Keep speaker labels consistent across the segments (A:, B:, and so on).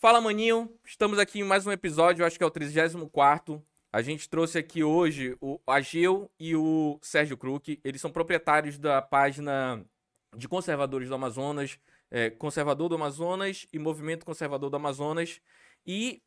A: Fala, maninho. Estamos aqui em mais um episódio, acho que é o 34 A gente trouxe aqui hoje o Ageu e o Sérgio Kruk. Eles são proprietários da página de conservadores do Amazonas, é, Conservador do Amazonas e Movimento Conservador do Amazonas. E,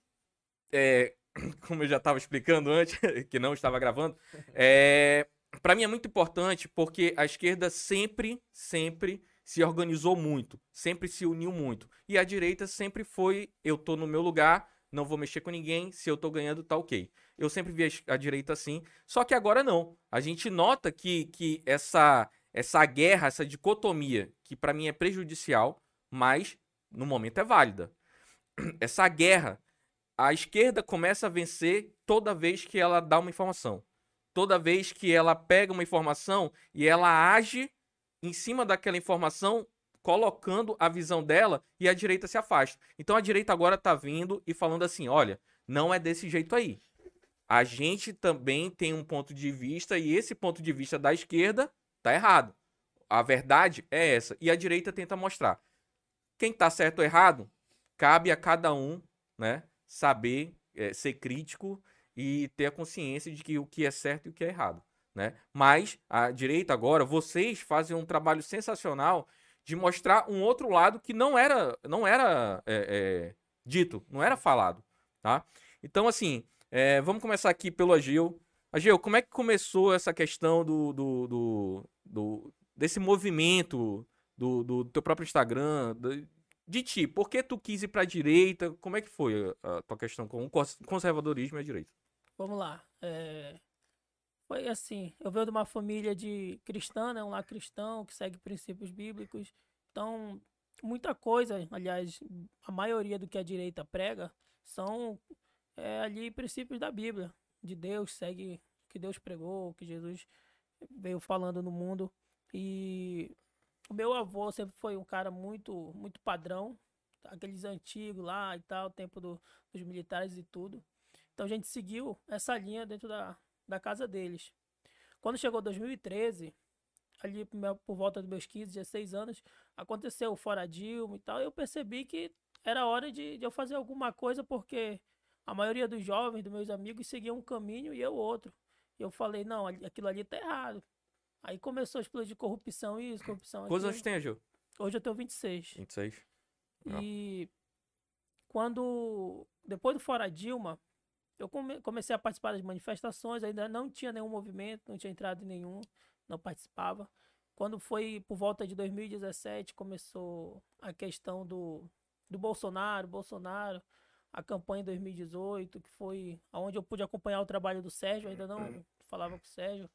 A: é, como eu já estava explicando antes, que não estava gravando, é, para mim é muito importante porque a esquerda sempre, sempre se organizou muito, sempre se uniu muito. E a direita sempre foi, eu tô no meu lugar, não vou mexer com ninguém, se eu tô ganhando, tá ok. Eu sempre vi a, a direita assim, só que agora não. A gente nota que, que essa, essa guerra, essa dicotomia, que para mim é prejudicial, mas no momento é válida. Essa guerra, a esquerda começa a vencer toda vez que ela dá uma informação. Toda vez que ela pega uma informação e ela age em cima daquela informação, colocando a visão dela e a direita se afasta. Então a direita agora tá vindo e falando assim: olha, não é desse jeito aí. A gente também tem um ponto de vista e esse ponto de vista da esquerda tá errado. A verdade é essa. E a direita tenta mostrar. Quem tá certo ou errado, cabe a cada um, né, saber é, ser crítico e ter a consciência de que o que é certo e o que é errado né? Mas a direita agora, vocês fazem um trabalho sensacional de mostrar um outro lado que não era, não era é, é, dito, não era falado, tá? Então, assim, é, vamos começar aqui pelo Agil. Agil, como é que começou essa questão do, do, do, do desse movimento do, do teu próprio Instagram, do, de ti? Por que tu quis ir para a direita? Como é que foi a tua questão com o conservadorismo e a direita?
B: Vamos lá. É, foi assim, eu venho de uma família de cristã, né, um lar cristão que segue princípios bíblicos. Então, muita coisa, aliás, a maioria do que a direita prega são é, ali princípios da Bíblia, de Deus, segue o que Deus pregou, o que Jesus veio falando no mundo. E o meu avô sempre foi um cara muito, muito padrão, aqueles antigos lá e tal, tempo do, dos militares e tudo. Então a gente seguiu essa linha dentro da, da casa deles. Quando chegou 2013, ali por volta dos meus 15, 16 anos, aconteceu o Fora Dilma e tal, eu percebi que era hora de, de eu fazer alguma coisa, porque a maioria dos jovens, dos meus amigos, seguiam um caminho e eu outro. E eu falei, não, aquilo ali tá errado. Aí começou a explodir corrupção isso, corrupção
A: Quantos anos tem, Gil?
B: Hoje eu tenho 26.
A: 26.
B: E quando, depois do Fora Dilma, eu come, comecei a participar das manifestações, ainda não tinha nenhum movimento, não tinha entrado em nenhum, não participava. Quando foi por volta de 2017, começou a questão do, do Bolsonaro, Bolsonaro, a campanha em 2018, que foi onde eu pude acompanhar o trabalho do Sérgio, ainda não falava com o Sérgio.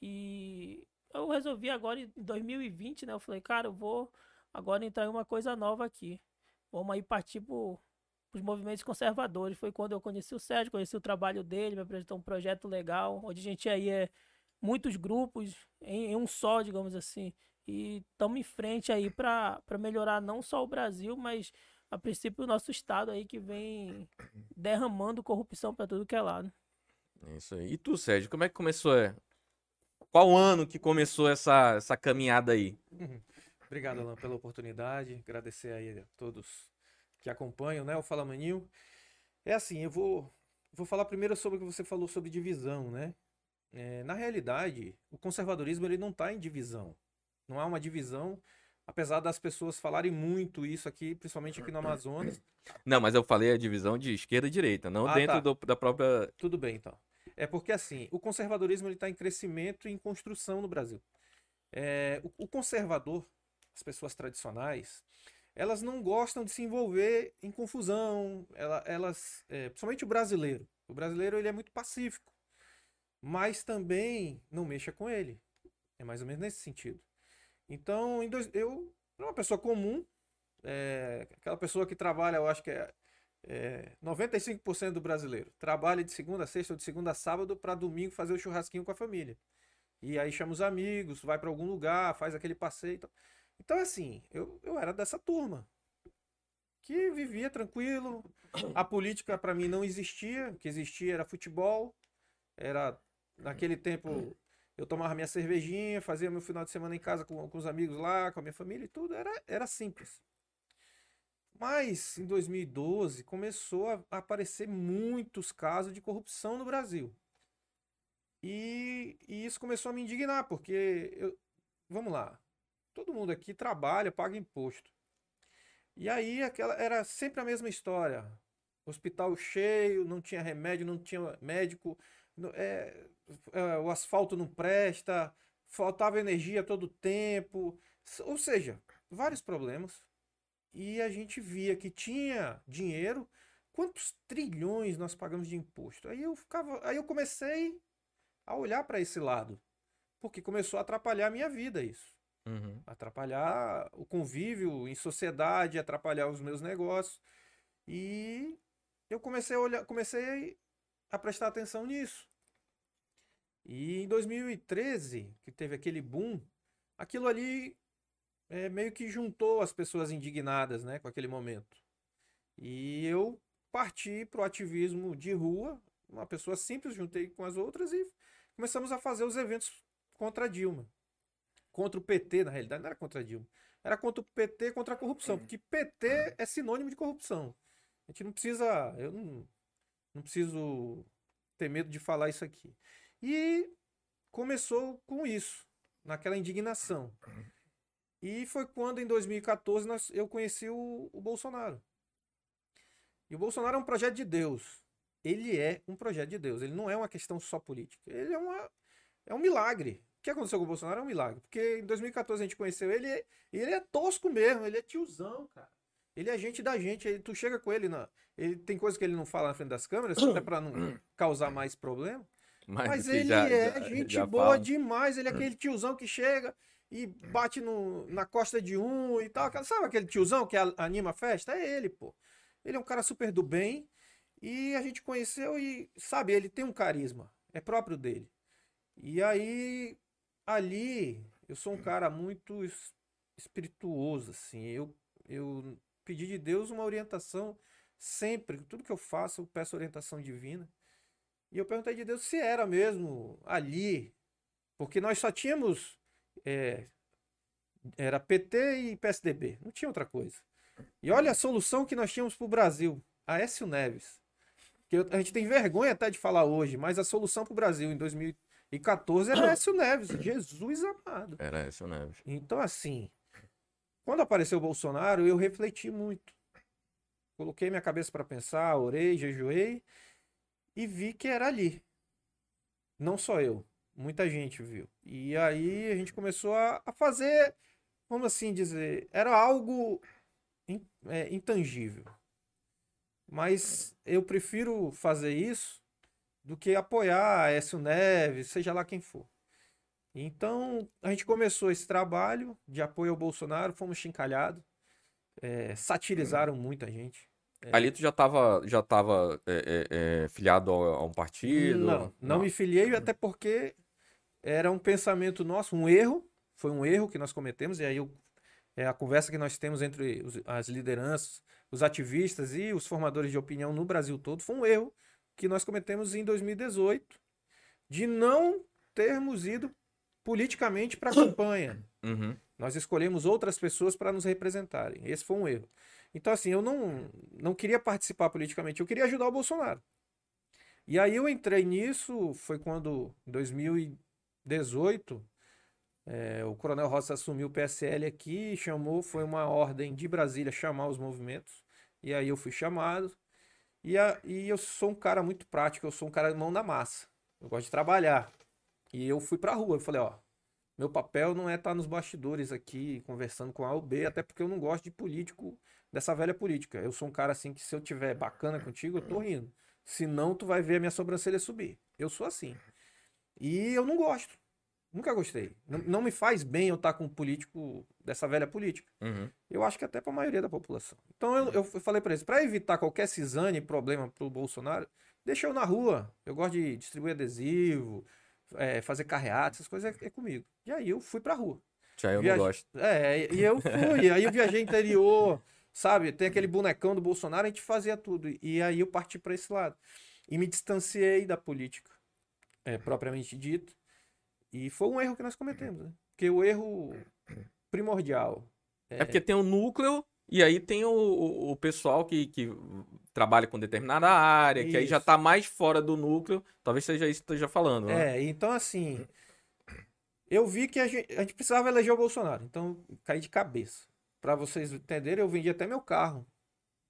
B: E eu resolvi agora em 2020, né? Eu falei, cara, eu vou agora entrar em uma coisa nova aqui. Vamos aí partir pro, os movimentos conservadores. Foi quando eu conheci o Sérgio, conheci o trabalho dele, me apresentou um projeto legal, onde a gente aí é muitos grupos em, em um só, digamos assim. E estamos em frente aí para melhorar não só o Brasil, mas a princípio o nosso estado aí que vem derramando corrupção para tudo que é lado.
A: É isso aí. E tu, Sérgio, como é que começou? É? Qual ano que começou essa, essa caminhada aí?
C: Obrigado, Alan, pela oportunidade. Agradecer aí a todos que acompanham, né? O Fala Maninho. É assim, eu vou, vou falar primeiro sobre o que você falou sobre divisão, né? É, na realidade, o conservadorismo ele não está em divisão. Não há uma divisão, apesar das pessoas falarem muito isso aqui, principalmente aqui no Amazonas.
A: Não, mas eu falei a divisão de esquerda e direita, não ah, dentro tá. do, da própria.
C: Tudo bem, então. É porque assim, o conservadorismo está em crescimento e em construção no Brasil. É, o, o conservador, as pessoas tradicionais, elas não gostam de se envolver em confusão. Ela, elas, é, principalmente o brasileiro. O brasileiro ele é muito pacífico, mas também não mexa com ele. É mais ou menos nesse sentido. Então, dois, eu, uma pessoa comum, é, aquela pessoa que trabalha, eu acho que é, é 95% do brasileiro, trabalha de segunda a sexta ou de segunda a sábado para domingo fazer o churrasquinho com a família. E aí chama os amigos, vai para algum lugar, faz aquele passeio. Então, então, assim, eu, eu era dessa turma. Que vivia tranquilo. A política para mim não existia. O que existia era futebol. Era, naquele tempo, eu tomava minha cervejinha, fazia meu final de semana em casa com, com os amigos lá, com a minha família e tudo. Era, era simples. Mas em 2012 começou a aparecer muitos casos de corrupção no Brasil. E, e isso começou a me indignar, porque eu, vamos lá, todo mundo aqui trabalha, paga imposto. E aí aquela era sempre a mesma história. Hospital cheio, não tinha remédio, não tinha médico, é, é, o asfalto não presta, faltava energia todo tempo, ou seja, vários problemas. E a gente via que tinha dinheiro, quantos trilhões nós pagamos de imposto? Aí eu ficava, aí eu comecei a olhar para esse lado, porque começou a atrapalhar a minha vida isso.
A: Uhum.
C: Atrapalhar o convívio em sociedade, atrapalhar os meus negócios. E eu comecei a olhar, comecei a prestar atenção nisso. E em 2013, que teve aquele boom, aquilo ali é, meio que juntou as pessoas indignadas né, com aquele momento. E eu parti para o ativismo de rua, uma pessoa simples, juntei com as outras e começamos a fazer os eventos contra Dilma. Contra o PT, na realidade, não era contra a Dilma. Era contra o PT, contra a corrupção. Porque PT é sinônimo de corrupção. A gente não precisa. Eu não, não preciso ter medo de falar isso aqui. E começou com isso, naquela indignação. E foi quando, em 2014, nós, eu conheci o, o Bolsonaro. E o Bolsonaro é um projeto de Deus ele é um projeto de Deus. Ele não é uma questão só política. Ele é, uma, é um milagre. O que aconteceu com o Bolsonaro é um milagre. Porque em 2014 a gente conheceu ele e ele é tosco mesmo. Ele é tiozão, cara. Ele é gente da gente. Ele, tu chega com ele, na, ele tem coisas que ele não fala na frente das câmeras, até para não causar mais problema. Mas, Mas ele já, é já, gente já boa fala. demais. Ele é aquele tiozão que chega e bate no, na costa de um e tal. Sabe aquele tiozão que anima a festa? É ele, pô. Ele é um cara super do bem. E a gente conheceu e, sabe, ele tem um carisma, é próprio dele. E aí, ali, eu sou um cara muito espirituoso, assim. Eu, eu pedi de Deus uma orientação sempre. Tudo que eu faço, eu peço orientação divina. E eu perguntei de Deus se era mesmo ali, porque nós só tínhamos. É, era PT e PSDB, não tinha outra coisa. E olha a solução que nós tínhamos para o Brasil: Aécio Neves que a gente tem vergonha até de falar hoje, mas a solução para o Brasil em 2014 era Écio Neves. Jesus amado.
A: Era Écio Neves.
C: Então, assim, quando apareceu o Bolsonaro, eu refleti muito. Coloquei minha cabeça para pensar, orei, jejuei e vi que era ali. Não só eu, muita gente viu. E aí a gente começou a, a fazer, vamos assim dizer, era algo in, é, intangível. Mas eu prefiro fazer isso do que apoiar a Écio Neves, seja lá quem for. Então, a gente começou esse trabalho de apoio ao Bolsonaro, fomos chincalhados, é, satirizaram muita gente.
A: É. Ali tu já estava já tava, é, filiado a, a, um partido?
C: Não, não, não, me filiei, até porque era um pensamento nosso, um erro, foi um erro que nós cometemos, e aí eu, é a conversa que nós temos entre os, as lideranças, os ativistas e os formadores de opinião no Brasil todo, foi um erro que nós cometemos em 2018 de não termos ido politicamente para a campanha.
A: Uhum.
C: Nós escolhemos outras pessoas para nos representarem. Esse foi um erro. Então, assim, eu não, não queria participar politicamente, eu queria ajudar o Bolsonaro. E aí eu entrei nisso, foi quando, em 2018, é, o Coronel Rossi assumiu o PSL aqui, chamou, foi uma ordem de Brasília chamar os movimentos. E aí eu fui chamado. E, a, e eu sou um cara muito prático, eu sou um cara de mão na massa. Eu gosto de trabalhar. E eu fui pra rua, eu falei, ó, meu papel não é estar tá nos bastidores aqui conversando com A ou B, até porque eu não gosto de político, dessa velha política. Eu sou um cara assim que se eu tiver bacana contigo, eu tô rindo. Senão tu vai ver a minha sobrancelha subir. Eu sou assim. E eu não gosto. Nunca gostei. Não, não, me faz bem eu estar com um político dessa velha política.
A: Uhum.
C: Eu acho que até para a maioria da população. Então eu, eu falei para eles, para evitar qualquer cisane e problema para o Bolsonaro, deixa eu na rua. Eu gosto de distribuir adesivo, é, fazer carreata, essas coisas é, é, comigo. E aí eu fui para a rua.
A: Já eu Viaje... não gosto.
C: É, e eu fui. aí eu viajei interior, sabe? Tem aquele bonecão do Bolsonaro, a gente fazia tudo. E aí eu parti para esse lado. E me distanciei da política, é, propriamente dito e foi um erro que nós cometemos, né? Porque o erro primordial.
A: É, é porque tem um núcleo E aí tem o, o, o pessoal que, que trabalha com determinada área, que aí já
C: Isso.
A: tá mais fora do núcleo. Talvez seja isso que esteja falando, né?
C: É, então assim, eu vi que a gente, a gente precisava eleger o Bolsonaro, então caí de cabeça. Pra vocês entenderem, eu vendi até meu carro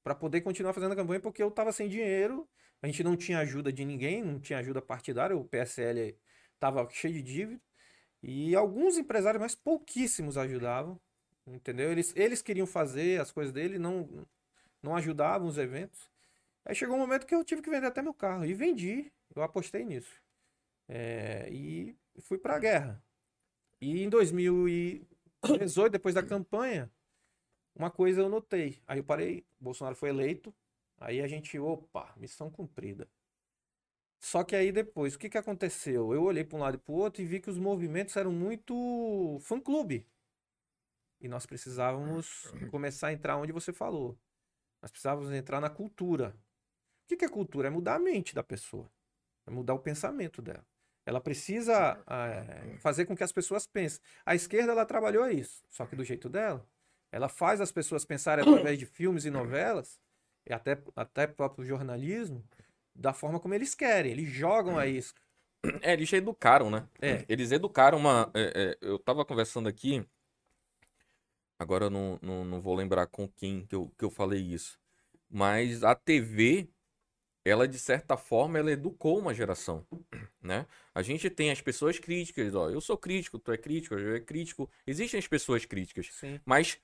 C: pra poder continuar fazendo a campanha porque eu tava sem dinheiro, a gente não tinha ajuda de ninguém, não tinha ajuda partidária, o PSL tava cheio de dívida e alguns empresários, mas pouquíssimos ajudavam, entendeu? Eles, eles queriam fazer as coisas dele, não não ajudavam os eventos. Aí chegou um momento que eu tive que vender até meu carro e vendi, eu apostei nisso. É, e fui pra guerra. E em 2018, depois da campanha, uma coisa eu notei. Aí eu parei, Bolsonaro foi eleito, aí a gente, opa, missão cumprida. Só que aí depois, o que que aconteceu? Eu olhei para um lado e para o outro e vi que os movimentos eram muito fã-clube. E nós precisávamos começar a entrar onde você falou. Nós precisávamos entrar na cultura. O que que é cultura? É mudar a mente da pessoa. É mudar o pensamento dela. Ela precisa eh, fazer com que as pessoas pensem. A esquerda ela trabalhou isso, só que do jeito dela. Ela faz as pessoas pensarem através de filmes e novelas, e até, até próprio jornalismo, da forma como eles querem. Eles jogam a isca.
A: É, eles educaram, né?
C: É.
A: Eles educaram uma. é, é, eu tava conversando aqui. Agora eu não, não, não vou lembrar com quem que eu, que eu falei isso. Mas a TV, ela de certa forma, ela educou uma geração, né? A gente tem as pessoas críticas, ó. Eu sou crítico, tu é crítico, eu é crítico. Existem as pessoas críticas,
C: Sim.
A: mas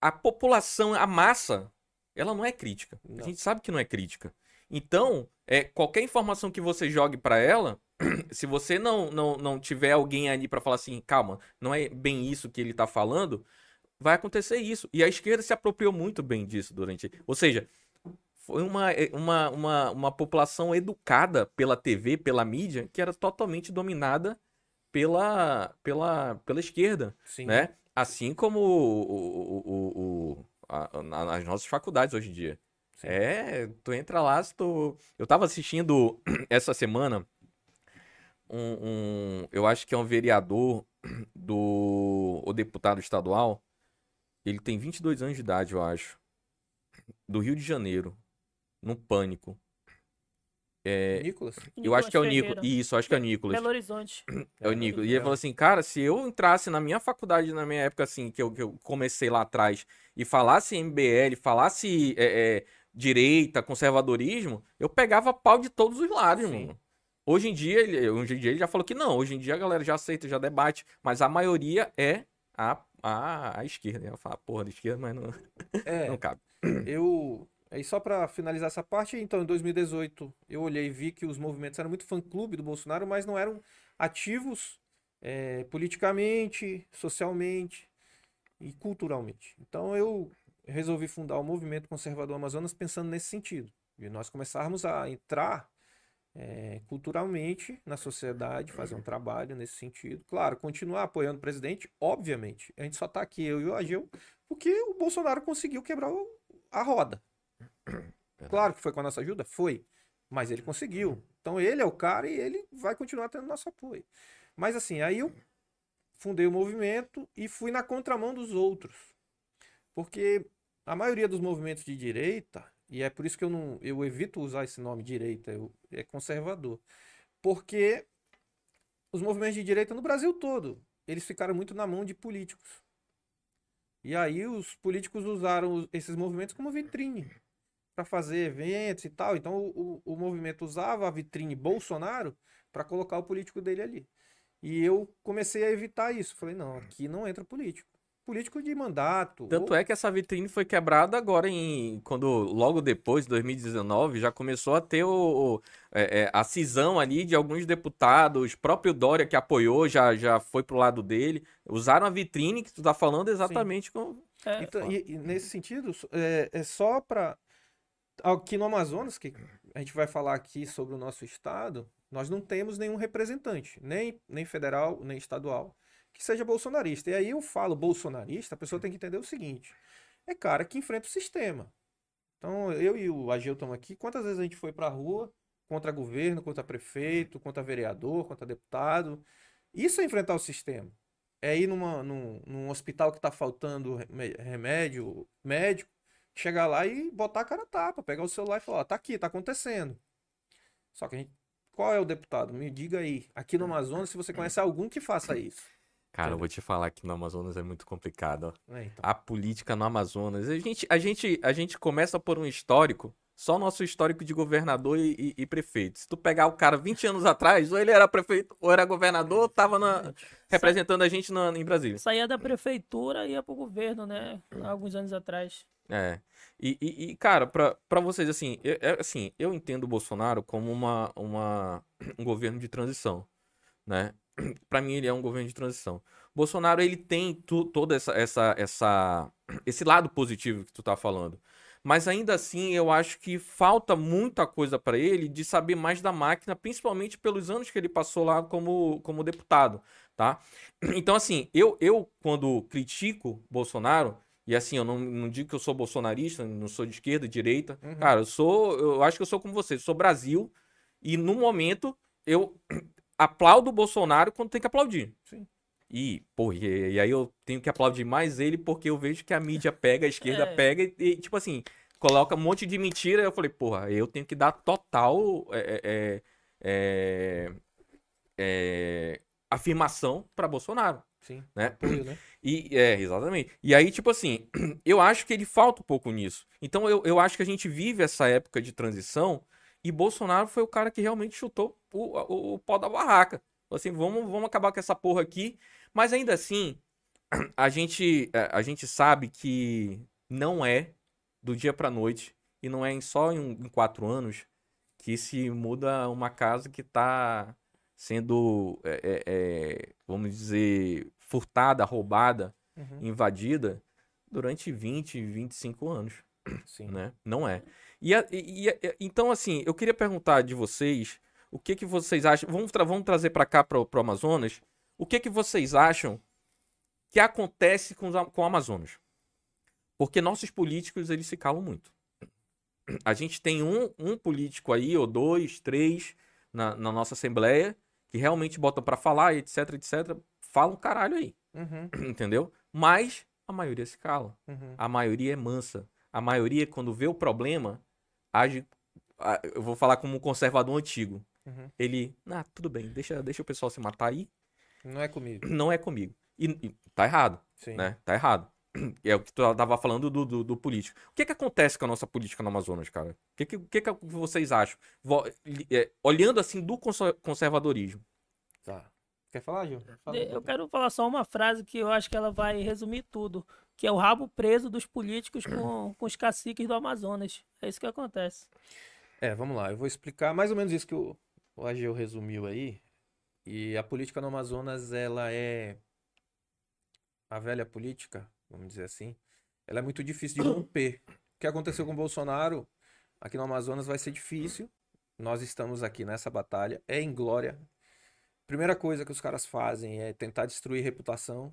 A: a população, a massa, ela não é crítica. A
C: Não.
A: gente sabe que não é crítica. Então, é, qualquer informação que você jogue pra ela, se você não, não, não tiver alguém ali pra falar assim, calma, não é bem isso que ele tá falando, vai acontecer isso. E a esquerda se apropriou muito bem disso durante. Ou seja, foi uma, uma, uma, uma população educada pela TV, pela mídia, que era totalmente dominada pela, pela, pela esquerda
C: Sim.
A: né? Assim como o, o, o, o- a- na- nas nossas faculdades hoje em dia.
C: Sim.
A: É, tu entra lá, se tu... Eu tava assistindo essa semana um, um- eu acho que é um vereador do o deputado estadual. Ele tem 22 anos de idade, eu acho. Do Rio de Janeiro, no Pânico. É,
C: Nicolas?
A: eu acho que é o Nicolas. Isso, acho que é o Nicolas.
B: Belo Horizonte.
A: É o Nico. E ele falou assim, cara, se eu entrasse na minha faculdade, na minha época, assim, que eu, que eu comecei lá atrás, e falasse MBL, falasse é, é, direita, conservadorismo, eu pegava pau de todos os lados,
C: Sim.
A: mano. Hoje em dia, ele, hoje em dia ele já falou que não. Hoje em dia a galera já aceita, já debate, mas a maioria é a, a, a esquerda. Eu ia falar, porra, da esquerda, mas não,
C: É,
A: não cabe.
C: eu. Aí só pra finalizar essa parte, então em 2018 eu olhei e vi que os movimentos eram muito fã-clube do Bolsonaro, mas não eram ativos eh, politicamente, socialmente e culturalmente. Então eu resolvi fundar o Movimento Conservador Amazonas pensando nesse sentido. E nós começarmos a entrar eh, culturalmente na sociedade, fazer um trabalho nesse sentido. Claro, continuar apoiando o presidente, obviamente. A gente só tá aqui, eu e o Ageu, porque o Bolsonaro conseguiu quebrar o- a roda. Claro que foi com a nossa ajuda? Foi. Mas ele conseguiu. Então ele é o cara e ele vai continuar tendo nosso apoio. Mas assim, aí eu fundei o movimento e fui na contramão dos outros. Porque a maioria dos movimentos de direita, e é por isso que eu não eu evito usar esse nome direita, eu, é conservador. Porque os movimentos de direita no Brasil todo, eles ficaram muito na mão de políticos. E aí os políticos usaram esses movimentos como vitrine para fazer eventos e tal. Então o, o, o movimento usava a vitrine Bolsonaro para colocar o político dele ali. E eu comecei a evitar isso. Falei, não, aqui não entra político. Político de mandato.
A: Tanto
C: ou-
A: é que essa vitrine foi quebrada agora em quando logo depois, 2019, já começou a ter o, o- é, é, a cisão ali de alguns deputados, próprio Dória que apoiou já já foi pro lado dele, usaram a vitrine que tu tá falando exatamente com
B: É,
C: Então, e, e nesse sentido, é, é só para. Aqui no Amazonas, que a gente vai falar aqui sobre o nosso estado, nós não temos nenhum representante, nem, nem federal, nem estadual, que seja bolsonarista. E aí eu falo bolsonarista, a pessoa tem que entender o seguinte: é cara que enfrenta o sistema. Então, eu e o Ageu estamos aqui. Quantas vezes a gente foi para a rua contra governo, contra prefeito, contra vereador, contra deputado? Isso é enfrentar o sistema. é ir numa, num, num hospital que tá faltando remédio, médico, chegar lá e botar a cara a tapa, pegar o celular e falar, ó, tá aqui, tá acontecendo. Só que a gente, qual é o deputado? Me diga aí, aqui no Amazonas, se você conhece algum que faça isso.
A: Cara, eu vou te falar que no Amazonas é muito complicado, ó.
C: É, então.
A: A política no Amazonas. A gente, a gente, a gente começa por um histórico, só nosso histórico de governador e, e- e prefeito. Se tu pegar o cara 20 anos atrás, ou ele era prefeito, ou era governador, ou tava na- representando a gente na- em Brasília.
B: Saía da prefeitura e ia pro governo, né? Há alguns anos atrás.
A: É. E, e- e, cara, pra, pra vocês, assim, eu, é, assim, eu entendo o Bolsonaro como uma, uma, um governo de transição, né? Pra mim, ele é um governo de transição. Bolsonaro, ele tem tu, toda essa, essa, essa, esse lado positivo que tu tá falando. Mas ainda assim, eu acho que falta muita coisa pra ele de saber mais da máquina, principalmente pelos anos que ele passou lá como, como deputado, tá? Então, assim, eu, eu quando critico Bolsonaro, e assim, eu não, não digo que eu sou bolsonarista, não sou de esquerda, direita.
C: Uhum.
A: Cara, eu sou. Eu acho que eu sou como você, sou Brasil. E no momento, eu aplaudo o Bolsonaro quando tem que aplaudir.
C: Sim.
A: E, pô, e, e aí eu tenho que aplaudir mais ele porque eu vejo que a mídia pega, a esquerda
B: É.
A: pega e, e, tipo assim, coloca um monte de mentira. Eu falei, porra, eu tenho que dar total é, é, é, é, afirmação pra Bolsonaro
C: Sim,
A: né?
C: apoio, né?
A: E, é, exatamente. E aí, tipo assim, eu acho que ele falta um pouco nisso. Então, eu, eu acho que a gente vive essa época de transição e Bolsonaro foi o cara que realmente chutou o, o, o pau da barraca. Assim, vamos, vamos acabar com essa porra aqui. Mas ainda assim, a gente, é, a gente sabe que não é do dia pra noite e não é só em, em quatro anos que se muda uma casa que tá sendo, é, é, é, vamos dizer, furtada, roubada,
C: Uhum,
A: invadida durante 20, 25 anos,
C: Sim.
A: né? Não é. E, e- e- então, assim, eu queria perguntar de vocês, o que que vocês acham, vamos, tra- vamos trazer para cá, para o Amazonas, o que que vocês acham que acontece com, os com o Amazonas? Porque nossos políticos, eles se calam muito. A gente tem um, um político aí, ou dois, três, na, na nossa Assembleia, que realmente botam para falar, etc, etc, falam um caralho aí
C: Uhum,
A: entendeu? Mas a maioria se cala.
C: uhum.
A: A maioria é mansa. A maioria, quando vê o problema, age. Eu vou falar como um conservador antigo.
C: Uhum.
A: Ele, ah, tudo bem, deixa, deixa o pessoal se matar aí.
C: Não é comigo.
A: Não é comigo. E, e tá errado,
C: Sim.
A: né? Tá errado. É o que tu tava falando do, do, do político. O que que acontece com a nossa política no Amazonas, cara? O que que, o que, que vocês acham? Vo- é, olhando assim do conser- conservadorismo.
C: Tá. Quer falar, Gil? Fala.
B: Eu quero falar só uma frase que eu acho que ela vai resumir tudo. Que é o rabo preso dos políticos com, com os caciques do Amazonas. É isso que acontece.
C: É, vamos lá. Eu vou explicar mais ou menos isso que o, o Ageu resumiu aí. E a política no Amazonas, ela é. A velha política, vamos dizer assim, ela é muito difícil de romper. O que aconteceu com o Bolsonaro aqui no Amazonas vai ser difícil. Nós estamos aqui nessa batalha, é em glória. Primeira coisa que os caras fazem é tentar destruir reputação.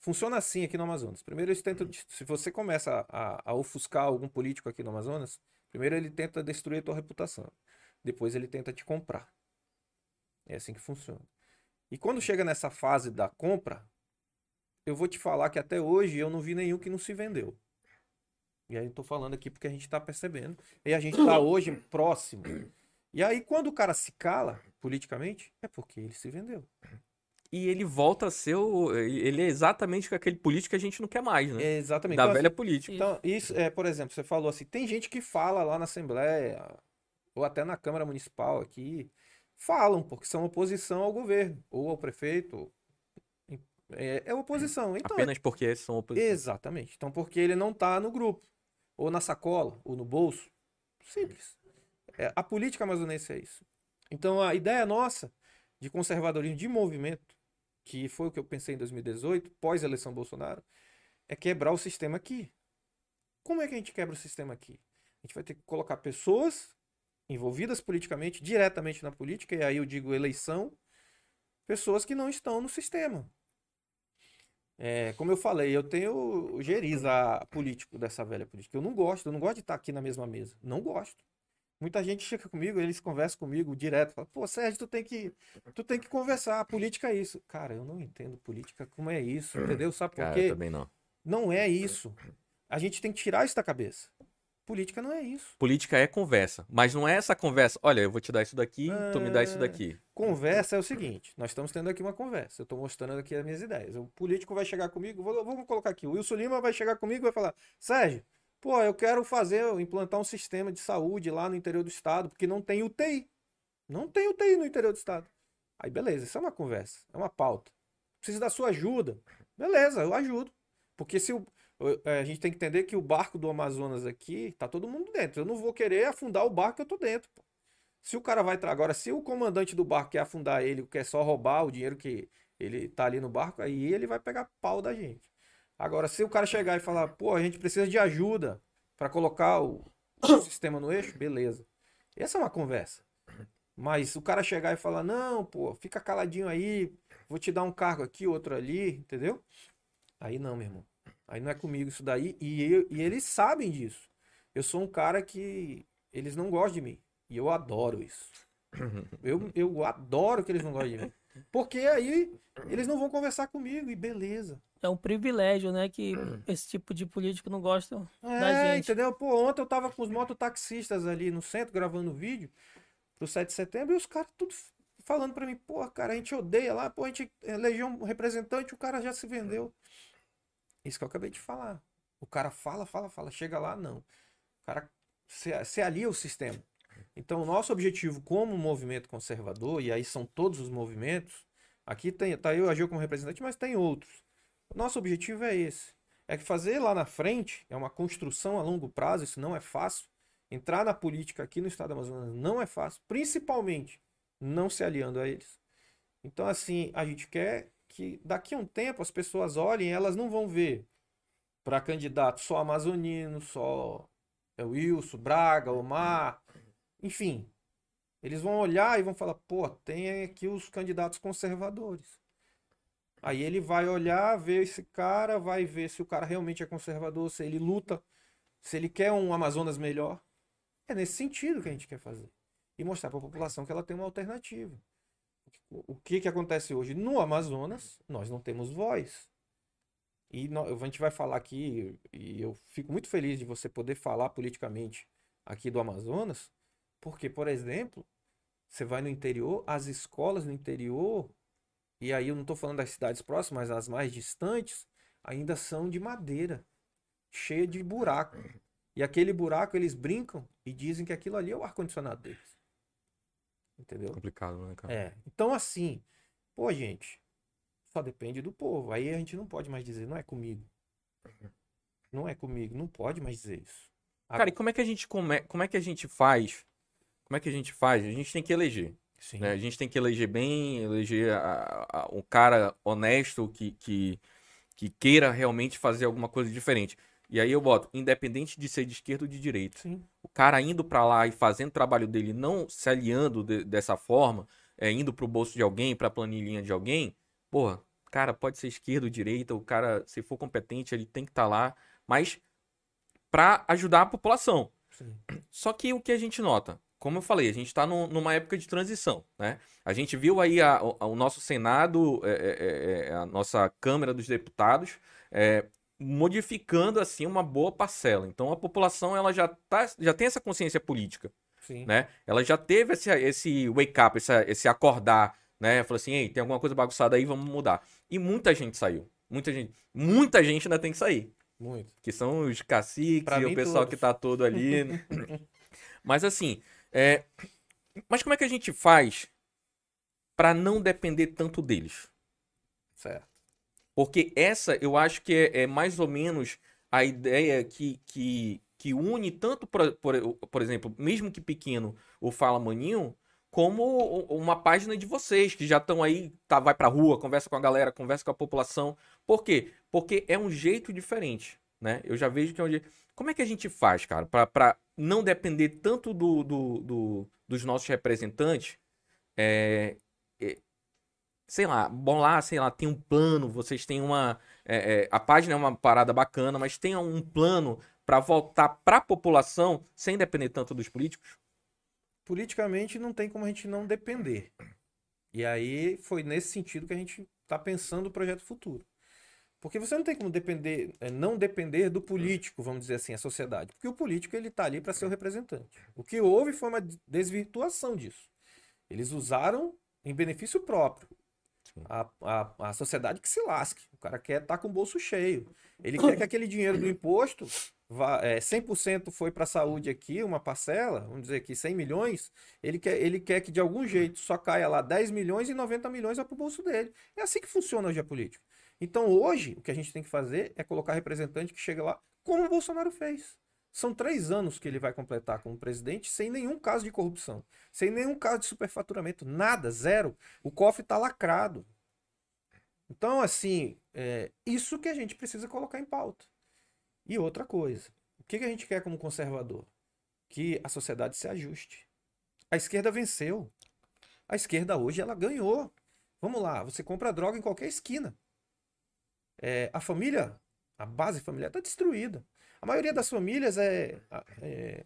C: Funciona assim aqui no Amazonas. Primeiro eles tentam, des- se você começa a, a ofuscar algum político aqui no Amazonas, primeiro ele tenta destruir a tua reputação. Depois ele tenta te comprar. É assim que funciona. E quando chega nessa fase da compra, eu vou te falar que até hoje eu não vi nenhum que não se vendeu. E aí eu tô falando aqui porque a gente tá percebendo. E a gente tá hoje próximo. E aí quando o cara se cala politicamente, é porque ele se vendeu.
A: E ele volta a ser o. Ele é exatamente aquele político que a gente não quer mais, né?
C: É exatamente.
A: Da
C: Então,
A: velha política.
C: Então, isso é, por exemplo, você falou assim, tem gente que fala lá na Assembleia, ou até na Câmara Municipal aqui, falam, porque são oposição ao governo, ou ao prefeito. É, é oposição. Então, é-
A: Apenas porque são oposição.
C: Exatamente. Então, porque ele não tá no grupo, ou na sacola, ou no bolso. Simples. É, a política amazonense é isso. Então, a ideia nossa de conservadorismo de movimento, que foi o que eu pensei em 2018, pós-eleição Bolsonaro, é quebrar o sistema aqui. Como é que a gente quebra o sistema aqui? A gente vai ter que colocar pessoas envolvidas politicamente, diretamente na política, e aí eu digo eleição, pessoas que não estão no sistema. É, como eu falei, eu tenho Geriza político dessa velha política. Eu não gosto, eu não gosto de estar aqui na mesma mesa. Não gosto. Muita gente chega comigo, eles conversam comigo direto, falam, pô, Sérgio, tu tem que, tu tem que conversar, política é isso. Cara, eu não entendo política como é isso, entendeu? Sabe por
A: Cara,
C: quê?
A: também não.
C: Não é isso. A gente tem que tirar isso da cabeça. Política não é isso.
A: Política é conversa, mas não é essa conversa. Olha, eu vou te dar isso daqui, tu me dá isso
C: É.
A: daqui.
C: Conversa é o seguinte, nós estamos tendo aqui uma conversa, eu estou mostrando aqui as minhas ideias. O político vai chegar comigo, vou- vamos colocar aqui, o Wilson Lima vai chegar comigo e vai falar, Sérgio, pô, eu quero fazer, implantar um sistema de saúde lá no interior do estado, porque não tem UTI. Não tem UTI no interior do estado. Aí beleza, isso é uma conversa, é uma pauta. Preciso da sua ajuda. Beleza, eu ajudo. Porque se o, é, a gente tem que entender que o barco do Amazonas aqui, tá todo mundo dentro. Eu não vou querer afundar o barco que eu tô dentro. pô. Se o cara vai. tra- Agora, se o comandante do barco quer afundar ele, quer só roubar o dinheiro que ele tá ali no barco, aí ele vai pegar pau da gente. Agora, se o cara chegar e falar, pô, a gente precisa de ajuda para colocar o, o sistema no eixo, beleza. Essa é uma conversa. Mas o cara chegar e falar, não, pô, fica caladinho aí, vou te dar um cargo aqui, outro ali, entendeu? Aí não, meu irmão. Aí não é comigo isso daí. E, eu- e eles sabem disso. Eu sou um cara que eles não gostam de mim. E eu adoro isso. Eu, eu adoro que eles não gostem de mim. Porque aí eles não vão conversar comigo e beleza.
B: É um privilégio, né? Que esse tipo de político não gosta da
C: É,
B: gente.
C: entendeu? Pô, ontem eu tava com os mototaxistas ali no centro gravando vídeo pro 7 de setembro e os caras tudo falando pra mim, pô, cara, a gente odeia lá, pô, a gente elegeu um representante, o cara já se vendeu. Isso que eu acabei de falar. O cara fala, fala, fala, chega lá, não. O cara se, se alia ao sistema. Então, o nosso objetivo como movimento conservador, e aí são todos os movimentos, aqui tem, tá eu a Gil como representante, mas tem outros. Nosso objetivo é esse. É que fazer lá na frente é uma construção a longo prazo, isso não é fácil. Entrar na política aqui no estado do Amazonas não é fácil, principalmente não se aliando a eles. Então, assim, a gente quer que daqui a um tempo as pessoas olhem, elas não vão ver para candidato só amazonino, só é Wilson, Braga, Omar, enfim. Eles vão olhar e vão falar, pô, tem aqui os candidatos conservadores. Aí ele vai olhar, ver esse cara, vai ver se o cara realmente é conservador, se ele luta, se ele quer um Amazonas melhor. É nesse sentido que a gente quer fazer. E mostrar para a população que ela tem uma alternativa. O que que acontece hoje? No Amazonas, nós não temos voz. E nó- a gente vai falar aqui, e eu fico muito feliz de você poder falar politicamente aqui do Amazonas, porque, por exemplo, você vai no interior, as escolas no interior, e aí eu não estou falando das cidades próximas, mas as mais distantes, ainda são de madeira, cheia de buraco. E aquele buraco eles brincam e dizem que aquilo ali é o ar-condicionado deles. Entendeu?
A: Complicado, né, cara?
C: É. Então, assim, pô, gente, só depende do povo. Aí a gente não pode mais dizer, não é comigo. Não é comigo, não pode mais dizer isso.
A: Cara, e como é que a gente come... como é que a gente faz? Como é que a gente faz? A gente tem que eleger. Né? A gente tem que eleger bem, eleger a- a- um cara honesto que, que, que queira realmente fazer alguma coisa diferente. E aí eu boto, independente de ser de esquerda ou de direita.
C: Sim.
A: O cara indo pra lá e fazendo o trabalho dele, não se aliando de- dessa forma, é, indo pro bolso de alguém, pra planilhinha de alguém, porra, cara, pode ser esquerda ou direita, o cara, se for competente, ele tem que estar lá, mas pra ajudar a população.
C: Sim.
A: Só que o que a gente nota, como eu falei, a gente está numa época de transição, né? A gente viu aí a- o, o nosso Senado, é, é, é, a nossa Câmara dos Deputados, é, modificando assim uma boa parcela. Então a população ela já, tá, já tem essa consciência política,
C: Sim.
A: né? Ela já teve esse, esse wake up, esse, esse acordar, né? Falou assim, ei, tem alguma coisa bagunçada aí, vamos mudar. E muita gente saiu. Muita gente, muita gente ainda tem que sair
C: Muito.
A: que são os caciques
C: Pra
A: e o pessoal
C: todos.
A: que tá todo ali. Mas assim, é... mas como é que a gente faz pra não depender tanto deles?
C: Certo.
A: Porque essa eu acho que é, é mais ou menos a ideia que, que, que une tanto, por, por, por exemplo, mesmo que pequeno, o Fala Maninho, como uma página de vocês, que já estão aí, tá, vai pra rua, conversa com a galera, conversa com a população. Por quê? Porque é um jeito diferente, né? Eu já vejo que é jeito... Como é que a gente faz, cara, pra não depender tanto do, do, do- dos nossos representantes? É, é, sei lá, bom lá, sei lá, tem um plano, vocês têm uma. é, é, a página é uma parada bacana, mas tem um plano pra voltar pra população sem depender tanto dos políticos?
C: politicamente não tem como a gente não depender. E aí foi nesse sentido que a gente está pensando o projeto futuro. Porque você não tem como depender, é, não depender do político, vamos dizer assim, a sociedade. Porque o político ele está ali para ser o representante. O que houve foi uma desvirtuação disso. Eles usaram em benefício próprio. A, a, a sociedade que se lasque. O cara quer estar tá com o bolso cheio. Ele quer que aquele dinheiro do imposto, vá, é, 100% foi para a saúde aqui, uma parcela, vamos dizer aqui 100 milhões, ele quer, ele quer que de algum jeito só caia lá 10 milhões e 90 milhões vai para o bolso dele. É assim que funciona hoje a política. Então hoje, o que a gente tem que fazer é colocar representante que chega lá, como o Bolsonaro fez. São três anos que ele vai completar como presidente sem nenhum caso de corrupção, sem nenhum caso de superfaturamento, nada, zero. O cofre está lacrado. Então, assim, é isso que a gente precisa colocar em pauta. E outra coisa, o que, que a gente quer como conservador? Que a sociedade se ajuste. A esquerda venceu. A esquerda hoje ela ganhou. Vamos lá, você compra droga em qualquer esquina. É, a família, a base familiar está destruída. A maioria das famílias é, é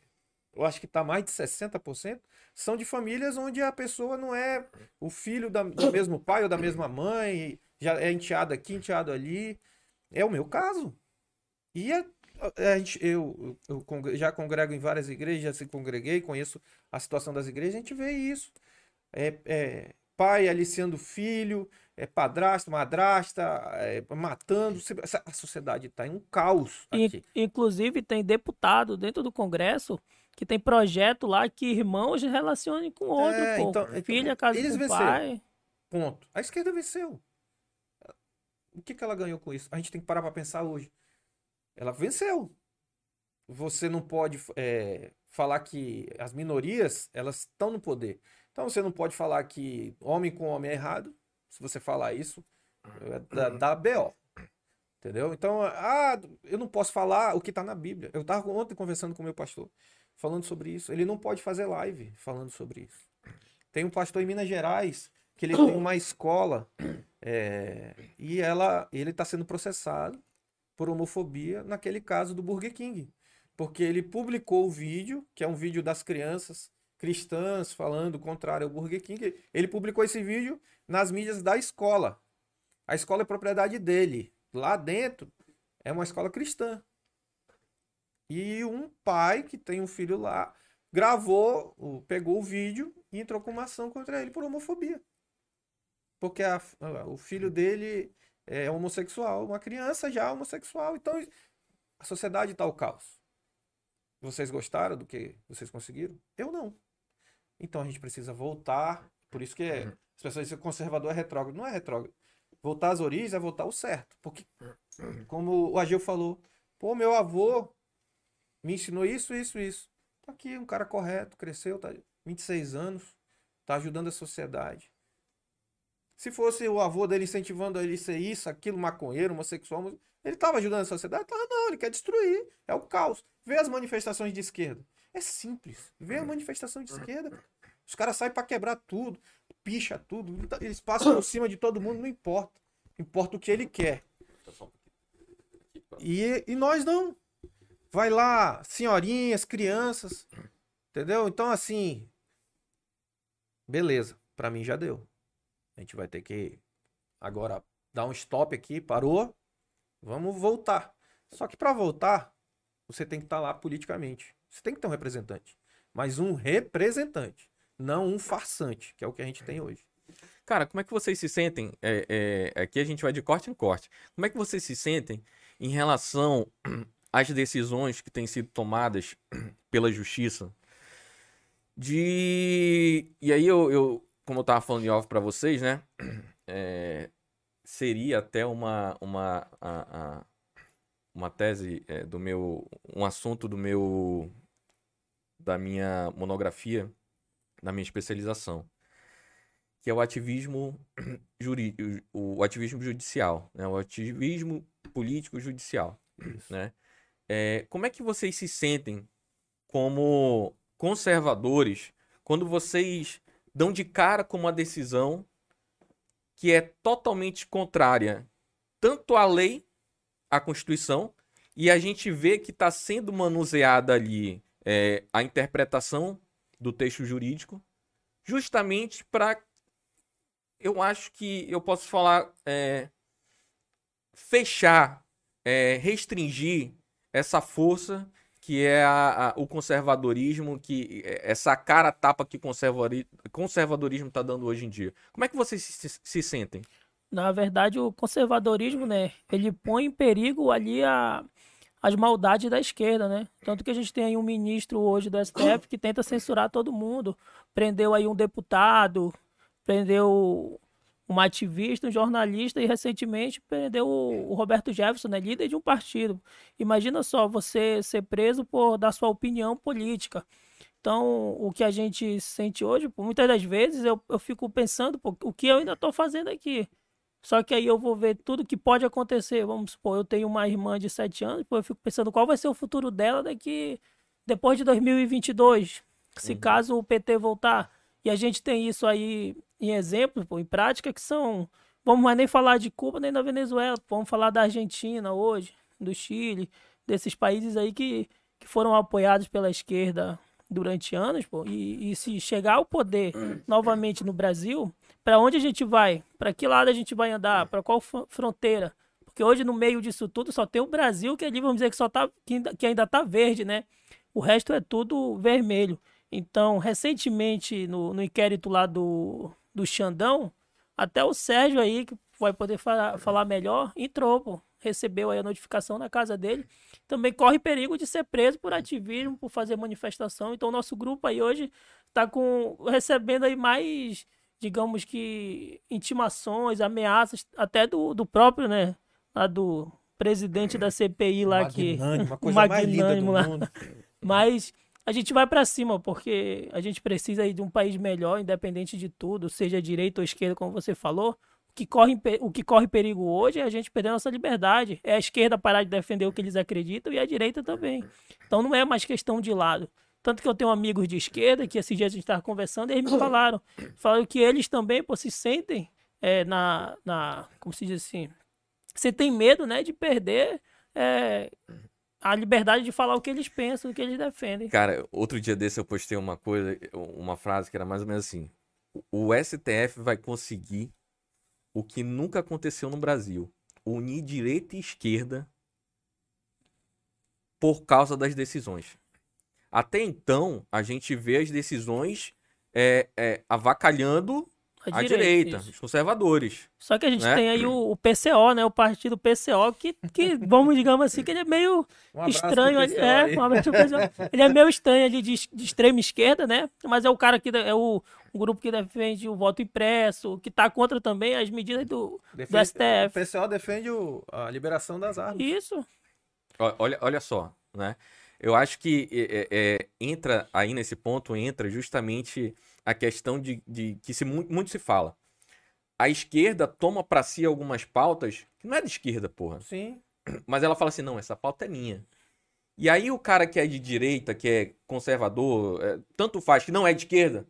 C: eu acho que está mais de 60%, são de famílias onde a pessoa não é o filho da, do mesmo pai ou da mesma mãe, já é enteado aqui, enteado ali. É o meu caso. E a, a gente, eu, eu, eu, já congrego em várias igrejas, já se congreguei, conheço a situação das igrejas, a gente vê isso. É, é pai aliciando filho, é padrasto, madrasta, é, matando. A sociedade está em um caos. Aqui.
B: Inclusive, tem deputado dentro do Congresso que tem projeto lá que irmãos relacionem com outro. É, pô. Então, então Filha, casa eles com venceram. pai.
C: Ponto. A esquerda venceu. O que, que ela ganhou com isso? A gente tem que parar para pensar hoje. Ela venceu. Você não pode é, falar que as minorias elas estão no poder. Então você não pode falar que homem com homem é errado. Se você falar isso, é dá, dá BO. Entendeu? Então, ah, eu não posso falar o que está na Bíblia. Eu estava ontem conversando com o meu pastor, falando sobre isso. Ele não pode fazer live falando sobre isso. Tem um pastor em Minas Gerais que ele tem uma escola é, e ela, ele está sendo processado por homofobia naquele caso do Burger King. Porque ele publicou o vídeo, que é um vídeo das crianças cristãs falando contrário ao Burger King. Ele publicou esse vídeo nas mídias da escola. A escola é propriedade dele. Lá dentro é uma escola cristã. E um pai que tem um filho lá gravou, pegou o vídeo e entrou com uma ação contra ele por homofobia. Porque a, o filho dele é homossexual, uma criança já homossexual. Então a sociedade está ao caos. Vocês gostaram do que vocês conseguiram? Eu não. Então a gente precisa voltar. Por isso que é, as pessoas dizem que conservador é retrógrado. Não é retrógrado. Voltar às origens é voltar ao certo. Porque, como o Agil falou, pô, meu avô me ensinou isso, isso, isso. Tá aqui, um cara correto, cresceu, tá 26 anos, tá ajudando a sociedade. Se fosse o avô dele incentivando ele a ser isso, aquilo, maconheiro, homossexual, ele estava ajudando a sociedade? Tava, não, ele quer destruir. É o caos. Vê as manifestações de esquerda. É simples. Vê a manifestação de esquerda. Os caras saem para quebrar tudo, picha tudo, eles passam por cima de todo mundo, não importa. Importa o que ele quer. E, e nós não. Vai lá, senhorinhas, crianças, entendeu? Então, assim, beleza, para mim já deu. A gente vai ter que agora dar um stop aqui, parou, vamos voltar. Só que para voltar, você tem que estar tá lá politicamente. Você tem que ter um representante. Mas um representante não um farsante, que é o que a gente tem hoje.
A: Cara, como é que vocês se sentem? É, é, aqui a gente vai de corte em corte. Como é que vocês se sentem em relação às decisões que têm sido tomadas pela justiça? De. E aí eu, eu como eu tava falando de off para vocês, né? É, seria até uma, uma, a, a, uma tese é, do meu. um assunto do meu. da minha monografia na minha especialização, que é o ativismo jurídico, o ativismo judicial, né? o ativismo político judicial, Isso. né? É, como é que vocês se sentem como conservadores quando vocês dão de cara com uma decisão que é totalmente contrária tanto à lei, à Constituição, e a gente vê que está sendo manuseada ali é, a interpretação do texto jurídico, justamente para. Eu acho que eu posso falar. é, fechar, é, restringir essa força que é a- a- o conservadorismo, que é, essa cara tapa que o conservadorismo está dando hoje em dia. Como é que vocês se, se- se sentem?
B: Na verdade, o conservadorismo, né, ele põe em perigo ali a, as maldades da esquerda, né? Tanto que a gente tem aí um ministro hoje do STF que tenta censurar todo mundo. Prendeu aí um deputado, prendeu uma ativista, um jornalista e recentemente prendeu o, Roberto Jefferson, né, líder de um partido. Imagina só você ser preso por dar sua opinião política. Então, o que a gente sente hoje, muitas das vezes eu, eu fico pensando, pô, o que eu ainda estou fazendo aqui? Só que aí eu vou ver tudo que pode acontecer. Vamos supor, eu tenho uma irmã de 7 anos, pô, eu fico pensando qual vai ser o futuro dela daqui depois de 2022, se caso o PT voltar. E a gente tem isso aí em exemplos, pô, em prática, que são. Vamos mais nem falar de Cuba nem da Venezuela, pô, vamos falar da Argentina hoje, do Chile, desses países aí que, que foram apoiados pela esquerda durante anos, pô, e, e se chegar ao poder novamente no Brasil, para onde a gente vai? Para que lado a gente vai andar? Para qual fron- fronteira? Porque hoje no meio disso tudo só tem o Brasil que ali vamos dizer que só tá que ainda, que ainda tá verde, né? O resto é tudo vermelho. Então, recentemente no, no inquérito lá do do Xandão, até o Sérgio aí que vai poder falar, falar melhor, entrou, pô. Recebeu aí a notificação na casa dele. Também corre perigo de ser preso por ativismo, por fazer manifestação. Então, nosso grupo aí hoje tá com recebendo aí mais digamos que intimações, ameaças, até do, do próprio, né? Lá do presidente da CPI lá que.
C: Uma coisa mais linda do
B: magnânimo lá.
C: mundo.
B: Mas a gente vai pra cima, porque a gente precisa aí de um país melhor, independente de tudo, seja direita ou esquerda, como você falou. O que, corre, o que corre perigo hoje é a gente perder nossa liberdade. É a esquerda parar de defender o que eles acreditam e a direita também. Então não é mais questão de lado. Tanto que eu tenho amigos de esquerda que esses dias a gente estava conversando e eles me falaram. Falaram que eles também pô, se sentem é, na, na. Como se diz assim? Você tem medo né, de perder é, a liberdade de falar o que eles pensam, o que eles defendem.
A: Cara, outro dia desse eu postei uma coisa, uma frase que era mais ou menos assim: o STF vai conseguir o que nunca aconteceu no Brasil, unir direita e esquerda por causa das decisões. Até então, a gente vê as decisões é, é, avacalhando a direita,
B: isso.
A: os conservadores.
B: Só que a gente
A: né?
B: tem aí o, o PCO, né? O partido PCO, que, que vamos, digamos assim, que ele é meio
C: Um
B: estranho. ali- É, um abraço PCO. Ele é meio estranho ali de, de extrema esquerda, né? Mas é o cara que é o, o grupo que defende o voto impresso, que tá contra também as medidas do, do
C: Defende- O
B: STF.
C: pessoal defende o- a liberação das armas.
B: Isso.
A: Olha, olha só, né? Eu acho que é, é, é, entra aí nesse ponto, entra justamente a questão de, de que se, mu- muito se fala. A esquerda toma pra si algumas pautas que não é de esquerda, porra.
C: Sim.
A: Mas ela fala assim, não, essa pauta é minha. E aí o cara que é de direita, que é conservador, é, tanto faz, que não é de esquerda,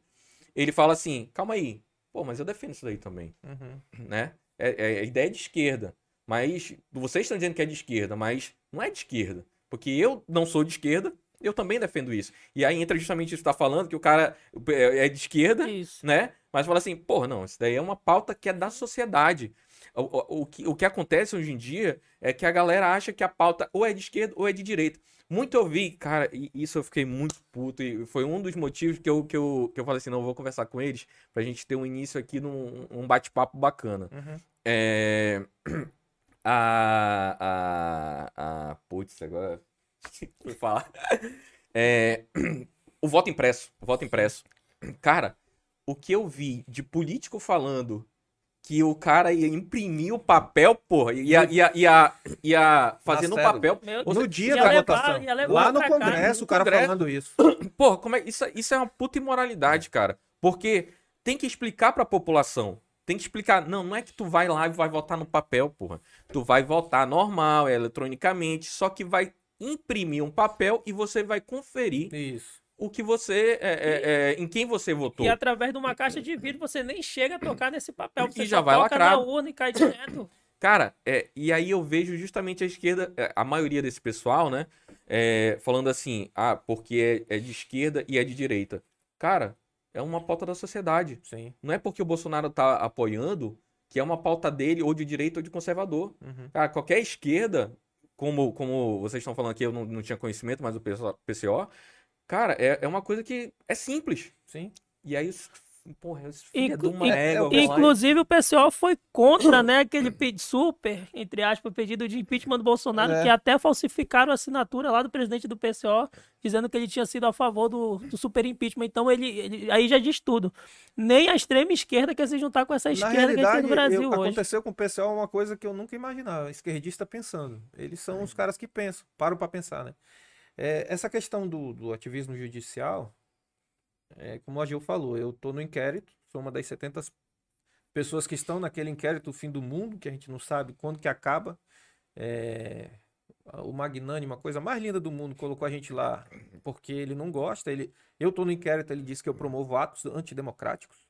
A: ele fala assim, calma aí, pô, mas eu defendo isso daí também
C: Uhum.
A: né? É, é a ideia de esquerda. Mas vocês estão dizendo que é de esquerda, mas não é de esquerda. Porque eu não sou de esquerda, eu também defendo isso. E aí entra justamente isso que você tá falando, que o cara é é de esquerda,
B: Isso.
A: né? Mas fala assim, porra, não, isso daí é uma pauta que é da sociedade. O, o, o que, o que acontece hoje em dia é que a galera acha que a pauta ou é de esquerda ou é de direita. Muito eu vi, cara, e isso eu fiquei muito puto. E foi um dos motivos que eu, que eu, que eu falei assim: não, eu vou conversar com eles pra gente ter um início aqui num um bate-papo bacana.
C: Uhum.
A: É. A. A. A. Putz, agora. Fui falar. É, o voto impresso. O voto impresso. Cara, o que eu vi de político falando que o cara ia imprimir o papel, porra, ia, ia, ia, ia fazendo o papel.
B: Meu
A: Ou
C: No dia
B: ia
C: da
B: levar-
C: votação. Lá no Congresso,
A: no
C: o cara
A: Congresso.
C: falando isso.
A: Porra, como é, isso, isso é uma puta imoralidade, cara. Porque tem que explicar pra população. Tem que explicar. Não, não é que tu vai lá e vai votar no papel, porra. Tu vai votar normal, eletronicamente, só que vai imprimir um papel e você vai conferir
C: Isso.
A: o que você. é, é, é, em quem você votou.
B: E através de uma caixa de vidro você nem chega a tocar nesse papel. Você
A: E já vai
B: toca na urna e cai direto.
A: Cara, é, e aí eu vejo justamente a esquerda, é, a maioria desse pessoal, né? é, falando assim, ah, porque é, é de esquerda e é de direita. Cara, é uma pauta da sociedade.
C: Sim.
A: Não é porque o Bolsonaro tá apoiando que é uma pauta dele, ou de direita ou de conservador.
C: Uhum.
A: Cara, qualquer esquerda, como, como vocês estão falando aqui, eu não, não tinha conhecimento, mas o PCO, cara, é, é uma coisa que é simples.
C: Sim.
A: E aí, isso- porra, isso
B: Inclu-
A: filha de uma
B: in-
A: égua.
B: Inclusive, o pessoal foi contra, né, aquele super, entre aspas, pedido de impeachment do Bolsonaro,
C: É.
B: que até falsificaram a assinatura lá do presidente do PCO, dizendo que ele tinha sido a favor do, do super impeachment. Então, ele, ele- aí já diz tudo. Nem a extrema esquerda quer se juntar com essa
C: Na
B: esquerda que a gente tem
C: realidade,
B: no Brasil
C: eu-
B: hoje.
C: aconteceu com o pessoal uma coisa que eu nunca imaginava. Esquerdista pensando. Eles são os caras que pensam, param para pensar, né? É, essa questão do, do ativismo judicial, é, como o Agil falou, eu tô no inquérito, sou uma das 70 pessoas que estão naquele inquérito o fim do mundo, que a gente não sabe quando que acaba. É, o Magnânimo, a coisa mais linda do mundo, colocou a gente lá porque ele não gosta. Ele, eu tô no inquérito, ele disse que eu promovo atos antidemocráticos.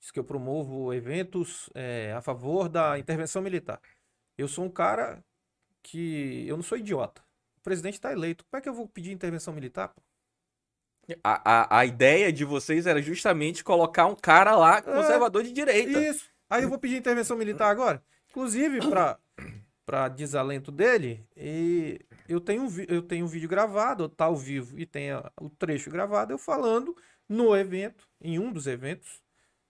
C: Diz que eu promovo eventos é, a favor da intervenção militar. Eu sou um cara que. Eu não sou idiota. O presidente está eleito. Como é que eu vou pedir intervenção militar? pô?
A: A, a, a ideia de vocês era justamente colocar um cara lá, conservador de direita.
C: Isso. Aí eu vou pedir intervenção militar agora. Inclusive, para para desalento dele, e eu tenho um eu tenho um vídeo gravado, tá ao vivo e tem a- o trecho gravado eu falando no evento, em um dos eventos,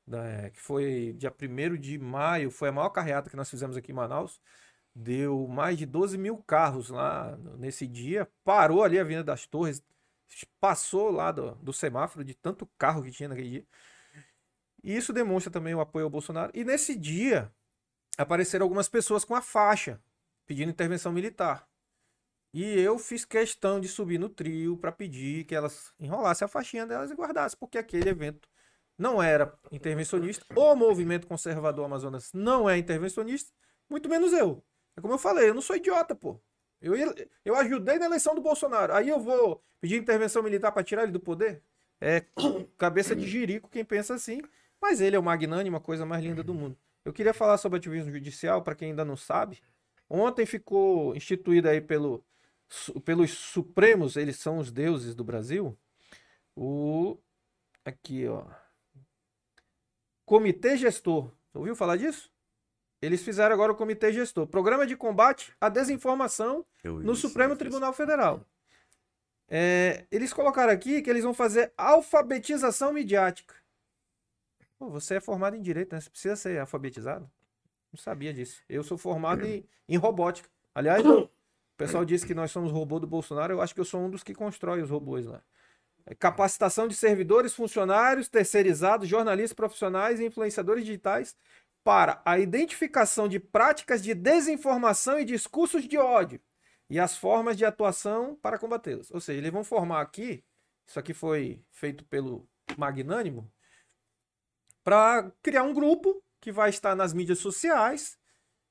C: né, que foi dia 1 de maio, foi a maior carreata que nós fizemos aqui em Manaus. Deu mais de 12 mil carros lá nesse dia. Parou ali a Avenida das Torres, passou lá do, do semáforo de tanto carro que tinha naquele dia. E isso demonstra também o apoio ao Bolsonaro. E nesse dia apareceram algumas pessoas com a faixa pedindo intervenção militar. E eu fiz questão de subir no trio para pedir que elas enrolassem a faixinha delas e guardassem, porque aquele evento não era intervencionista. O movimento conservador Amazonas não é intervencionista, muito menos eu. É como eu falei, eu não sou idiota, pô. Eu, eu ajudei na eleição do Bolsonaro. Aí eu vou pedir intervenção militar para tirar ele do poder? É cabeça de jirico quem pensa assim. Mas ele é o magnânimo, a coisa mais linda do mundo. Eu queria falar sobre ativismo judicial, para quem ainda não sabe. Ontem ficou instituído aí pelo, pelos Supremos, eles são os deuses do Brasil, o. Aqui, ó. Comitê Gestor. Ouviu falar disso? Eles fizeram agora o Comitê Gestor. Programa de combate à desinformação no Supremo Tribunal Federal. É, eles colocaram aqui que eles vão fazer alfabetização midiática. Pô, você é formado em direito, né? Você precisa ser alfabetizado? Não sabia disso. Eu sou formado em, em robótica. Aliás, o pessoal disse que nós somos robô do Bolsonaro. Eu acho que eu sou um dos que constrói os robôs lá. É, Capacitação de servidores, funcionários, terceirizados, jornalistas profissionais e influenciadores digitais para a identificação de práticas de desinformação e discursos de ódio e as formas de atuação para combatê-los. Ou seja, eles vão formar aqui, isso aqui foi feito pelo Magnânimo, para criar um grupo que vai estar nas mídias sociais.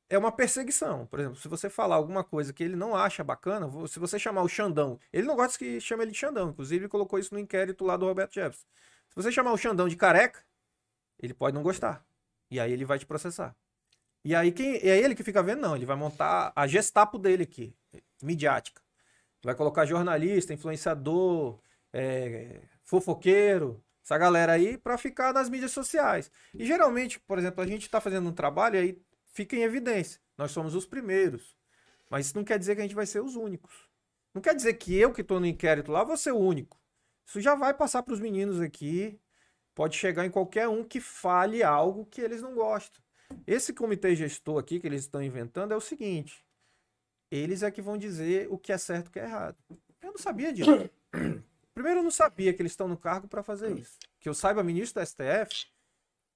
C: É uma perseguição. Por exemplo, se você falar alguma coisa que ele não acha bacana, se você chamar o Xandão, ele não gosta que chame ele de Xandão, inclusive ele colocou isso no inquérito lá do Roberto Jefferson. Se você chamar o Xandão de careca, ele pode não gostar. E aí ele vai te processar. E aí quem é ele que fica vendo? Não, ele vai montar a gestapo dele aqui, midiática. Vai colocar jornalista, influenciador, é, fofoqueiro, essa galera aí para ficar nas mídias sociais. E geralmente, por exemplo, a gente está fazendo um trabalho e aí fica em evidência. Nós somos os primeiros. Mas isso não quer dizer que a gente vai ser os únicos. Não quer dizer que eu que estou no inquérito lá vou ser o único. Isso já vai passar para os meninos aqui. Pode chegar em qualquer um que fale algo que eles não gostam. Esse comitê gestor aqui que eles estão inventando é o seguinte: eles é que vão dizer o que é certo e o que é errado. Eu não sabia disso. Primeiro, eu não sabia que eles estão no cargo para fazer isso. Que eu saiba, ministro do STF,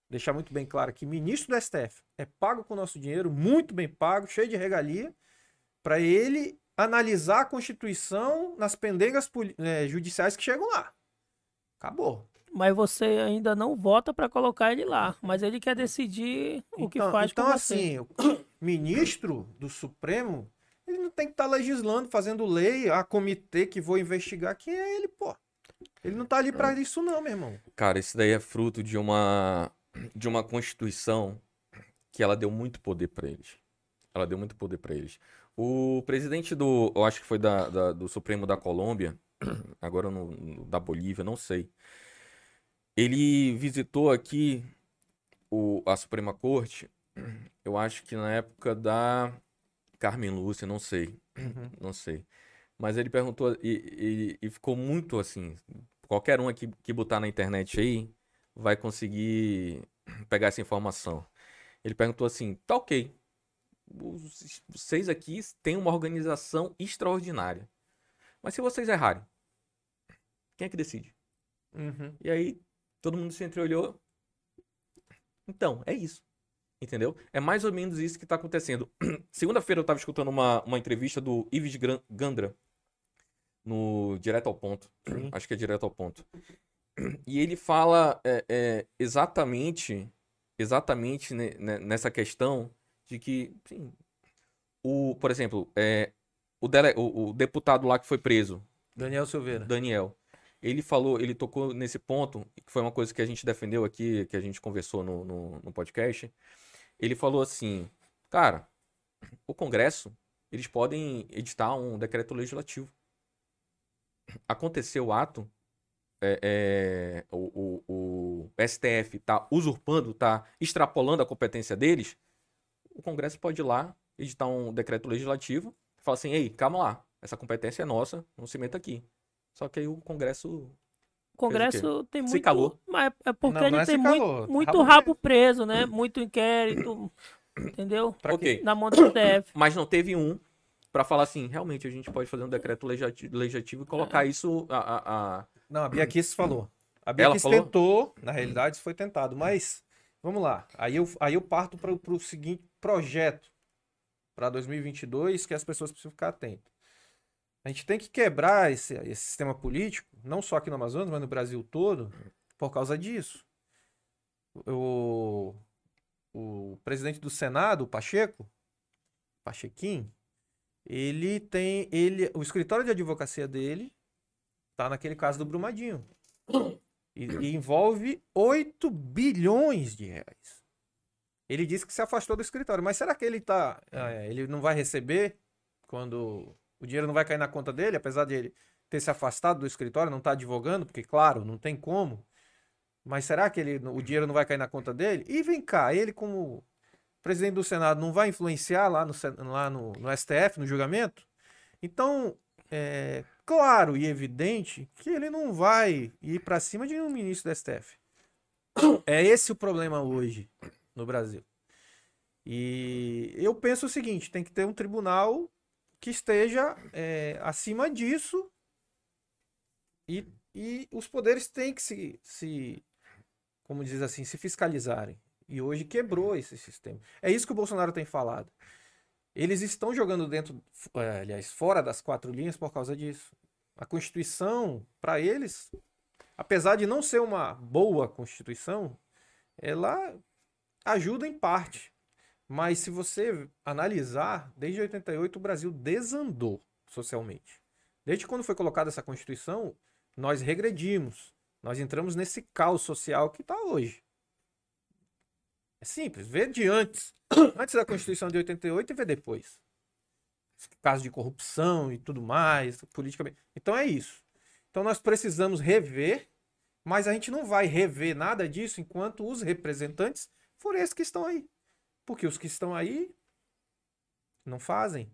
C: deixar muito bem claro que ministro do STF é pago com o nosso dinheiro, muito bem pago, cheio de regalia, para ele analisar a Constituição nas pendengas eh, judiciais que chegam lá. Acabou.
B: Mas você ainda não vota para colocar ele lá. Mas ele quer decidir o que
C: Então,
B: faz
C: então
B: com você.
C: assim, o ministro do Supremo, ele não tem que estar legislando, fazendo lei, a comitê que vou investigar, quem é ele, pô? Ele não tá ali pra isso não, meu irmão.
A: Cara, isso daí é fruto de uma de uma constituição que ela deu muito poder pra eles. Ela deu muito poder pra eles. O presidente do, eu acho que foi da, da- do Supremo da Colômbia, agora no- da Bolívia, não sei. Ele visitou aqui o, a Suprema Corte, eu acho que na época da Carmen Lúcia, não sei,
C: Uhum.
A: não sei. Mas ele perguntou e, e- e ficou muito assim. Qualquer um aqui que botar na internet aí vai conseguir pegar essa informação. Ele perguntou assim: tá ok. Vocês aqui têm uma organização extraordinária. Mas se vocês errarem, quem é que decide?
C: Uhum.
A: E aí todo mundo se entreolhou. Então, é isso. Entendeu? É mais ou menos isso que tá acontecendo. Segunda-feira eu tava escutando uma, uma entrevista do Ives Gandra no Direto ao Ponto. Acho que é Direto ao Ponto. E ele fala é, é, exatamente, exatamente ne- ne- nessa questão de que, sim, o, por exemplo, é, o, dele- o- o deputado lá que foi preso,
C: Daniel Silveira.
A: Daniel, ele falou, ele tocou nesse ponto, que foi uma coisa que a gente defendeu aqui, que a gente conversou no, no, no podcast. Ele falou assim, cara, o Congresso, eles podem editar um decreto legislativo. Aconteceu o ato, é, é, o, o, o STF tá usurpando, tá extrapolando a competência deles, o Congresso pode ir lá, editar um decreto legislativo, falar assim, ei, calma lá, essa competência é nossa, não se meta aqui. Só que aí o Congresso.
B: O Congresso tem
A: Se
B: muito.
A: calou.
B: Mas é porque
C: Não,
B: ele
C: não é
B: tem
C: se
B: muito, muito
C: rabo
B: rabo preso, né? Muito inquérito. Entendeu?
C: Pra
A: ok.
B: Na mão do STF.
A: Mas não teve um pra falar assim, realmente a gente pode fazer um decreto legislati- legislativo e colocar isso a, a- a-
C: Não, a Bia Kicis falou. A Bia
A: falou?
C: tentou, na realidade isso foi tentado, mas vamos lá. Aí eu, aí eu parto para o seguinte projeto para 2022 que as pessoas precisam ficar atentas. A gente tem que quebrar esse, esse sistema político, não só aqui no Amazonas, mas no Brasil todo, por causa disso. O, o presidente do Senado, o Pacheco, Pachequim, ele tem ele, o escritório de advocacia dele tá naquele caso do Brumadinho. E, e envolve 8 bilhões de reais. Ele disse que se afastou do escritório, mas será que ele tá, é, ele não vai receber quando o dinheiro não vai cair na conta dele, apesar de ele ter se afastado do escritório, não tá advogando, porque claro, não tem como. Mas será que ele, o dinheiro não vai cair na conta dele? E vem cá, ele como presidente do Senado não vai influenciar lá no, lá no, no STF, no julgamento? Então, é claro e evidente que ele não vai ir para cima de um ministro do STF. É esse o problema hoje no Brasil. E eu penso o seguinte: tem que ter um tribunal que esteja é, acima disso e, e os poderes têm que se, se, como diz assim, se fiscalizarem. E hoje quebrou esse sistema. É isso que o Bolsonaro tem falado. Eles estão jogando dentro, eh, aliás, fora das quatro linhas por causa disso. A Constituição, para eles, apesar de não ser uma boa Constituição, ela ajuda em parte. Mas se você analisar, desde 88 o Brasil desandou socialmente. Desde quando foi colocada essa Constituição, nós regredimos. Nós entramos nesse caos social que está hoje. É simples, vê de antes. Antes da Constituição de 88 e vê depois. Caso de corrupção e tudo mais, politicamente. Então é isso. Então nós precisamos rever, mas a gente não vai rever nada disso enquanto os representantes forem esses que estão aí. Porque os que estão aí não fazem.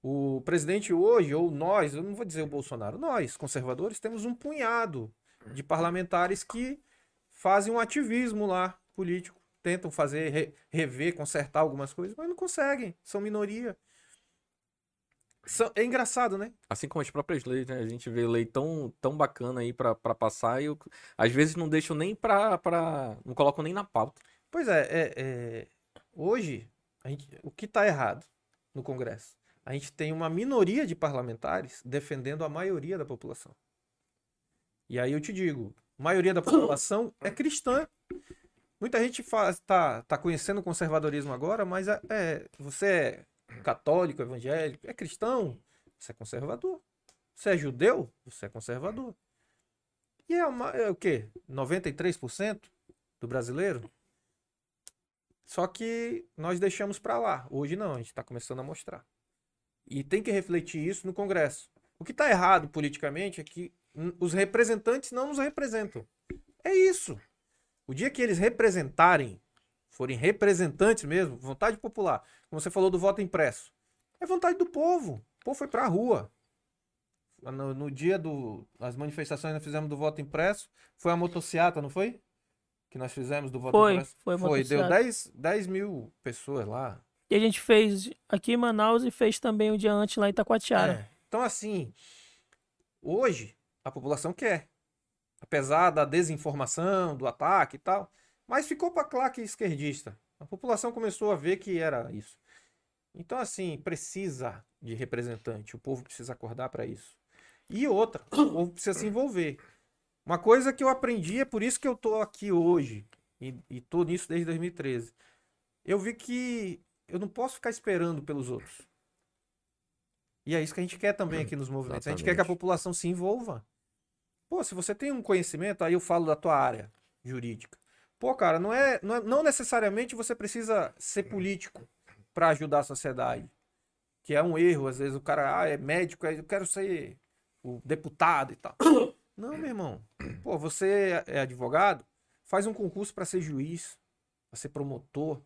C: O presidente hoje, ou nós, eu não vou dizer o Bolsonaro, nós, conservadores, temos um punhado de parlamentares que fazem um ativismo lá político tentam fazer, re- rever, consertar algumas coisas, mas não conseguem, são minoria. São- é engraçado, né?
A: Assim como as próprias leis, né? A gente vê lei tão, tão bacana aí pra, pra passar e o- às vezes não deixam nem pra, pra. Não colocam nem na pauta.
C: Pois é, é- é, hoje, gente- o que está errado no Congresso? A gente tem uma minoria de parlamentares defendendo a maioria da população. E aí eu te digo, a maioria da população é cristã. Muita gente faz, tá, tá conhecendo o conservadorismo agora, mas é, é- você é católico, evangélico, é cristão, você é conservador. Você é judeu, você é conservador. E é, uma- é o quê? 93% do brasileiro? Só que nós deixamos para lá. Hoje não, a gente está começando a mostrar. E tem que refletir isso no Congresso. O que está errado politicamente é que os representantes não nos representam. É isso. O dia que eles representarem, forem representantes mesmo, vontade popular, como você falou do voto impresso, é vontade do povo. O povo foi pra rua. No, no dia das manifestações nós fizemos do voto impresso, foi a motociata, não foi? Que nós fizemos do voto
B: Foi, foi
C: Foi, deu
B: motociata.
C: 10, 10 mil pessoas lá.
B: E a gente fez aqui em Manaus e fez também um dia antes lá em Itacoatiara.
C: É. Então, assim, hoje a população quer. Apesar da desinformação, do ataque e tal. Mas ficou para claque esquerdista. A população começou a ver que era isso. Então, assim, precisa de representante. O povo precisa acordar para isso. E outra, o povo precisa se envolver. Uma coisa que eu aprendi, é por isso que eu tô aqui hoje. E, e tô nisso desde 2013. Eu vi que eu não posso ficar esperando pelos outros. E é isso que a gente quer também aqui nos movimentos. A gente quer que a
A: Exatamente.
C: população se envolva. Pô, se você tem um conhecimento, aí eu falo da tua área jurídica. Pô, cara, não é, não, é- não necessariamente você precisa ser político para ajudar a sociedade. Que é um erro, às vezes o cara ah, é médico, eu quero ser o deputado e tal. Não, meu irmão. Pô, você é advogado, faz um concurso para ser juiz, para ser promotor.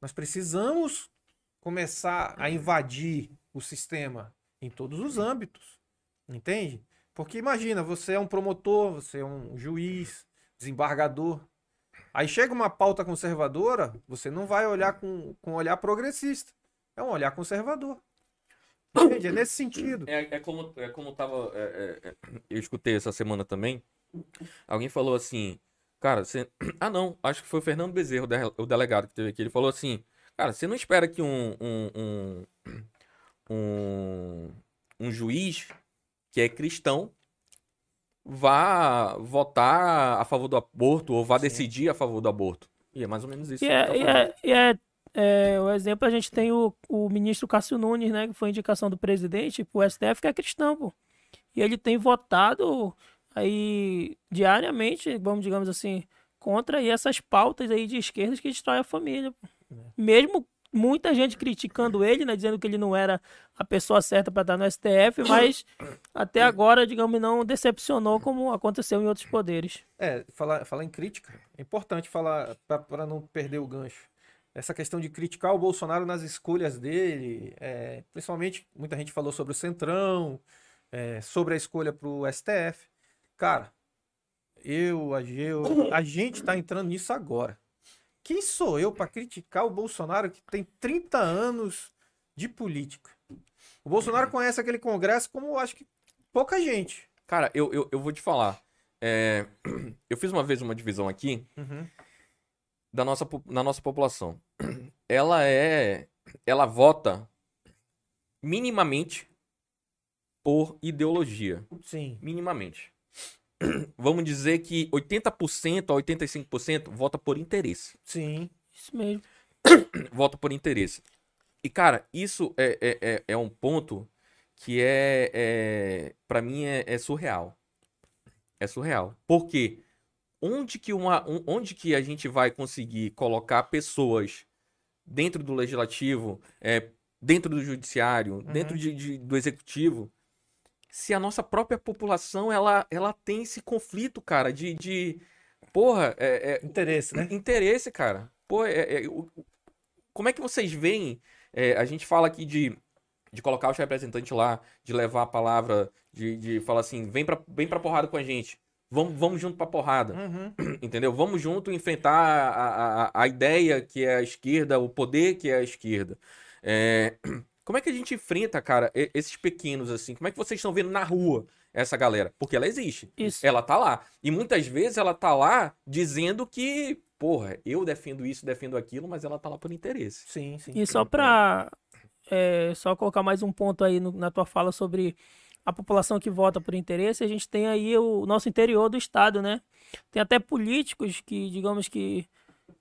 C: Nós precisamos começar a invadir o sistema em todos os âmbitos. Entende? Porque imagina, você é um promotor, você é um juiz, desembargador. Aí chega uma pauta conservadora, você não vai olhar com, com olhar progressista. É um olhar conservador. Entende? É nesse sentido.
A: É, é como, é como tava. é, é, é, eu escutei essa semana também. Alguém falou assim, cara, você. Ah, não, acho que foi o Fernando Bezerro, o de- o delegado que teve aqui. Ele falou assim, cara, você não espera que um, um, um, um, um juiz que é cristão vá votar a favor do aborto ou vá
C: Sim.
A: decidir a favor do aborto. E é mais ou menos isso.
B: E
A: que
B: é, e
A: tá falando.
B: é, e é, é, o exemplo, a gente tem o, o ministro Cássio Nunes, né? Que foi indicação do presidente pro STF, que é cristão, pô. E ele tem votado aí diariamente, vamos digamos assim, contra aí essas pautas aí de esquerdas que destrói a família. pô. Mesmo muita gente criticando ele, né? Dizendo que ele não era a pessoa certa para estar no STF, mas até agora, digamos, não decepcionou como aconteceu em outros poderes.
C: É, falar, falar em crítica, é importante falar para não perder o gancho. Essa questão de criticar o Bolsonaro nas escolhas dele, é, principalmente muita gente falou sobre o Centrão, é, sobre a escolha para o STF. Cara, eu, a Geu, a gente tá entrando nisso agora. Quem sou eu para criticar o Bolsonaro que tem 30 anos de política? O Bolsonaro conhece aquele Congresso como eu acho que pouca gente.
A: Cara, eu, eu, eu vou te falar. É, eu fiz uma vez uma divisão aqui
C: Uhum.
A: Da nossa, na nossa população. Ela é. Ela vota minimamente por ideologia.
C: Sim.
A: Minimamente. Vamos dizer que 80% a 85% vota por interesse.
C: Sim.
B: Isso mesmo.
A: Vota por interesse. E, cara, isso é, é, é, é um ponto que é, é para mim é, é surreal. É surreal. Por quê? Onde que, uma, um- onde que a gente vai conseguir colocar pessoas dentro do legislativo, é, dentro do judiciário, dentro de, de- do executivo, se a nossa própria população ela, ela tem esse conflito, cara, de, de porra, é, é,
C: Interesse, né?
A: interesse, cara. Pô, é- é, o- como é que vocês veem? é, a gente fala aqui de, de colocar os representantes lá, de levar a palavra, de, de falar assim, vem pra, vem pra porrada com a gente. Vamos, vamos junto pra porrada,
C: Uhum.
A: entendeu? Vamos junto enfrentar a, a, a ideia que é a esquerda, o poder que é a esquerda. É, como é que a gente enfrenta, cara, esses pequenos assim? Como é que vocês estão vendo na rua essa galera? Porque ela existe.
B: Isso.
A: Ela tá lá. E muitas vezes ela tá lá dizendo que, porra, eu defendo isso, defendo aquilo, mas ela tá lá por interesse.
C: Sim, sim.
B: E só pra é, só colocar mais um ponto aí no- na tua fala sobre a população que vota por interesse, a gente tem aí o nosso interior do estado, né? Tem até políticos que, digamos que,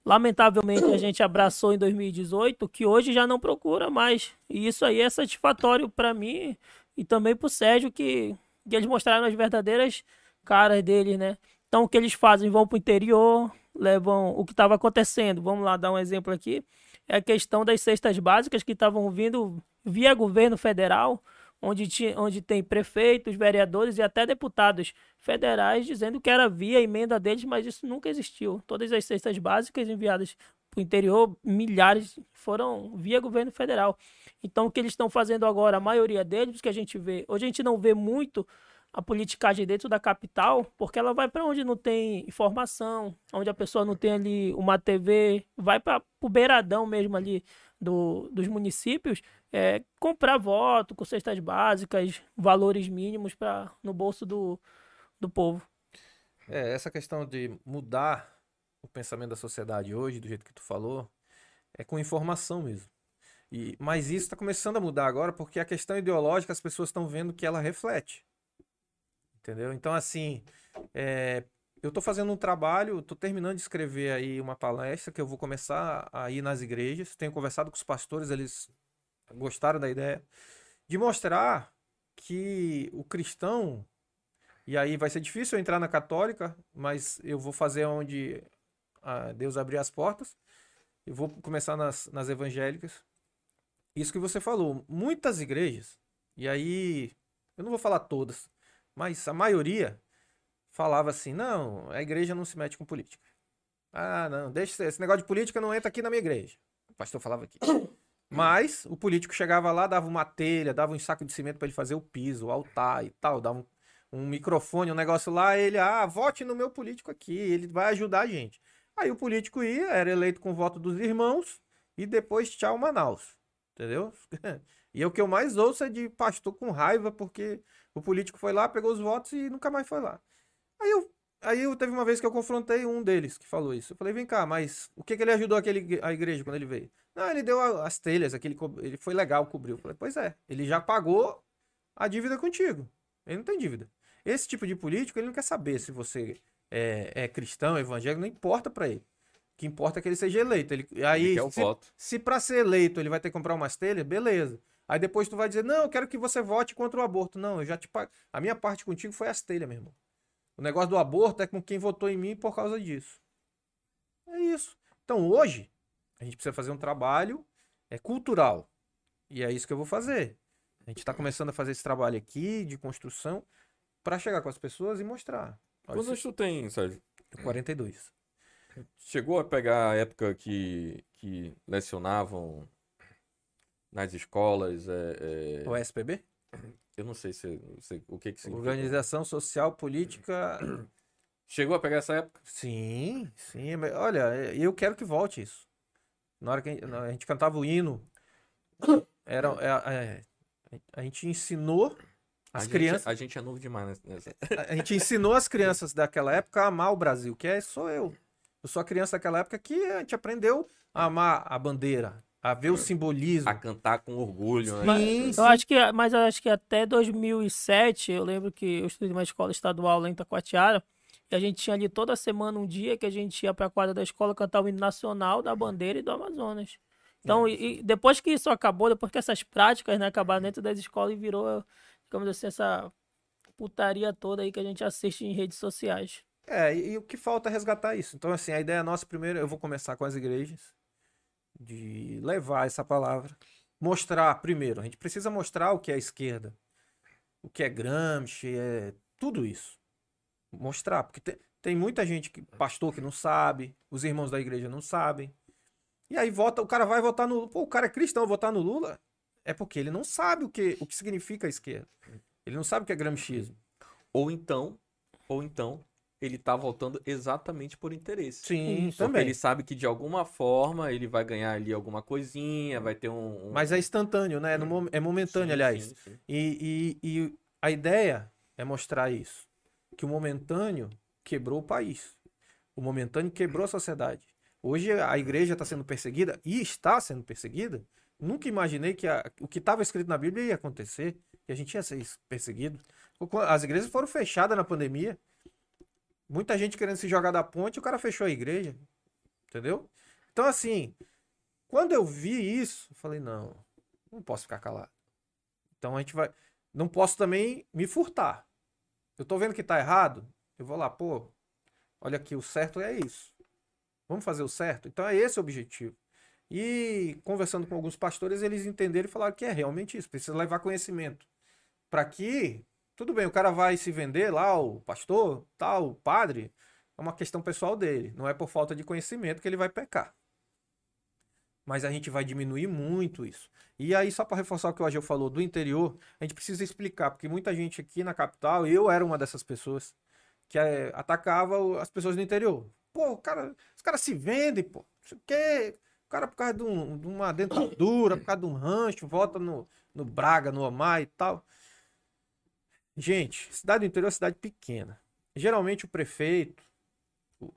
B: lamentavelmente a gente abraçou em 2018, que hoje já não procura mais. E isso aí é satisfatório pra mim e também pro Sérgio, que, que eles mostraram as verdadeiras caras deles, né? Então o que eles fazem? Vão pro interior, levam o que estava acontecendo. Vamos lá dar um exemplo aqui é a questão das cestas básicas que estavam vindo via governo federal. Onde, onde tem prefeitos, vereadores e até deputados federais dizendo que era via emenda deles, mas isso nunca existiu. Todas as cestas básicas enviadas para o interior, milhares foram via governo federal. Então, o que eles estão fazendo agora, a maioria deles, que a gente vê, hoje a gente não vê muito a politicagem dentro da capital, porque ela vai para onde não tem informação, onde a pessoa não tem ali uma TV, vai para o beiradão mesmo ali do, dos municípios, é, comprar voto com cestas básicas, valores mínimos para no bolso do, do povo.
C: É, essa questão de mudar o pensamento da sociedade hoje, do jeito que tu falou, é com informação mesmo. E, mas isso está começando a mudar agora porque a questão ideológica as pessoas estão vendo que ela reflete. Entendeu? Então, assim, é, eu estou fazendo um trabalho, estou terminando de escrever aí uma palestra que eu vou começar a ir nas igrejas. Tenho conversado com os pastores, eles gostaram da ideia de mostrar que o cristão, e aí vai ser difícil eu entrar na católica, mas eu vou fazer onde ah, Deus abrir as portas. Eu vou começar nas, nas evangélicas. Isso que você falou, muitas igrejas, e aí eu não vou falar todas, mas a maioria falava assim: não, a igreja não se mete com política. Ah, não, deixa esse negócio de política não entra aqui na minha igreja. O pastor falava aqui. Mas o político chegava lá, dava uma telha, dava um saco de cimento para ele fazer o piso, o altar e tal, dava um, um microfone, um negócio lá, ele, ah, vote no meu político aqui, ele vai ajudar a gente. Aí o político ia, era eleito com o voto dos irmãos e depois tchau Manaus. Entendeu? E o que eu mais ouço é de pastor com raiva porque o político foi lá, pegou os votos e nunca mais foi lá. Aí eu, aí eu teve uma vez que eu confrontei um deles que falou isso. Eu falei, vem cá, mas o que, que ele ajudou aquele, a igreja quando ele veio? Não, ele deu as telhas, aquele, ele foi legal, cobriu. Eu falei, pois é, ele já pagou a dívida contigo. Ele não tem dívida. Esse tipo de político, ele não quer saber se você é, é cristão, evangélico, não importa para ele. O que importa é que ele seja eleito. Ele, aí,
A: ele
C: se,
A: voto.
C: se para ser eleito ele vai ter que comprar umas telhas, beleza. Aí depois tu vai dizer, não, eu quero que você vote contra o aborto. Não, eu já te pago. A minha parte contigo foi as telhas, meu irmão. O negócio do aborto é com quem votou em mim por causa disso. É isso. Então hoje, a gente precisa fazer um trabalho é, cultural. E é isso que eu vou fazer. A gente está começando a fazer esse trabalho aqui de construção para chegar com as pessoas e mostrar. Olha,
A: Quantos anos tu tem, Sérgio?
C: 42.
A: Chegou a pegar a época que, que lecionavam nas escolas. É, é,
C: O SPB?
A: Eu não sei se, o que que significa.
C: Organização Social Política.
A: Chegou a pegar essa época?
C: Sim, sim. mas Olha, eu quero que volte isso. Na hora que a gente, a gente cantava o hino, era, é, é, a gente ensinou
A: A
C: as
A: gente-
C: crianças.
A: a gente é novo demais nessa.
C: A gente ensinou as crianças daquela época a amar o Brasil, que é, sou eu. Eu sou a criança daquela época que a gente aprendeu a amar a bandeira, a ver o simbolismo.
A: A cantar com orgulho, né?
C: Sim,
B: Eu acho que, mas eu acho que até 2007, eu lembro que eu estudei numa escola estadual lá em Taquatiara, e a gente tinha ali toda semana um dia que a gente ia para a quadra da escola cantar o hino nacional da bandeira e do Amazonas. Então, e, e depois que isso acabou, depois que essas práticas né, acabaram dentro das escolas e virou, digamos assim, essa putaria toda aí que a gente assiste em redes sociais.
C: É, e, e o que falta é resgatar isso. Então, assim, a ideia nossa, primeiro, eu vou começar com as igrejas, de levar essa palavra, mostrar, primeiro, a gente precisa mostrar o que é esquerda, o que é Gramsci, é tudo isso. Mostrar, porque tem, tem muita gente, que, pastor que não sabe, os irmãos da igreja não sabem. E aí vota, o cara vai votar no. Pô, o cara é cristão, votar no Lula é porque ele não sabe o que, o que significa a esquerda. Ele não sabe o que é gramscismo.
A: Ou então, ou então, ele tá voltando exatamente por interesse.
C: Sim,
A: Porque
C: também.
A: ele sabe que de alguma forma ele vai ganhar ali alguma coisinha, vai ter um. um-
C: Mas é instantâneo, né? É, no mom- é momentâneo,
A: Sim,
C: aliás.
A: sim, sim.
C: E, e, e a ideia é mostrar isso. Que o momentâneo quebrou o país. O momentâneo quebrou a sociedade. Hoje a igreja está sendo perseguida e está sendo perseguida. Nunca imaginei que a- o que estava escrito na Bíblia ia acontecer, que a gente ia ser perseguido. As igrejas foram fechadas na pandemia. Muita gente querendo se jogar da ponte, o cara fechou a igreja. Entendeu? Então, assim, quando eu vi isso, eu falei, não, não posso ficar calado. Então a gente vai. Não posso também me furtar. Eu tô vendo que tá errado, eu vou lá, pô, olha aqui, o certo é isso. Vamos fazer o certo? Então é esse o objetivo. E conversando com alguns pastores, eles entenderam e falaram que é realmente isso, precisa levar conhecimento. Para que, tudo bem, o cara vai se vender lá, o pastor, tal, o padre, é uma questão pessoal dele. Não é por falta de conhecimento que ele vai pecar. Mas a gente vai diminuir muito isso. E aí, só para reforçar o que o Agil falou do interior, a gente precisa explicar, porque muita gente aqui na capital, eu era uma dessas pessoas, que é, atacava as pessoas do interior. Pô, cara, os caras se vendem, pô. Isso que o cara, por causa de, um, de, uma dentadura, por causa de um rancho, vota no, no Braga, no Omar e tal. Gente, cidade do interior é cidade pequena. Geralmente o prefeito,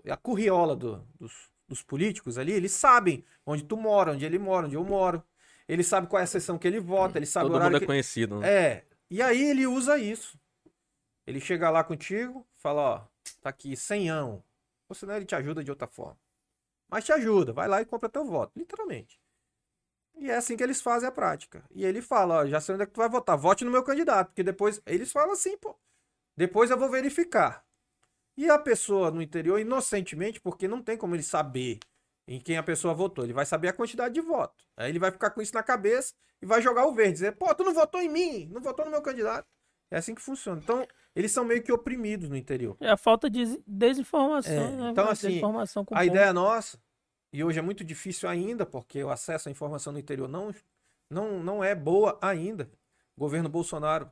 C: a curriola do, dos, dos políticos ali, eles sabem onde tu mora, onde ele mora, onde eu moro. Ele sabe qual é a sessão que ele vota, ele sabe
A: Todo
C: o horário
A: mundo é
C: que...
A: conhecido, né?
C: É. E aí ele usa isso. Ele chega lá contigo, fala, ó, tá aqui senhão. Ou senão ele te ajuda de outra forma. Mas te ajuda, vai lá e compra teu voto, literalmente. E é assim que eles fazem a prática. E ele fala, ó, já sei onde é que tu vai votar, vote no meu candidato, porque depois eles falam assim, pô. Depois eu vou verificar. E a pessoa no interior, inocentemente, porque não tem como ele saber em quem a pessoa votou, ele vai saber a quantidade de voto. Aí ele vai ficar com isso na cabeça e vai jogar o verde, dizer, pô, tu não votou em mim, não votou no meu candidato. É assim que funciona. Então, eles são meio que oprimidos no interior.
B: É a falta de desinformação,
C: É,
B: né?
C: então, assim,
B: Desinformação com o
C: A
B: povo.
C: ideia nossa, e hoje é muito difícil ainda, porque o acesso à informação no interior não, não, não é boa ainda. Governo Bolsonaro.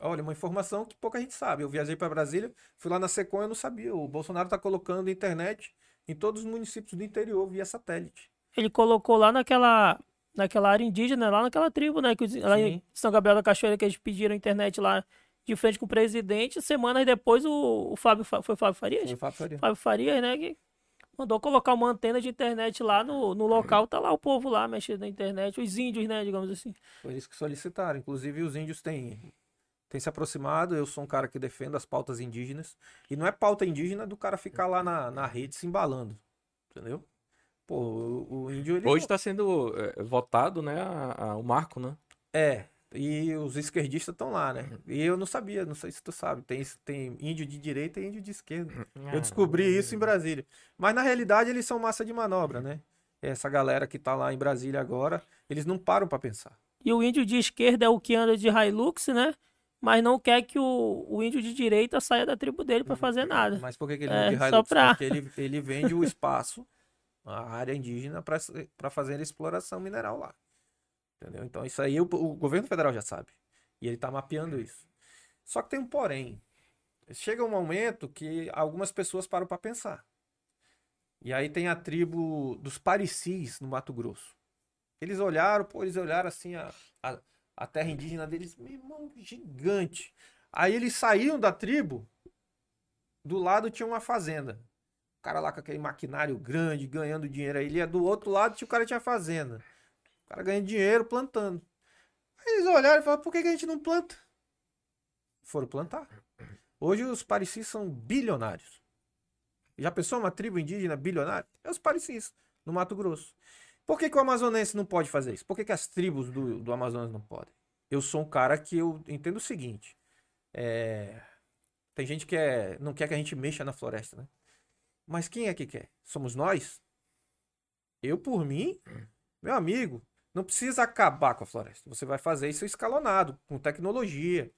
C: Olha, uma informação que pouca gente sabe. Eu viajei para Brasília, fui lá na Secom eu não sabia. O Bolsonaro está colocando internet em todos os municípios do interior via satélite.
B: Ele colocou lá naquela, naquela área indígena, lá naquela tribo, né? Que, lá em. São Gabriel da Cachoeira, que eles pediram internet lá de frente com o presidente. Semanas depois o, o Fábio, foi o Fábio Farias?
C: Foi o Fábio Faria.
B: Fábio Farias, né? Que mandou colocar uma antena de internet lá no, no local. Tá lá o povo lá mexendo na internet. Os índios, né? Digamos assim.
C: Foi isso que solicitaram. Inclusive, os índios têm, têm se aproximado. Eu sou um cara que defendo as pautas indígenas. E não é pauta indígena do cara ficar lá na, na rede se embalando. Entendeu? Pô, o, o índio. Ele
A: Hoje
C: não-
A: está sendo é, votado, né, a- a- o marco, né?
C: É. E os esquerdistas estão lá, né? E eu não sabia, não sei se tu sabe. Tem, tem índio de direita e índio de esquerda. Eu descobri isso em Brasília. Mas na realidade eles são massa de manobra, né? Essa galera que tá lá em Brasília agora, eles não param pra pensar.
B: E o índio de esquerda é o que anda de Hilux, né? Mas não quer que o, o índio de direita saia da tribo dele pra fazer nada.
C: Mas por que, que ele
B: É, só
C: Hilux?
B: pra-
C: Porque ele, ele vende o espaço, a área indígena, para fazer a exploração mineral lá. Entendeu? Então isso aí o, o governo federal já sabe. E ele tá mapeando isso. Só que tem um porém. Chega um momento que algumas pessoas param para pensar. E aí tem a tribo dos Parecis, no Mato Grosso. Eles olharam, pô, eles olharam assim a, a, a terra indígena deles, meu irmão, gigante. Aí eles saíram da tribo, do lado tinha uma fazenda. O cara lá com aquele maquinário grande, ganhando dinheiro. Aí ele ia do outro lado, tinha o cara tinha fazenda. O cara ganhando dinheiro plantando. Aí eles olharam e falaram, por que, que a gente não planta? Foram plantar. Hoje os parecis são bilionários. Já pensou uma tribo indígena bilionária? É os parecis, no Mato Grosso. Por que, que o amazonense não pode fazer isso? Por que, que as tribos do, do Amazonas não podem? Eu sou um cara que eu entendo o seguinte. É, Tem gente que é... não quer que a gente mexa na floresta, né? Mas quem é que quer? Somos nós? Eu, por mim, meu amigo, não precisa acabar com a floresta. Você vai fazer isso escalonado, com tecnologia.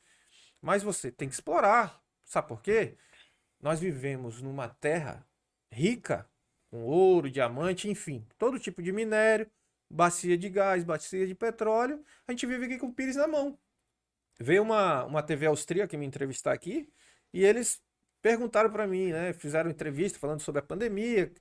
C: Mas você tem que explorar. Sabe por quê? Nós vivemos numa terra rica, com ouro, diamante, enfim, todo tipo de minério, bacia de gás, bacia de petróleo. A gente vive aqui com o pires na mão. Veio uma, uma TV austríaca me entrevistar aqui e eles perguntaram para mim, né? Fizeram entrevista falando sobre a pandemia,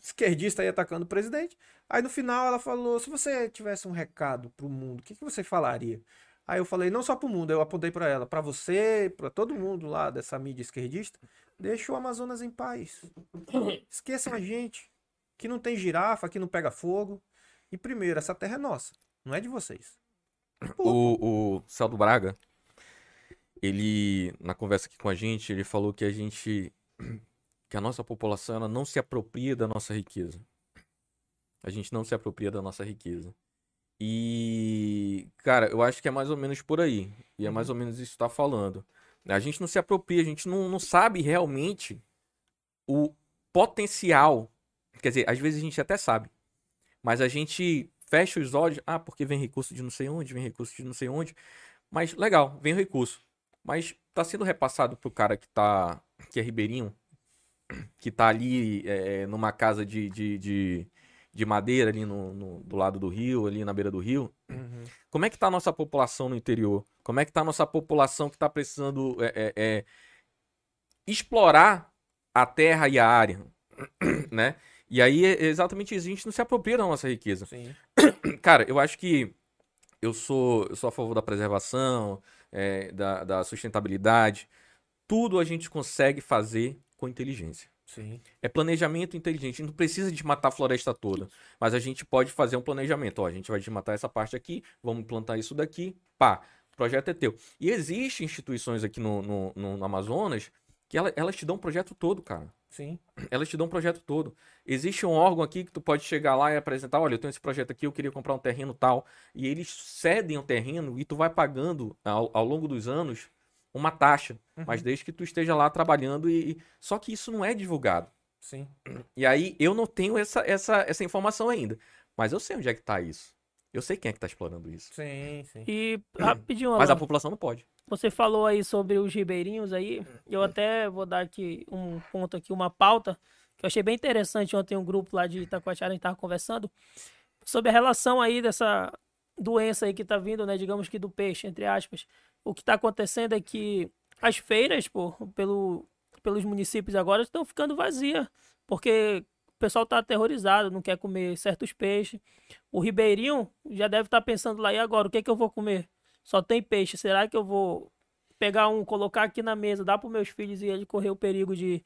C: esquerdista aí atacando o presidente. Aí no final ela falou: se você tivesse um recado pro mundo, o que, que você falaria? Aí eu falei, não só pro mundo, eu apontei para ela, para você, para todo mundo lá dessa mídia esquerdista, deixa o Amazonas em paz. Esqueçam a gente, que não tem girafa, que não pega fogo. E primeiro, essa terra é nossa, não é de vocês.
A: O, o Celso Braga, ele, na conversa aqui com a gente, ele falou que a gente, que a nossa população, ela não se apropria da nossa riqueza. A gente não se apropria da nossa riqueza. E, cara, eu acho que é mais ou menos por aí. E é mais ou menos isso que tá falando. A gente não se apropria, a gente não, não sabe realmente o potencial. Quer dizer, às vezes a gente até sabe. Mas a gente fecha os olhos, ah, porque vem recurso de não sei onde, vem recurso de não sei onde. Mas legal, vem o recurso. Mas tá sendo repassado pro cara que tá. que é ribeirinho, que tá ali é, numa casa de, de, de, de madeira ali no, no- do lado do rio, ali na beira do rio.
C: Uhum.
A: Como é que tá a nossa população no interior? Como é que tá a nossa população que tá precisando é, é, é, explorar a terra e a área, né? E aí, é exatamente isso, a gente não se apropria da nossa riqueza.
C: Sim.
A: Cara, eu acho que eu sou, eu sou a favor da preservação, é, da, da sustentabilidade. Tudo a gente consegue fazer com inteligência.
C: Sim.
A: É planejamento inteligente. Não precisa desmatar a floresta toda. Mas a gente pode fazer um planejamento. Ó, a gente vai desmatar essa parte aqui, vamos plantar isso daqui. Pá, o projeto é teu. E existem instituições aqui no, no, no- no Amazonas que ela- elas te dão um projeto todo, cara.
C: Sim.
A: Elas te dão um projeto todo. Existe um órgão aqui que tu pode chegar lá e apresentar, olha, eu tenho esse projeto aqui, eu queria comprar um terreno tal. E eles cedem o terreno e tu vai pagando ao, ao longo dos anos uma taxa. Mas desde que tu esteja lá trabalhando e... Só que isso não é divulgado.
C: Sim.
A: E aí eu não tenho essa, essa, essa informação ainda. Mas eu sei onde é que tá isso. Eu sei quem é que tá explorando isso.
C: Sim, sim.
B: E rapidinho,
A: Mas a população não pode.
B: você falou aí sobre os ribeirinhos aí. Eu até vou dar aqui um ponto aqui, uma pauta que eu achei bem interessante. Ontem um grupo lá de Itacoatiara a gente tava conversando sobre a relação aí dessa doença aí que tá vindo, né, digamos que do peixe, entre aspas. O que tá acontecendo é que as feiras, pô, pelo, pelos municípios agora estão ficando vazias, porque o pessoal tá aterrorizado, não quer comer certos peixes. O ribeirinho já deve estar pensando lá, e agora, o que é que eu vou comer? Só tem peixe, será que eu vou pegar um, colocar aqui na mesa, dar para meus filhos e ele correr o perigo de,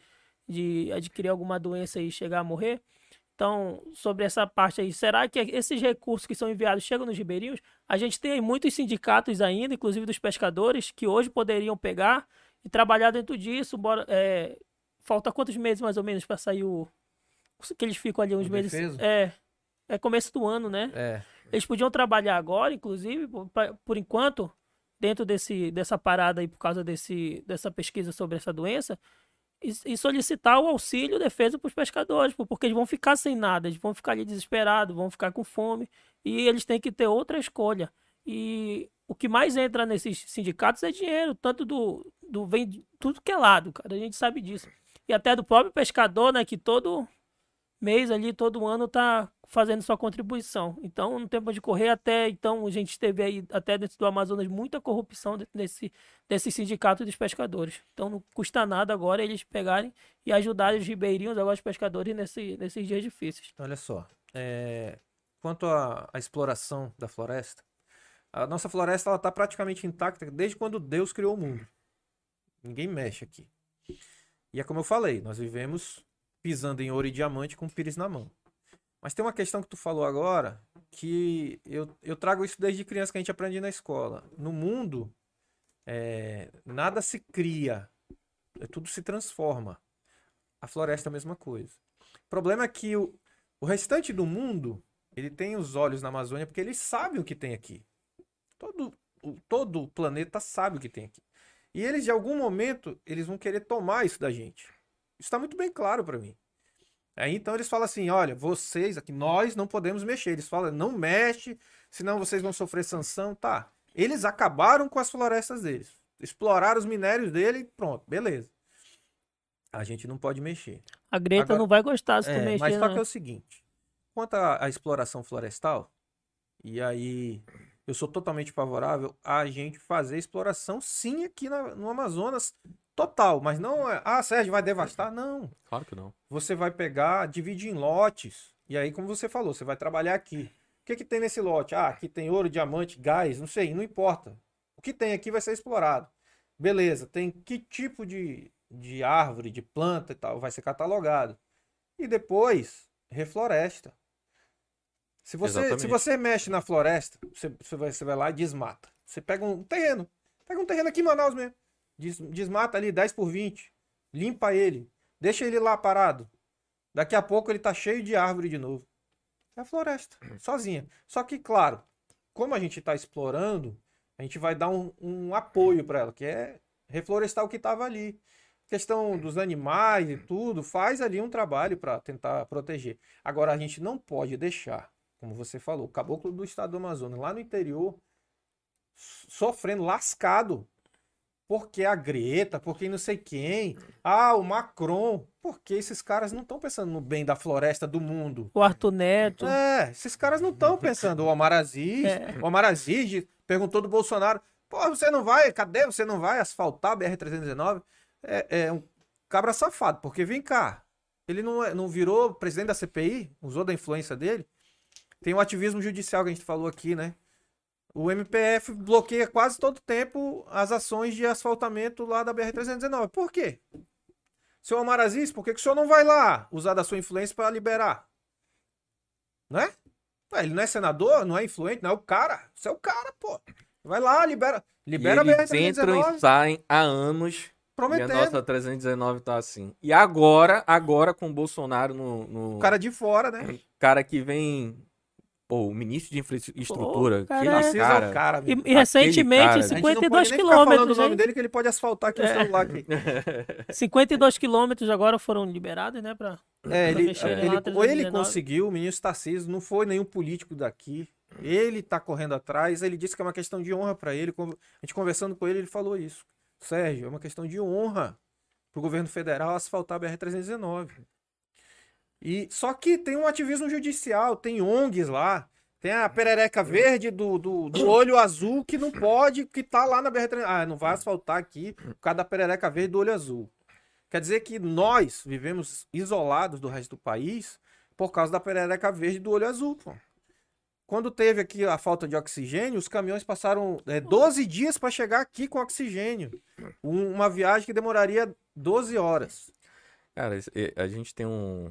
B: de adquirir alguma doença e chegar a morrer? Então, sobre essa parte aí, será que esses recursos que são enviados chegam nos ribeirinhos? A gente tem muitos sindicatos ainda, inclusive dos pescadores, que hoje poderiam pegar e trabalhar dentro disso. Bora, é, falta quantos meses mais ou menos para sair o. Que eles ficam ali uns
C: O
B: meses.
C: defeso?
B: É. É começo do ano, né?
C: É.
B: Eles podiam trabalhar agora, inclusive, por, por enquanto, dentro desse, dessa parada aí, por causa desse, dessa pesquisa sobre essa doença, e, solicitar o auxílio, defesa para os pescadores, porque eles vão ficar sem nada, eles vão ficar ali desesperados, vão ficar com fome, e eles têm que ter outra escolha. E o que mais entra nesses sindicatos é dinheiro, tanto do, do vem de tudo que é lado, cara, a gente sabe disso. E até do próprio pescador, né, que todo mês ali, todo ano tá fazendo sua contribuição. Então, no tempo de correr até, então, a gente teve aí, até dentro do Amazonas, muita corrupção desse, desse sindicato dos pescadores. Então, não custa nada agora eles pegarem e ajudarem os ribeirinhos, agora os pescadores, nesse, nesses dias difíceis.
C: Olha só. é, Quanto à, à exploração da floresta, a nossa floresta está praticamente intacta desde quando Deus criou o mundo. Ninguém mexe aqui. E é como eu falei, nós vivemos pisando em ouro e diamante com pires na mão. Mas tem uma questão que tu falou agora que eu, eu trago isso desde criança que a gente aprende na escola. No mundo, é, nada se cria, é, tudo se transforma. A floresta é a mesma coisa. O problema é que o, o restante do mundo, ele tem os olhos na Amazônia porque eles sabem o que tem aqui. Todo todo o planeta sabe o que tem aqui. E eles, de algum momento, eles vão querer tomar isso da gente. Isso está muito bem claro para mim. Aí então eles falam assim: olha, vocês aqui, nós não podemos mexer. Eles falam, não mexe, senão vocês vão sofrer sanção. Tá. Eles acabaram com as florestas deles. Exploraram os minérios dele e pronto, beleza. A gente não pode mexer.
B: A Greta
C: Agora-
B: não vai gostar se tu
C: É,
B: mexer.
C: mas só
B: né?
C: que é o seguinte: quanto à, à exploração florestal, e aí eu sou totalmente favorável a gente fazer exploração sim aqui na- no Amazonas total, mas não é, ah, Sérgio vai devastar, não.
A: Claro que não.
C: Você vai pegar, dividir em lotes, e aí, como você falou, você vai trabalhar aqui. O que que tem nesse lote? Ah, aqui tem ouro, diamante, gás, não sei, não importa. O que tem aqui vai ser explorado. Beleza, tem que tipo de, de árvore, de planta e tal, vai ser catalogado. E depois, refloresta. Se você, se você mexe na floresta, você, você, vai, você vai lá e desmata. Você pega um terreno, pega um terreno aqui em Manaus mesmo, desmata ali 10 por 20, limpa ele, deixa ele lá parado. Daqui a pouco ele tá cheio de árvore de novo. É a floresta, sozinha. Só que, claro, como a gente está explorando, a gente vai dar um, um apoio para ela, que é reflorestar o que estava ali. Questão dos animais e tudo, faz ali um trabalho para tentar proteger. Agora, a gente não pode deixar, como você falou, o caboclo do estado do Amazonas, lá no interior, sofrendo, lascado. Porque a Greta, porque não sei quem. Ah, o Macron. Porque esses caras não estão pensando no bem da floresta do mundo.
B: O Arthur Neto.
C: É, esses caras não estão pensando. O Omar Aziz,
B: É.
C: o Omar Aziz perguntou do Bolsonaro: pô, você não vai, cadê? Você não vai asfaltar a BR-319? É, é um cabra safado, porque vem cá. Ele não, é- não virou presidente da CPI, usou da influência dele. Tem o ativismo judicial que a gente falou aqui, né? O MPF bloqueia quase todo tempo as ações de asfaltamento lá da BR-319. Por quê? Seu Omar Aziz, por que, que o senhor não vai lá usar da sua influência para liberar? Né? Ué, Ele não é senador, não é influente, não é o cara. Você é o cara, pô. Vai lá, libera. Libera
A: e
C: a
A: eles entram e
C: BR-319,
A: saem há anos. E a
C: prometendo.
A: nossa 319 tá assim. E agora, agora com o Bolsonaro no, no
C: O cara de fora, né?
A: cara que vem. Pô, o ministro de infraestrutura.
B: cara,
A: aquele
B: é-
A: cara.
C: o cara,
B: E, e recentemente,
A: cara.
C: A gente não pode
B: 52
C: nem ficar falando o
B: quilômetros,
C: nome dele que ele pode asfaltar aqui o
B: É.
C: celular aqui.
B: 52 quilômetros agora foram liberados, né? Pra...
C: É, ele,
B: mexer
C: ele- ou ele
B: 319.
C: conseguiu, o ministro Tarcísio, não foi nenhum político daqui. Ele tá correndo atrás, ele disse que é uma questão de honra para ele. A gente conversando com ele, ele falou isso. Sérgio, é uma questão de honra pro governo federal asfaltar a BR-319. E, só que tem um ativismo judicial, tem ONGs lá, tem a perereca verde do, do, do olho azul que não pode, que tá lá na BR-319. Ah, não vai asfaltar aqui por causa da perereca verde do olho azul. Quer dizer que nós vivemos isolados do resto do país por causa da perereca verde do olho azul, pô. Quando teve aqui a falta de oxigênio, os caminhões passaram é, 12 dias para chegar aqui com oxigênio. Um- uma viagem que demoraria 12 horas.
A: Cara, a gente tem um.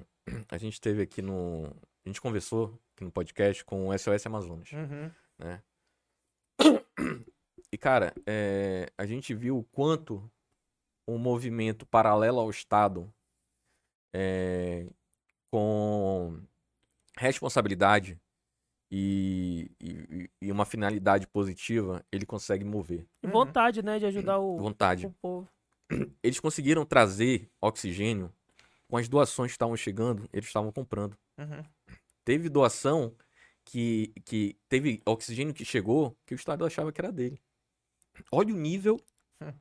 A: A gente teve aqui no. A gente conversou aqui no podcast com o SOS Amazonas.
C: Uhum.
A: E, cara, é, a gente viu o quanto um movimento paralelo ao Estado, é, com responsabilidade e, e- e uma finalidade positiva, ele consegue mover.
B: E
C: Uhum.
B: vontade, né? De ajudar o,
A: Vontade.
B: o povo.
A: Eles conseguiram trazer oxigênio com as doações que estavam chegando, eles estavam comprando.
C: Uhum.
A: Teve doação que, que teve oxigênio que chegou que o Estado achava que era dele. Olha o nível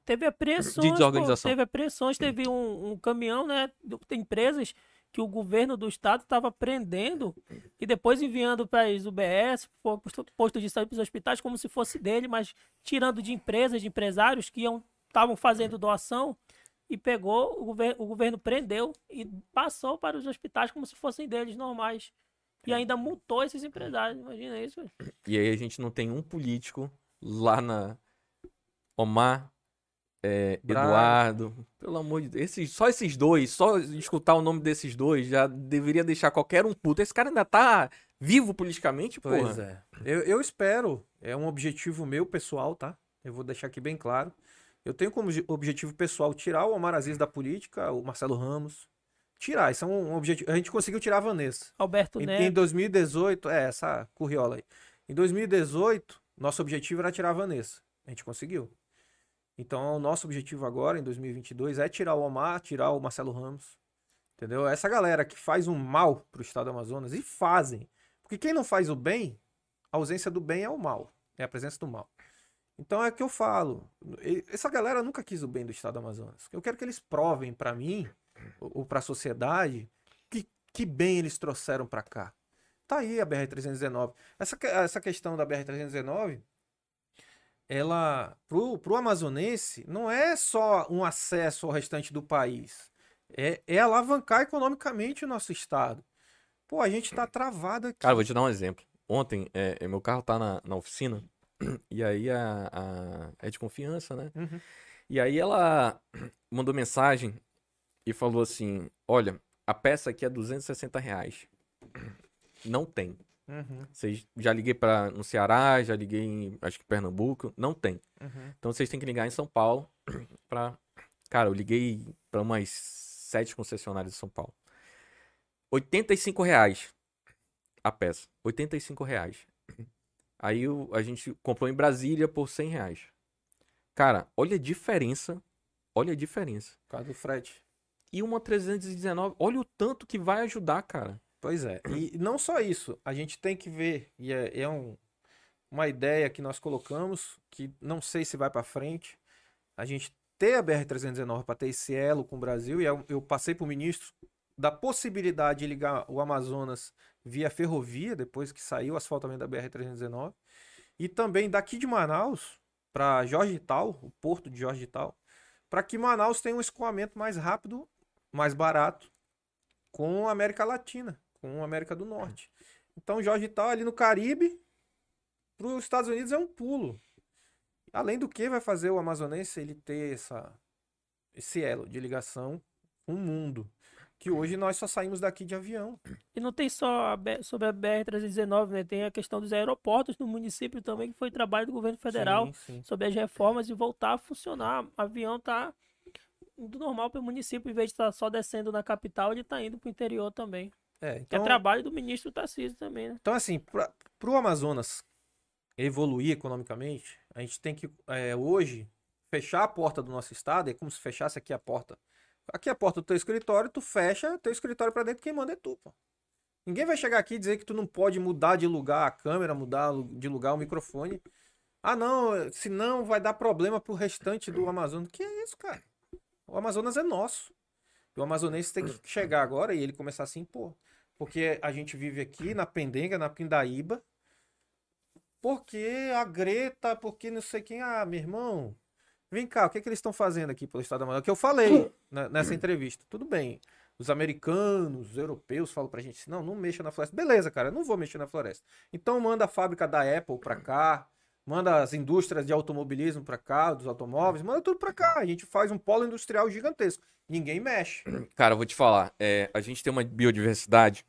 B: Teve apreensões, pô,
A: desorganização.
B: teve apreensões, teve um, um caminhão, né? de de empresas que o governo do estado estava prendendo e depois enviando para as UBS, pro posto, posto de saúde para os hospitais, como se fosse dele, mas tirando de empresas, de empresários que estavam fazendo doação e pegou, o, gover o governo prendeu e passou para os hospitais como se fossem deles normais. E ainda multou esses empresários, imagina isso. velho.
A: E aí a gente não tem um político lá na Omar, é. Eduardo, pelo amor de Deus, esses, só esses dois, só escutar o nome desses dois já deveria deixar qualquer um puto. Esse cara ainda tá vivo politicamente, porra.
C: Pois é. Eu, eu espero, é um objetivo meu pessoal, tá? Eu vou deixar aqui bem claro. Eu tenho como obje- objetivo pessoal tirar o Omar Aziz da política, o Marcelo Ramos. Tirar, isso é um objetivo. A gente conseguiu tirar a Vanessa.
B: Alberto
C: Em, em
B: Neto.
C: 2018, é, essa curriola aí. Em 2018, nosso objetivo era tirar a Vanessa. A gente conseguiu. Então, o nosso objetivo agora, em 2022, é tirar o Omar, tirar o Marcelo Ramos. Entendeu? Essa galera que faz um mal pro estado do Amazonas, e fazem. Porque quem não faz o bem, a ausência do bem é o mal. É a presença do mal. Então é o que eu falo. Essa galera nunca quis o bem do estado do Amazonas. Eu quero que eles provem pra mim, ou ou pra sociedade, que, que bem eles trouxeram pra cá. Tá aí a BR-319. Essa, essa questão da BR-319, ela, pro, pro amazonense, não é só um acesso ao restante do país. É, é alavancar economicamente o nosso estado. Pô, a gente tá travado aqui.
A: Cara, vou te dar um exemplo. Ontem, é, é, meu carro tá na, na oficina, e aí a, a- é de confiança, né?
C: Uhum.
A: E aí ela mandou mensagem e falou assim: Olha, a peça aqui é 260 reais. Não tem.
C: Uhum,
A: Vocês já liguei para no Ceará, já liguei em acho que Pernambuco, não tem.
C: uhum.
A: Então vocês têm que ligar em São Paulo pra. Cara, eu liguei para umas sete concessionárias de São Paulo. 85 reais a peça. 85 reais. Aí o- a gente comprou em Brasília por 100 reais. Cara, olha a diferença. Olha a diferença.
C: Por causa do frete.
A: E uma 319, olha o tanto que vai ajudar, cara.
C: Pois é. E não só isso, a gente tem que ver, e é, é um. uma ideia que nós colocamos, que não sei se vai para frente, a gente ter a BR-319 para ter esse elo com o Brasil, e eu, eu passei para o ministro da possibilidade de ligar o Amazonas via ferrovia, depois que saiu o asfaltamento da BR-319, e também daqui de Manaus para Jorge Tal, o porto de Jorge Tal, para que Manaus tenha um escoamento mais rápido, mais barato com a América Latina, com a América do Norte. Então Jorge Tal ali no Caribe, para os Estados Unidos é um pulo. Além do que vai fazer o amazonense ele ter essa, esse elo de ligação com o mundo. Que hoje nós só saímos daqui de avião.
B: E não tem só a B- sobre a BR-319, né? Tem a questão dos aeroportos no município também, que foi trabalho do governo federal
C: Sim, sim.
B: sobre as reformas e voltar a funcionar. O avião tá do normal para o município, em vez de estar só descendo na capital, ele tá indo para o interior também.
C: É,
B: Que é
C: então,
B: trabalho do ministro Tarcísio também, né?
C: então assim, para o Amazonas evoluir economicamente, a gente tem que, é, hoje, fechar a porta do nosso estado, é como se fechasse aqui a porta. Aqui é a porta do teu escritório, tu fecha teu escritório para dentro, quem manda é tu, pô. Ninguém vai chegar aqui e dizer que tu não pode mudar de lugar a câmera, mudar de lugar o microfone. Ah, não, senão vai dar problema pro restante do Amazonas. Que é isso, cara? O Amazonas é nosso. E o amazonense tem que chegar agora e ele começar a se impor. Porque a gente vive aqui na Pendenga, na Pindaíba. Porque a Greta, porque não sei quem. Ah, meu irmão, vem cá, o que, é que eles estão fazendo aqui pelo Estado da Amazônia? Que eu falei né, nessa entrevista. Tudo bem. Os americanos, os europeus falam pra gente assim, não, não mexa na floresta. Beleza, cara, eu não vou mexer na floresta. Então manda a fábrica da Apple pra cá, manda as indústrias de automobilismo pra cá, dos automóveis, manda tudo pra cá. A gente faz um polo industrial gigantesco. Ninguém mexe.
A: Cara, eu vou te falar. é, a gente tem uma biodiversidade,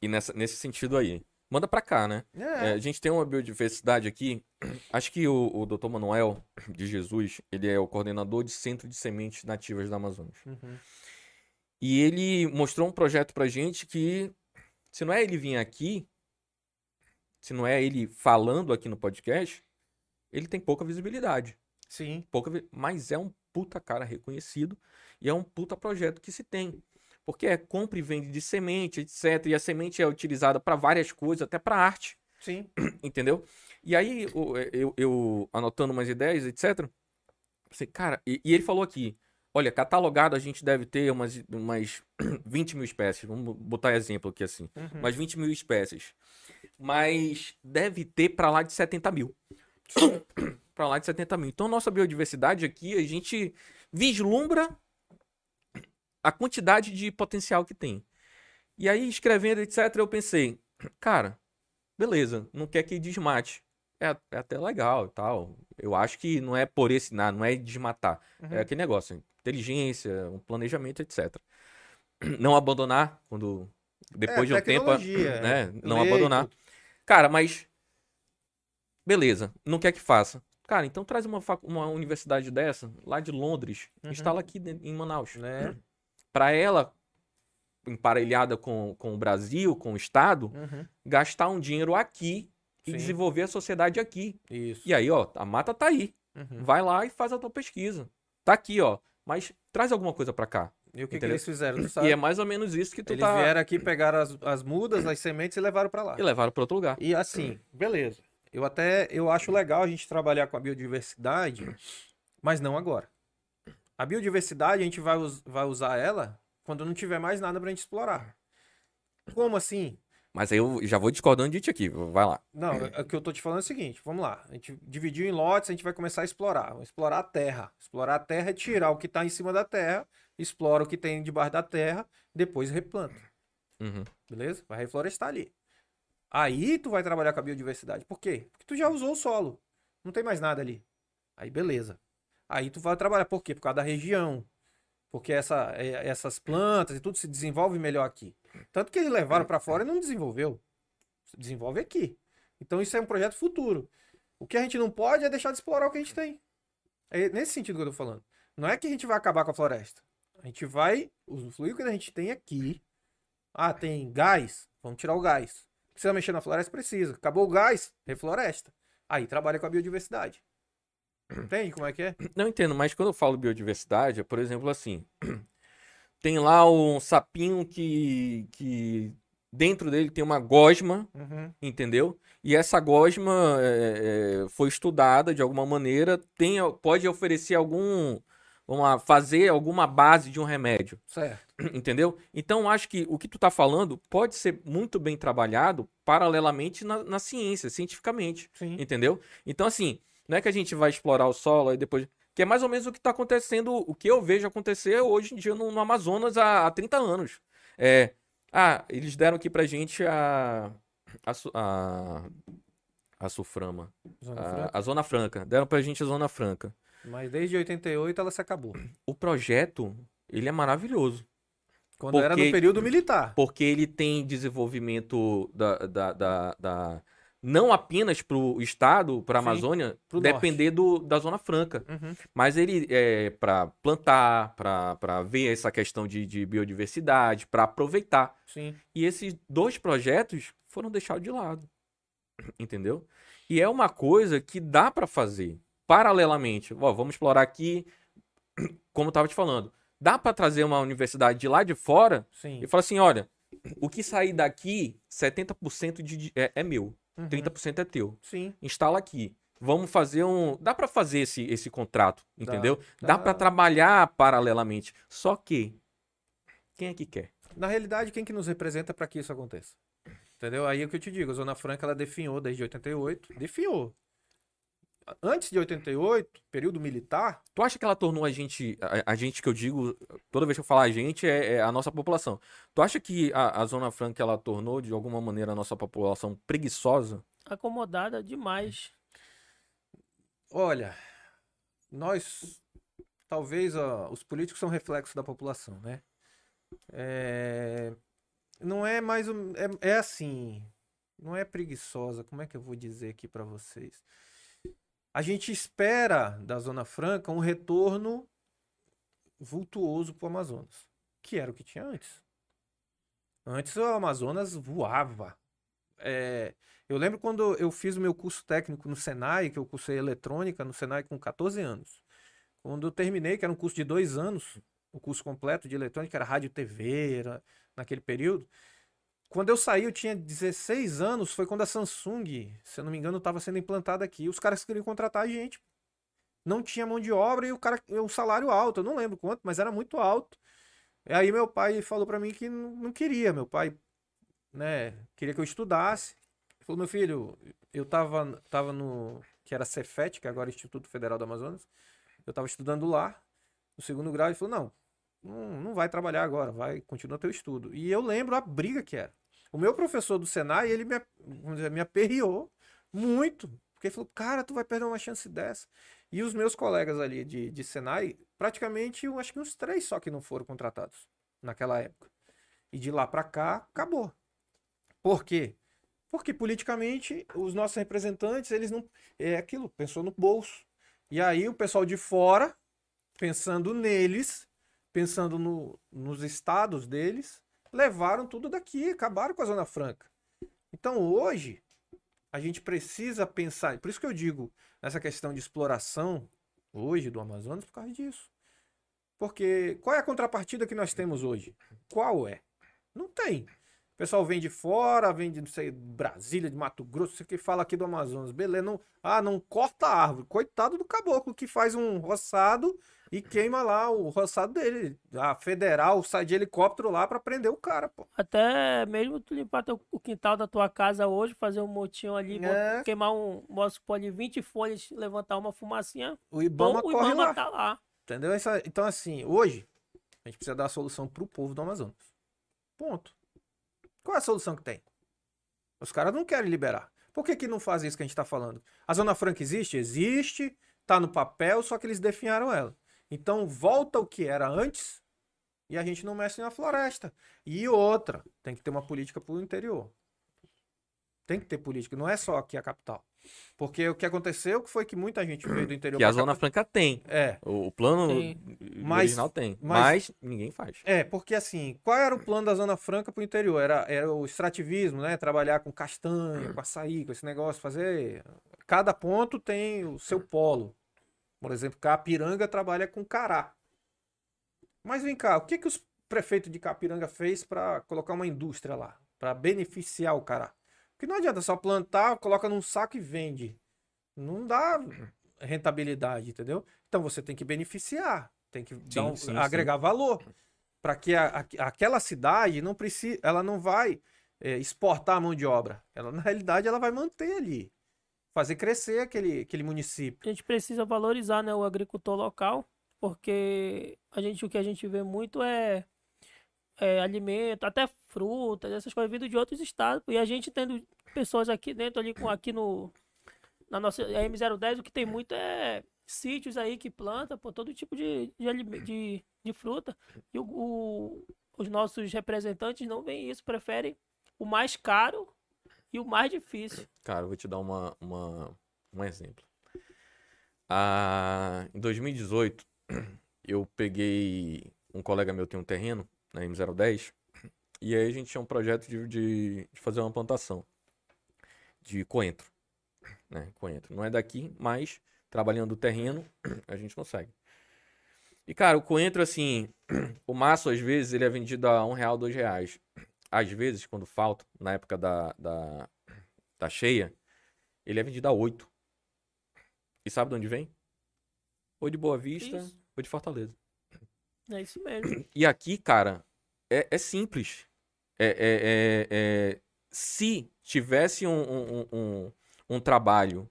A: e nessa, nesse sentido aí. Manda pra cá, né? É,
C: É,
A: a gente tem uma biodiversidade aqui. Acho que o, o Dr. Manuel de Jesus, ele é o coordenador de Centro de Sementes Nativas da Amazônia.
C: Uhum.
A: E ele mostrou um projeto pra gente que, se não é ele vir aqui, se não é ele falando aqui no podcast, ele tem pouca visibilidade.
C: Sim.
A: Pouca, mas é um puta cara reconhecido e é um puta projeto que se tem. Porque é compra e vende de semente, etc. E a semente é utilizada para várias coisas, até para arte,
C: Sim.
A: entendeu? E aí, o- eu, eu anotando umas ideias, etc. Pensei, cara, e, e ele falou aqui: olha, catalogado a gente deve ter umas, umas 20 mil espécies. Vamos botar exemplo aqui assim:
C: Uhum.
A: umas 20 mil espécies. Mas deve ter para lá de 70 mil. para lá de 70 mil. Então, nossa biodiversidade aqui, a gente vislumbra a quantidade de potencial que tem. E aí, escrevendo, etc., eu pensei, cara, beleza, não quer que desmate. É, é até legal e tal. Eu acho que não é por esse nada, não é desmatar.
C: Uhum.
A: É aquele negócio, inteligência, um planejamento, etc. Não abandonar quando depois de um tempo, né? Não
C: lei,
A: abandonar. Cara, mas beleza, não quer que faça. Cara, então traz uma, uma universidade dessa, lá de Londres,
C: Uhum.
A: instala aqui em Manaus.
C: Né?
A: Pra ela, emparelhada com, com o Brasil, com o Estado,
C: Uhum.
A: gastar um dinheiro aqui e
C: Sim.
A: desenvolver a sociedade aqui.
C: Isso.
A: E aí, ó, a mata tá aí.
C: Uhum.
A: Vai lá e faz a tua pesquisa. Tá aqui, ó. Mas traz alguma coisa pra cá.
C: E o que, que eles fizeram? Tu sabe?
A: E é mais ou menos isso que tu
C: Eles
A: tá.
C: vieram aqui, pegaram as, as mudas, as sementes e levaram pra lá.
A: E levaram pra outro lugar.
C: E assim, beleza. Eu até eu acho legal a gente trabalhar com a biodiversidade, mas não agora. A biodiversidade a gente vai, us- vai usar ela quando não tiver mais nada pra gente explorar. Como assim?
A: Mas aí eu já vou discordando de ti aqui. Vai lá.
C: Não, o que eu tô te falando é o seguinte, vamos lá. A gente dividiu em lotes, a gente vai começar a explorar. Vamos explorar a terra. Explorar a terra é tirar o que tá em cima da terra, explora o que tem debaixo da terra, depois replanta.
A: Uhum.
C: Beleza? Vai reflorestar ali. Aí tu vai trabalhar com a biodiversidade. Por quê? Porque tu já usou o solo. Não tem mais nada ali. Aí beleza. Aí tu vai trabalhar. Por quê? Por causa da região. Porque essa, é, essas plantas e tudo se desenvolve melhor aqui. Tanto que eles levaram para fora e não desenvolveu. Desenvolve aqui. Então isso é um projeto futuro. O que a gente não pode é deixar de explorar o que a gente tem. É nesse sentido que eu tô falando. Não é que a gente vai acabar com a floresta. A gente vai usufruir o que a gente tem aqui. Ah, tem gás? Vamos tirar o gás. Precisa mexer na floresta? Precisa. Acabou o gás? Refloresta. Aí trabalha com a biodiversidade. Entende como é que é?
A: Não entendo, mas quando eu falo biodiversidade, é, por exemplo, assim. Tem lá um sapinho que, que dentro dele tem uma gosma,
C: Uhum.
A: entendeu? E essa gosma é, é, foi estudada de alguma maneira, tem, pode oferecer algum, vamos lá, fazer alguma base de um remédio,
C: Certo.
A: entendeu? Então acho que o que tu tá falando pode ser muito bem trabalhado paralelamente na, na ciência, cientificamente,
C: Sim.
A: entendeu? Então assim, não é que a gente vai explorar o solo e depois que é mais ou menos o que está acontecendo, o que eu vejo acontecer hoje em dia no, no Amazonas há, há 30 anos. É, ah, eles deram aqui pra gente a. A, a, a Suframa.
C: Zona
A: A, a Zona Franca. Deram pra gente a Zona Franca.
C: Mas desde 88 ela se acabou.
A: O projeto, ele é maravilhoso.
C: Quando era
A: Porque-
C: no período militar.
A: Porque ele tem desenvolvimento da. da, da, da- não apenas pro estado, pra
C: Sim,
A: Amazônia,
C: pro
A: depender do, da Zona Franca.
C: Uhum.
A: Mas ele é para plantar, para ver essa questão de, de biodiversidade, para aproveitar.
C: Sim.
A: E esses dois projetos foram deixados de lado. Entendeu? E é uma coisa que dá para fazer paralelamente. Ó, vamos explorar aqui, como eu estava te falando. Dá para trazer uma universidade de lá de fora
C: Sim.
A: e falar assim: olha, o que sair daqui, 70% de, é, é meu,
C: Uhum.
A: 30% é teu
C: Sim.
A: instala aqui. Vamos fazer um. Dá pra fazer esse, esse contrato,
C: Dá,
A: entendeu? Dá,
C: dá.
A: pra trabalhar paralelamente. Só que quem é que quer?
C: Na realidade, quem que nos representa para que isso aconteça? Entendeu? Aí é o que eu te digo, a Zona Franca ela definhou desde 88, definhou. Antes de 88, período militar,
A: Tu acha que ela tornou a gente, a, a gente que eu digo, toda vez que eu falar a gente, é, é a nossa população. Tu acha que a, a Zona Franca ela tornou de alguma maneira a nossa população preguiçosa?
B: Acomodada demais.
C: olha, nós talvez ó, os políticos são reflexo da população, né? É, não é mais um, é, é assim, não é preguiçosa. Como é que eu vou dizer aqui para vocês? A gente espera da Zona Franca um retorno vultuoso para o Amazonas, que era o que tinha antes. Antes o Amazonas voava. É, eu lembro quando eu fiz o meu curso técnico no Senai, que eu cursei eletrônica no Senai com 14 anos. Quando eu terminei, que era um curso de dois anos, o curso completo de eletrônica, era rádio TV, era naquele período. Quando eu saí, eu tinha 16 anos, foi quando a Samsung, se eu não me engano, estava sendo implantada aqui. Os caras queriam contratar a gente. Não tinha mão de obra e o cara, o salário alto, eu não lembro quanto, mas era muito alto. E aí meu pai falou para mim que não queria, meu pai, né, queria que eu estudasse. Ele falou, meu filho, eu tava, tava no, que era Cefet, que agora é Instituto Federal do Amazonas, eu tava estudando lá, no segundo grau, ele falou, não, não, não vai trabalhar agora, vai, continua teu estudo. E eu lembro a briga que era. O meu professor do Senai, ele me, dizer, me aperreou muito, porque ele falou, cara, tu vai perder uma chance dessa. E os meus colegas ali de, de Senai, praticamente, eu acho que uns três só que não foram contratados naquela época. E de lá pra cá, acabou. Por quê? Porque politicamente os nossos representantes, eles não. É aquilo, pensou no bolso. E aí o pessoal de fora, pensando neles, pensando no- nos estados deles, levaram tudo daqui, acabaram com a Zona Franca. Então hoje, a gente precisa pensar. Por isso que eu digo nessa questão de exploração hoje do Amazonas, por causa disso. Porque qual é a contrapartida que nós temos hoje? Qual é? Não tem. O pessoal vem de fora, vem de, não sei, Brasília, de Mato Grosso, você que fala aqui do Amazonas. Beleza, não, ah, não corta a árvore. Coitado do caboclo que faz um roçado e queima lá o roçado dele. A federal sai de helicóptero lá pra prender o cara, pô.
B: Até mesmo tu limpar teu- o quintal da tua casa hoje, fazer um motinho ali,
C: É.
B: queimar um, supor, de 20 folhas, levantar uma fumacinha,
C: O Ibama
B: bom, o Ibama
C: lá.
B: tá lá.
C: Entendeu? Essa- então, assim, hoje, a gente precisa dar a solução pro povo do Amazonas. Ponto. Qual é a solução que tem? Os caras não querem liberar. Por que, que não faz isso que a gente tá falando? A Zona Franca existe? Existe, tá no papel, só que eles definharam ela. Então, volta o que era antes e a gente não mexe na floresta. E outra, tem que ter uma política pro interior. Tem que ter política, não é só aqui a capital. Porque o que aconteceu foi que muita gente veio do interior
A: Que a Zona. Franca tem.
C: É,
A: O, o plano
B: Sim.
C: Mas-
A: original tem.
C: mas-
A: Mas, ninguém faz.
C: É, porque assim, qual era o plano da Zona Franca pro interior? Era, era o extrativismo, né? Trabalhar com castanha, com açaí, com esse negócio, fazer. Cada ponto tem o seu polo. Por exemplo, Capiranga trabalha com cará. Mas vem cá, o que, que os prefeitos de Capiranga fez para colocar uma indústria lá? para beneficiar o cara. Porque não adianta só plantar, coloca num saco e vende. Não dá rentabilidade, entendeu? Então você tem que beneficiar, tem que dar um-
A: sim,
C: agregar valor para que a- a- aquela cidade não precisa, ela não vai é, exportar a mão de obra. Ela na realidade ela vai manter ali, fazer crescer aquele, aquele município.
B: A gente precisa valorizar, né, o agricultor local, porque a gente, o que a gente vê muito é, é alimento, até frutas, essas coisas vindo de outros estados. E a gente tendo pessoas aqui dentro, ali com aqui no na nossa a M010, o que tem muito é sítios aí que planta pô, todo tipo de, de, de, de fruta. E o, o- os nossos representantes não veem isso, preferem o mais caro e o mais difícil.
A: Cara, eu vou te dar uma, uma, um exemplo. Ah, em 2018, eu peguei. Um colega meu tem um terreno na M010. E aí a gente tinha um projeto de, de, de fazer uma plantação de coentro. Né? Coentro. Não é daqui, mas trabalhando o terreno, a gente consegue. E, cara, o coentro, assim, o maço, às vezes, ele é vendido a um real, dois reais. Às vezes, quando falta, na época da, da, da cheia, ele é vendido a 8. E sabe de onde vem? Ou de Boa Vista,
B: Isso.
A: ou de Fortaleza.
B: É isso mesmo.
A: E aqui, cara, é, é simples. É, é- é- é- se tivesse um, um, um- um, um trabalho,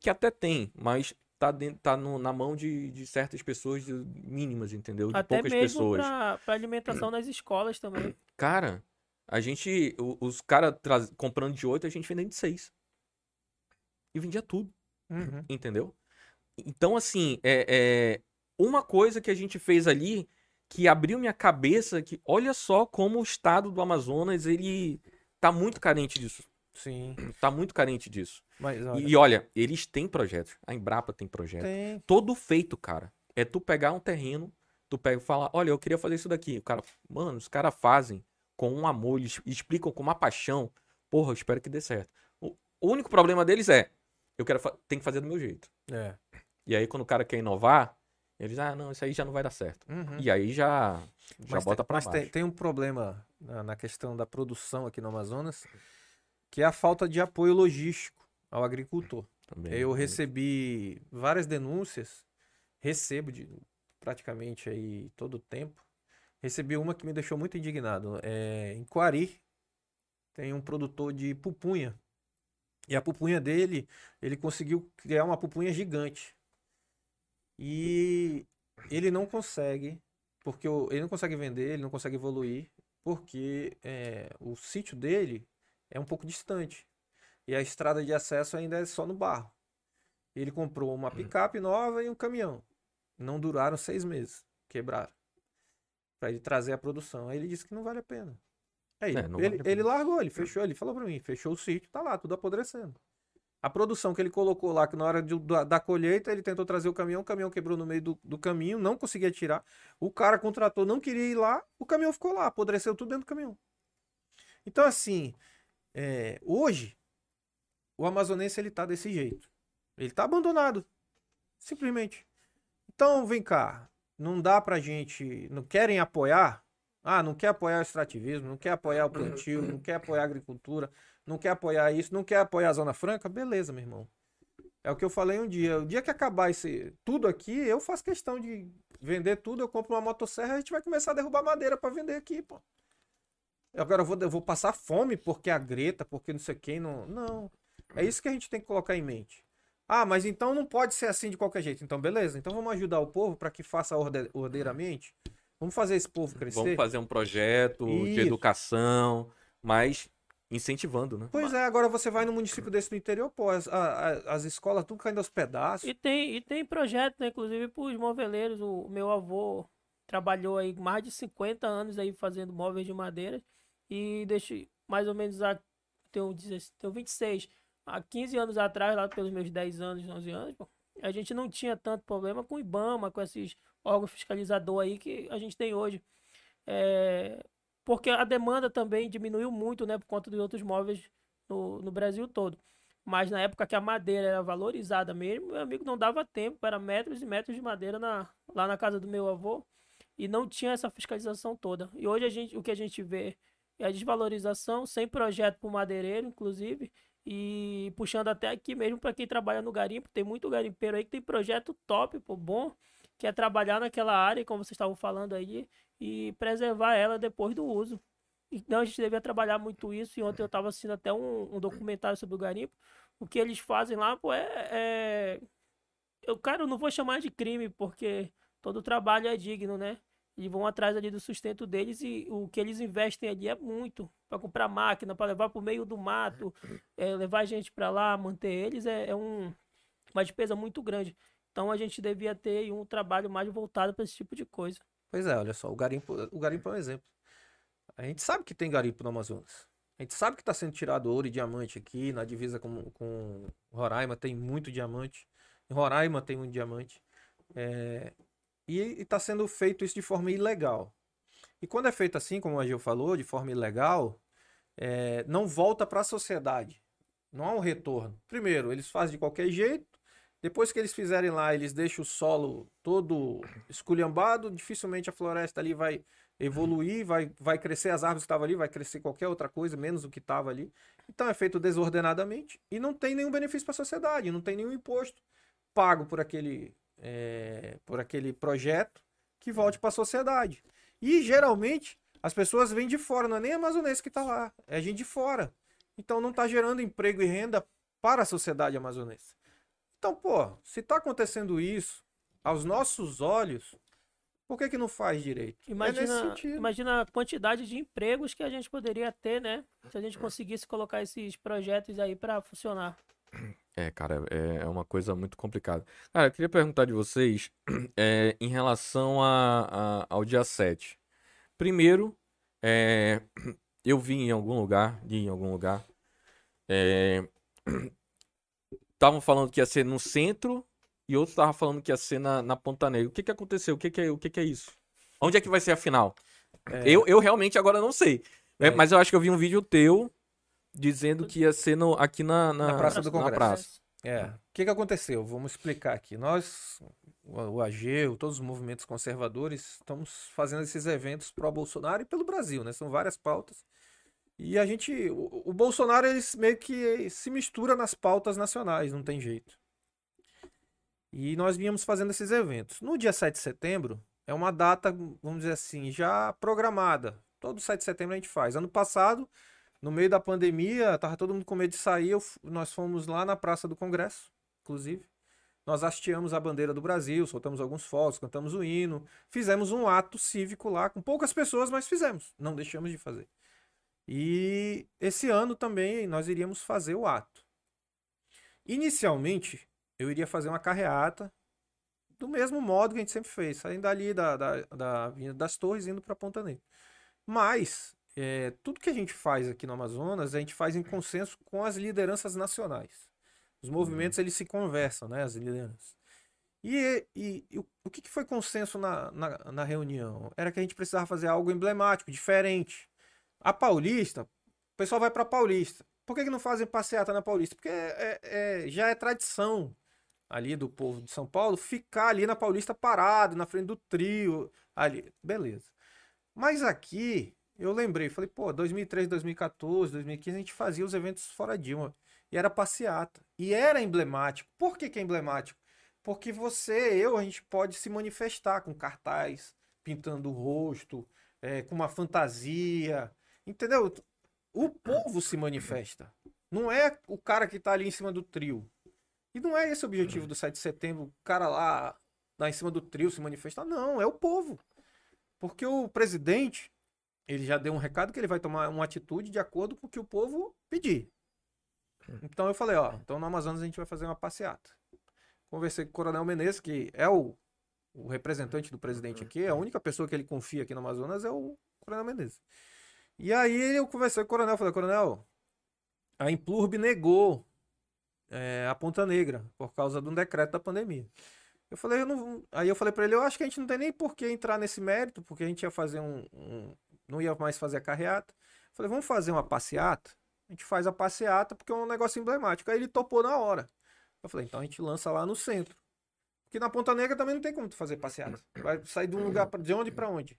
A: que até tem, mas tá, dentro, tá no- na mão de, de certas pessoas de- mínimas, entendeu? De
B: Até
A: poucas
B: mesmo
A: pessoas.
B: para alimentação nas escolas também.
A: Cara, a gente, os caras comprando de 8, a gente vendendo de 6. E vendia tudo. Entendeu? Então, assim, é, é uma coisa que a gente fez ali que abriu minha cabeça que olha só como o estado do Amazonas, ele tá muito carente disso.
C: Sim,
A: Tá muito carente disso.
C: mas olha,
A: E, olha, eles têm projetos. A Embrapa tem projeto.
C: tem.
A: Todo feito, cara. É tu pegar um terreno, tu pega e fala, olha, eu queria fazer isso daqui. O cara, mano, os caras fazem com um amor, eles explicam com uma paixão. Porra, eu espero que dê certo. O, único problema deles é, eu quero, tem que fazer do meu jeito.
C: É.
A: E aí, quando o cara quer inovar, eles, ah, não, isso aí já não vai dar certo.
C: Uhum.
A: E aí já, já
C: Mas
A: bota
C: tem,
A: pra
C: mas
A: baixo.
C: tem, tem um problema na, na questão da produção aqui no Amazonas, que é a falta de apoio logístico ao agricultor.
A: Também.
C: Eu recebi várias denúncias, recebo de praticamente aí todo o tempo. Recebi uma que me deixou muito indignado. É, em Quari tem um produtor de pupunha. E a pupunha dele, ele conseguiu criar uma pupunha gigante. E ele não consegue, porque ele não consegue vender, ele não consegue evoluir, porque é, o sítio dele é um pouco distante. E a estrada de acesso ainda é só no barro. Ele comprou uma picape nova e um caminhão. Não duraram seis meses. Quebraram. Para ele trazer a produção. Aí ele disse que não vale a pena. Aí
A: É,
C: ele,
A: vale
C: ele
A: pena.
C: largou, ele fechou, ele falou para mim, fechou o sítio, tá lá, tudo apodrecendo. A produção que ele colocou lá, que na hora de- da, da colheita, ele tentou trazer o caminhão, o caminhão quebrou no meio do, do caminho, não conseguia tirar. O cara contratou, não queria ir lá, o caminhão ficou lá, apodreceu tudo dentro do caminhão. Então, assim, é, hoje, o amazonense ele tá desse jeito. Ele tá abandonado. Simplesmente. Então, vem cá. Não dá pra gente. Não querem apoiar? Ah, não quer apoiar o extrativismo, não quer apoiar o plantio, não quer apoiar a agricultura, não quer apoiar isso, não quer apoiar a Zona Franca? Beleza, meu irmão. É o que eu falei um dia. O dia que acabar esse, tudo aqui, eu faço questão de vender tudo. Eu compro uma motosserra e a gente vai começar a derrubar madeira pra vender aqui, pô. Agora eu vou, eu vou passar fome porque a Greta, porque não sei quem. Não, não. É isso que a gente tem que colocar em mente. Ah, mas então não pode ser assim de qualquer jeito. Então, beleza. Então vamos ajudar o povo para que faça orde- ordeiramente. Vamos fazer esse povo crescer.
A: Vamos fazer um projeto de
C: Isso.
A: educação, mas incentivando, né?
C: Pois é, agora você vai no município desse do interior, pô, as, a- a- as escolas tudo caindo aos pedaços.
B: E tem, e tem projeto, né, inclusive, para os moveleiros. O meu avô trabalhou aí mais de 50 anos aí fazendo móveis de madeira. E deixa mais ou menos a. Tenho, 16 tenho 26. Há 15 anos atrás, lá pelos meus 10 anos, 11 anos, pô, a gente não tinha tanto problema com o IBAMA, com esses órgãos fiscalizador aí que a gente tem hoje. É, porque a demanda também diminuiu muito, né, por conta de outros móveis no, no Brasil todo. Mas na época que a madeira era valorizada mesmo, meu amigo não dava tempo, era metros e metros de madeira na, lá na casa do meu avô e não tinha essa fiscalização toda. E hoje a gente, o que a gente vê e a desvalorização, sem projeto para o madeireiro, inclusive, e puxando até aqui mesmo para quem trabalha no garimpo, tem muito garimpeiro aí que tem projeto top, pô, bom, que é trabalhar naquela área, como vocês estavam falando aí, e preservar ela depois do uso. Então a gente devia trabalhar muito isso, e ontem eu estava assistindo até um, um, documentário sobre o garimpo, o que eles fazem lá, pô, é... é... Eu, cara, eu não vou chamar de crime, porque todo trabalho é digno, né? E vão atrás ali do sustento deles e o que eles investem ali é muito para comprar máquina, para levar para o meio do mato, é, levar gente para lá, manter eles é, é, um, uma despesa muito grande. Então a gente devia ter um trabalho mais voltado para esse tipo de coisa.
C: Pois é, olha só, o garimpo, o garimpo é um exemplo. A gente sabe que tem garimpo no Amazonas. A gente sabe que está sendo tirado ouro e diamante aqui, na divisa com, com Roraima tem muito diamante. Em Roraima tem muito diamante. É, e está sendo feito isso de forma ilegal. E quando é feito assim, como a Gil falou, de forma ilegal, é, não volta para a sociedade. Não há um retorno. Primeiro, eles fazem de qualquer jeito. Depois que eles fizerem lá, eles deixam o solo todo esculhambado. Dificilmente a floresta ali vai evoluir, vai, vai crescer as árvores que estavam ali, vai crescer qualquer outra coisa, menos o que estava ali. Então é feito desordenadamente e não tem nenhum benefício para a sociedade, não tem nenhum imposto pago por aquele é, por aquele projeto que volte para a sociedade. E geralmente as pessoas vêm de fora, não é nem amazonense que está lá, é gente de fora. Então não está gerando emprego e renda para a sociedade amazonense. Então, pô, se está acontecendo isso aos nossos olhos, por que, que não faz direito?
B: É imagina, é imagina a quantidade de empregos que a gente poderia ter, né? Se a gente conseguisse colocar esses projetos aí para funcionar.
A: É, cara, é, é uma coisa muito complicada. Cara, eu queria perguntar de vocês é, em relação a, a, ao dia 7. Primeiro, é, eu vi em algum lugar, li em algum lugar, estavam é, falando que ia ser no centro e outros estavam falando que ia ser na, na Ponta Negra. O que que aconteceu? O que que é, o que que é isso? Onde é que vai ser a final? É. Eu, eu realmente agora não sei. É. Mas eu acho que eu vi um vídeo teu dizendo que ia ser no, aqui na, na,
C: na Praça do Congresso. Praça. É. O que, que aconteceu? Vamos explicar aqui. Nós, o AGEU, todos os movimentos conservadores, estamos fazendo esses eventos pró-Bolsonaro e pelo Brasil, né? São várias pautas. E a gente. O, o Bolsonaro, ele meio que se mistura nas pautas nacionais, não tem jeito. E nós vínhamos fazendo esses eventos. No dia 7 de setembro, é uma data, vamos dizer assim, já programada. Todo 7 de setembro a gente faz. Ano passado, no meio da pandemia, tava todo mundo com medo de sair. Eu, nós fomos lá na Praça do Congresso, inclusive. Nós hasteamos a bandeira do Brasil, soltamos alguns fogos, cantamos o hino, fizemos um ato cívico lá, com poucas pessoas, mas fizemos. Não deixamos de fazer. E esse ano também nós iríamos fazer o ato. Inicialmente, eu iria fazer uma carreata do mesmo modo que a gente sempre fez, saindo ali da, da, da das Torres indo para Ponta Negra. Mas é, tudo que a gente faz aqui no Amazonas, a gente faz em consenso com as lideranças nacionais. Os movimentos, uhum. eles se conversam, né? As lideranças. E, e, e o que, que foi consenso na, na, na, reunião? Era que a gente precisava fazer algo emblemático, diferente. A Paulista, o pessoal vai para Paulista. Por que, que não fazem passeata na Paulista? Porque é, é, já é tradição ali do povo de São Paulo ficar ali na Paulista parado, na frente do trio, ali. Beleza. Mas aqui, eu lembrei, falei, pô, 2003, 2014, 2015 a gente fazia os eventos fora Dilma. E era passeata. E era emblemático. Por que, que é emblemático? Porque você, eu, a gente pode se manifestar com cartaz, pintando o rosto, é, com uma fantasia. Entendeu? O povo se manifesta. Não é o cara que tá ali em cima do trio. E não é esse o objetivo do 7 de setembro, o cara lá, lá em cima do trio se manifestar. Não, é o povo. Porque o presidente, ele já deu um recado que ele vai tomar uma atitude de acordo com o que o povo pedir. Então eu falei, ó, então no Amazonas a gente vai fazer uma passeata. Conversei com o Coronel Menezes, que é o, o representante do presidente aqui, a única pessoa que ele confia aqui no Amazonas é o Coronel Menezes. E aí eu conversei com o Coronel, falei, Coronel, a Implurb negou é, a Ponta Negra por causa de um decreto da pandemia. Eu falei, eu não, aí eu falei para ele, eu acho que a gente não tem nem por que entrar nesse mérito, porque a gente ia fazer um, um não ia mais fazer a carreata. Falei, vamos fazer uma passeata? A gente faz a passeata porque é um negócio emblemático. Aí ele topou na hora. Eu falei, então a gente lança lá no centro. Porque na Ponta Negra também não tem como tu fazer passeata. Vai sair de um lugar pra, de onde para onde?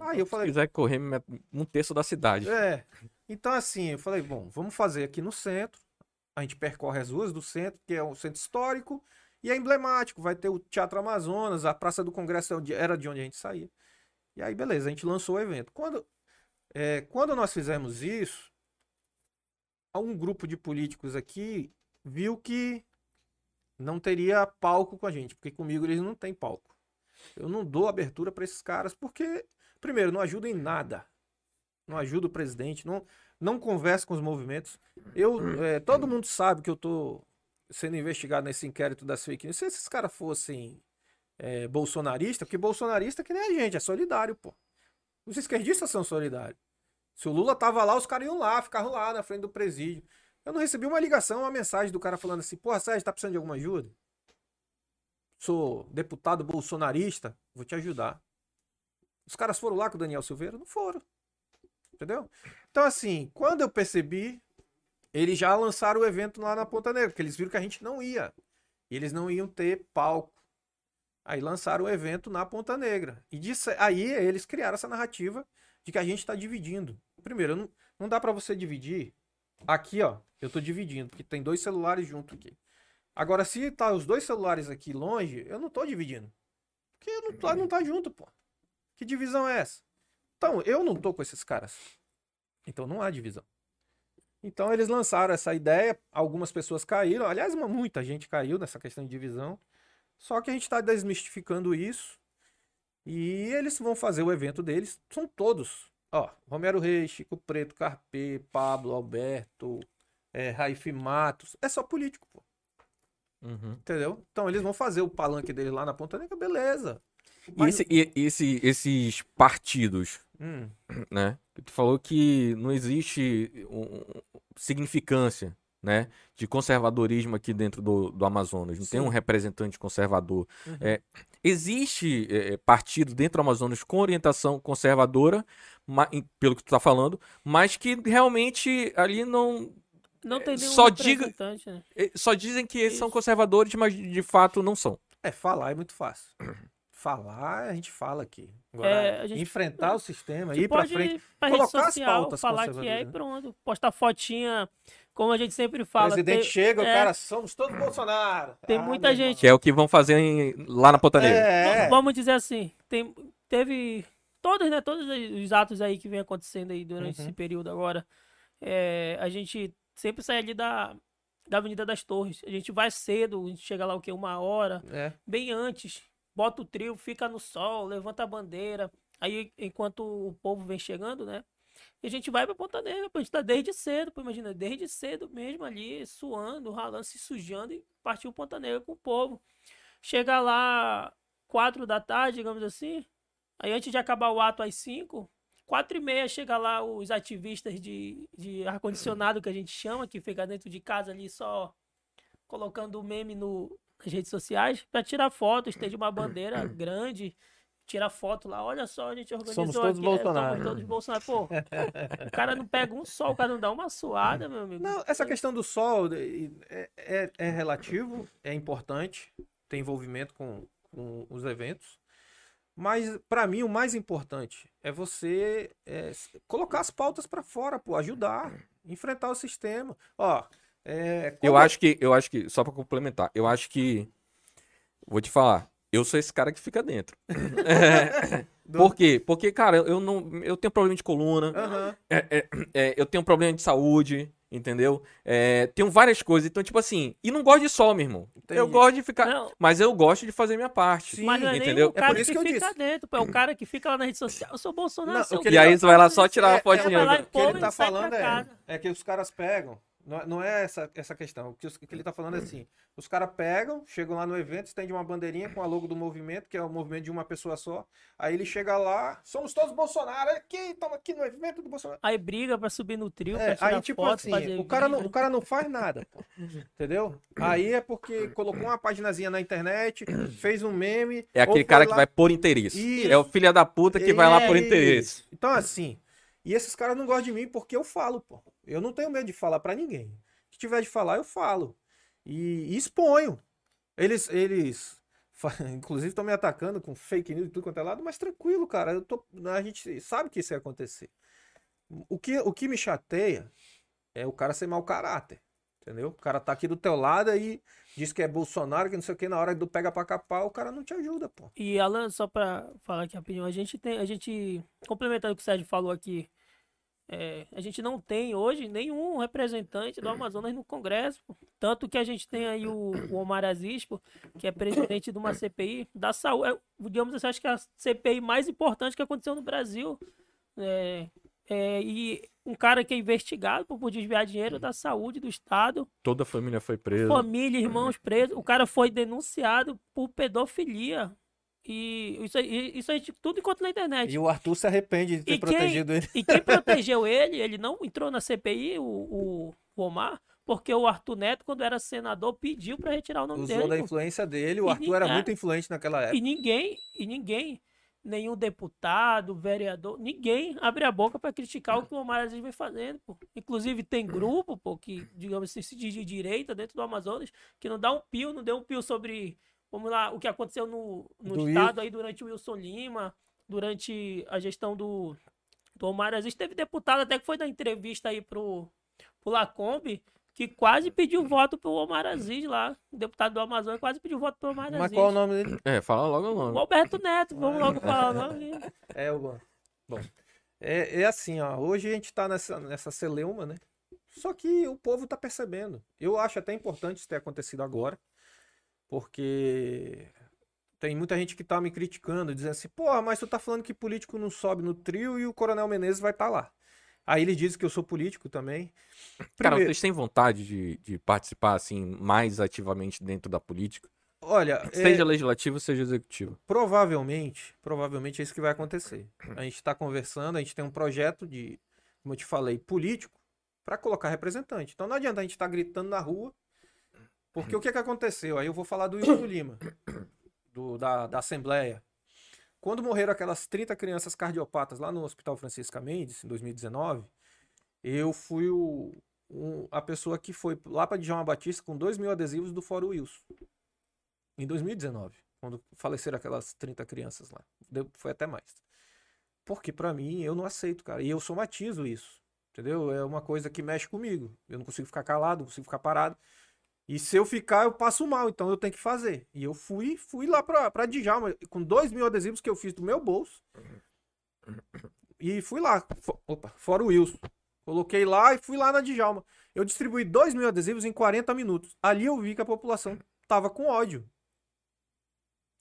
C: Aí eu
A: Se
C: falei,
A: quiser correr, um terço da cidade.
C: é. Então, assim, eu falei, bom, vamos fazer aqui no centro. A gente percorre as ruas do centro, que é o centro histórico, e é emblemático. Vai ter o Teatro Amazonas, a Praça do Congresso é era de onde a gente saía. E aí, beleza, a gente lançou o evento. Quando, é, quando nós fizemos isso, um grupo de políticos aqui viu que não teria palco com a gente, porque comigo eles não têm palco. Eu não dou abertura para esses caras, porque, primeiro, não ajuda em nada. Não ajuda o presidente, não, não conversa com os movimentos. Eu, é, todo mundo sabe que eu tô sendo investigado nesse inquérito das fake news. Se esses caras fossem é, bolsonarista, porque bolsonarista é que nem a gente, é solidário, pô. Os esquerdistas são solidários. Se o Lula tava lá, os caras iam lá, ficavam lá na frente do presídio. Eu não recebi uma ligação, uma mensagem do cara falando assim, porra, Sérgio, tá precisando de alguma ajuda? Sou deputado bolsonarista, vou te ajudar. Os caras foram lá com o Daniel Silveira? Não foram. Entendeu? Então, assim, quando eu percebi, eles já lançaram o evento lá na Ponta Negra, porque eles viram que a gente não ia. E eles não iam ter palco. Aí lançaram o evento na Ponta Negra. E disso, aí eles criaram essa narrativa de que a gente está dividindo. Primeiro, não, não dá para você dividir. Aqui, ó, eu tô dividindo, porque tem dois celulares junto aqui. Agora, se tá os dois celulares aqui longe, eu não tô dividindo. Porque não tá, não tá junto, pô. Que divisão é essa? Então, eu não tô com esses caras. Então não há divisão. Então eles lançaram essa ideia, algumas pessoas caíram, aliás, uma- muita gente caiu nessa questão de divisão. Só que a gente está desmistificando isso e eles vão fazer o evento deles, são todos. Ó, Romero Reis, Chico Preto, Carpê, Pablo, Alberto, é, Raif Matos, é só político, pô,
A: Uhum.
C: entendeu? Então eles vão fazer o palanque deles lá na Ponta Negra, beleza.
A: E,
C: Mas-
A: esse- e- esse- esses partidos,
C: Hum,
A: né? Tu falou que não existe um- um- significância, né? De conservadorismo aqui dentro do, do Amazonas. Não tem
C: Sim.
A: um representante conservador.
C: Uhum.
A: É, existe é, partido dentro do Amazonas com orientação conservadora, ma- em- pelo que tu tá falando, mas que realmente ali não.
B: Não tem nenhum
A: Só diga-
B: representante, né?
A: eh, Só dizem que eles são
B: Isso.
A: conservadores, mas de fato não são.
C: É, falar é muito fácil. Falar, a gente fala aqui. Agora,
B: É, gente-
C: enfrentar o sistema, ir pra frente.
B: pra
C: colocar as
B: social,
C: pautas
B: falar que é e
C: né?
B: pronto. Postar fotinha, como a gente sempre
C: O
B: fala.
C: presidente
B: tem,
C: chega, o
B: é.
C: cara, somos todos Bolsonaro.
B: Tem
C: Ah,
B: muita gente-.
A: Que é o que vão fazer em- lá na Ponta Negra.
C: É,
B: Vamos dizer assim, tem, teve todos, né, todos os atos aí que vem acontecendo aí durante
C: Uhum.
B: esse período agora. é, a gente sempre sai ali da, da Avenida das Torres. A gente vai cedo, a gente chega lá o quê? Uma hora,
C: é.
B: bem antes. Bota o trio, fica no sol, levanta a bandeira. Aí, enquanto o povo vem chegando, né? E a gente vai pra Ponta Negra, pô, a gente tá desde cedo, pô, imagina, desde cedo mesmo ali, suando, ralando, se sujando e partiu Ponta Negra com o povo. Chega lá quatro da tarde, digamos assim, aí antes de acabar o ato às cinco, quatro e meia chega lá os ativistas de, de ar-condicionado, que a gente chama, que fica dentro de casa ali só colocando o meme no, nas redes sociais, pra tirar foto, estende uma bandeira grande, tira foto lá, olha só, a gente organizou
C: Somos todos
B: aqui, é,
C: Bolsonaro.
B: somos todos Bolsonaro. Pô, o cara não pega um sol, o cara não dá uma suada, meu amigo.
C: Não, essa questão do sol é, é, é relativo, é importante, tem envolvimento com, com os eventos. Mas, pra mim, o mais importante é você é, colocar as pautas pra fora, pô, ajudar, enfrentar o sistema. Ó, é,
A: Eu
C: quando-
A: acho que, eu acho que, só pra complementar, eu acho que, vou te falar, eu sou esse cara que fica dentro. É,
C: Do-
A: Por quê? Porque, cara, eu não, eu tenho problema de coluna,
C: Aham.
A: é, é, é, eu tenho problema de saúde, entendeu? É, tenho várias coisas, então, tipo assim, e não gosto de sol, meu irmão. Eu
C: Entendi.
A: gosto de ficar,
B: Não,
A: mas eu gosto de fazer minha parte.
C: Sim,
B: mas não é nem
A: entendeu?
B: o cara
C: por isso
B: que,
C: que eu
B: fica
C: disse.
B: dentro, pô, é o cara que fica lá na rede social. Eu sou Bolsonaro,
C: Não,
B: seu
A: E aí você vai lá só tirar
C: É,
A: uma
C: é,
A: fotinha.
B: e
C: O que ele tá falando é, é que os caras pegam. Não é, não é essa, essa questão. O que, o que ele tá falando é assim: os caras pegam, chegam lá no evento, estende uma bandeirinha com a logo do movimento, que é o movimento de uma pessoa só. Aí ele chega lá, somos todos Bolsonaro, aqui, estamos aqui no evento do Bolsonaro.
B: Aí briga pra subir no trio,
C: É,
B: pra tirar
C: aí, tipo
B: foto,
C: assim,
B: fazer
C: o cara, não, o cara não faz nada, pô. Entendeu? Aí é porque colocou uma paginazinha na internet, fez um meme.
A: É aquele cara que
C: lá-
A: vai por interesse.
C: Isso.
A: É o filho da puta que vai lá por
C: É
A: interesse.
C: isso. Então, assim, e esses caras não gostam de mim porque eu falo, pô. Eu não tenho medo de falar pra ninguém. Se tiver de falar, eu falo. E, e exponho. Eles, eles inclusive estão me atacando com fake news e tudo quanto é lado, mas tranquilo, cara. Eu tô, a gente sabe que isso ia acontecer. O que, o que me chateia é o cara ser mau caráter. Entendeu? O cara tá aqui do teu lado aí, diz que é Bolsonaro, que não sei o que, na hora do pega pra capar, o cara não te ajuda, pô.
B: E Alan, só pra falar aqui rapidinho, a gente tem, a gente, complementando o que o Sérgio falou aqui, é, a gente não tem hoje nenhum representante do Amazonas no Congresso. Pô. Tanto que a gente tem aí o, o Omar Aziz, que é presidente de uma CPI da saúde. É, digamos assim, acho que é a CPI mais importante que aconteceu no Brasil. É, é, e um cara que é investigado por, por desviar dinheiro da saúde do Estado.
A: Toda a família foi presa.
B: Família, irmãos presos. O cara foi denunciado por pedofilia. E isso aí, isso aí tudo enquanto na internet.
C: E o Arthur se arrepende de ter
B: E quem-
C: protegido ele.
B: E quem protegeu ele, ele não entrou na CPI, o, o, o Omar, porque o Arthur Neto, quando era senador, pediu pra retirar o nome
C: Usou
B: dele.
C: da
B: pô.
C: influência dele. O Arthur era
B: é.
C: muito influente naquela época.
B: E ninguém, e ninguém, nenhum deputado, vereador, ninguém abre a boca pra criticar o que o Omar Aziz vem fazendo, pô. Inclusive tem grupo, pô, que, digamos assim, se diz de direita dentro do Amazonas, que não dá um pio, não deu um pio sobre, vamos lá, o que aconteceu no, no
C: Do
B: estado aí durante o Wilson Lima, durante a gestão do, do Omar Aziz. Teve deputado até que foi dar entrevista aí pro, pro Lacombe, que quase pediu voto pro Omar Aziz lá. O deputado do Amazonas quase pediu voto pro Omar
C: Mas
B: Aziz.
C: qual é o nome dele?
A: É, fala logo o
B: O
A: nome.
B: Alberto Neto, vamos logo falar o nome.
C: É o. Bom. É, é assim, ó. Hoje a gente tá nessa, nessa celeuma, né? Só que o povo tá percebendo. Eu acho até importante isso ter acontecido agora. Porque tem muita gente que tá me criticando, dizendo assim, porra, mas tu tá falando que político não sobe no trio e o Coronel Menezes vai estar lá. Aí ele diz que eu sou político também.
A: Cara,
C: Primeiro-
A: vocês têm vontade de, de participar, assim, mais ativamente dentro da política?
C: olha, é-
A: Seja legislativo, seja executivo.
C: Provavelmente, provavelmente é isso que vai acontecer. A gente está conversando, a gente tem um projeto de, como eu te falei, político para colocar representante. Então não adianta a gente estar gritando na rua, porque o que, que aconteceu? Aí eu vou falar do Wilson Lima, do, da, da Assembleia. Quando morreram aquelas 30 crianças cardiopatas lá no Hospital Francisca Mendes, em 2019, eu fui o, um- a pessoa que foi lá para Djalma Batista com 2 mil adesivos do Fórum Wilson. Em 2019 quando faleceram aquelas 30 crianças lá. Deu- foi até mais. Porque pra mim, eu não aceito, cara. E eu somatizo isso. Entendeu? É uma coisa que mexe comigo. Eu não consigo ficar calado, não consigo ficar parado. E se eu ficar, eu passo mal. Então eu tenho que fazer. E eu fui, fui lá pra, pra Djalma, com dois mil adesivos que eu fiz do meu bolso. E fui lá. Fo- Opa, fora o Wilson. Coloquei lá e fui lá na Djalma. Eu distribuí dois mil adesivos em 40 minutos. Ali eu vi que a população tava com ódio.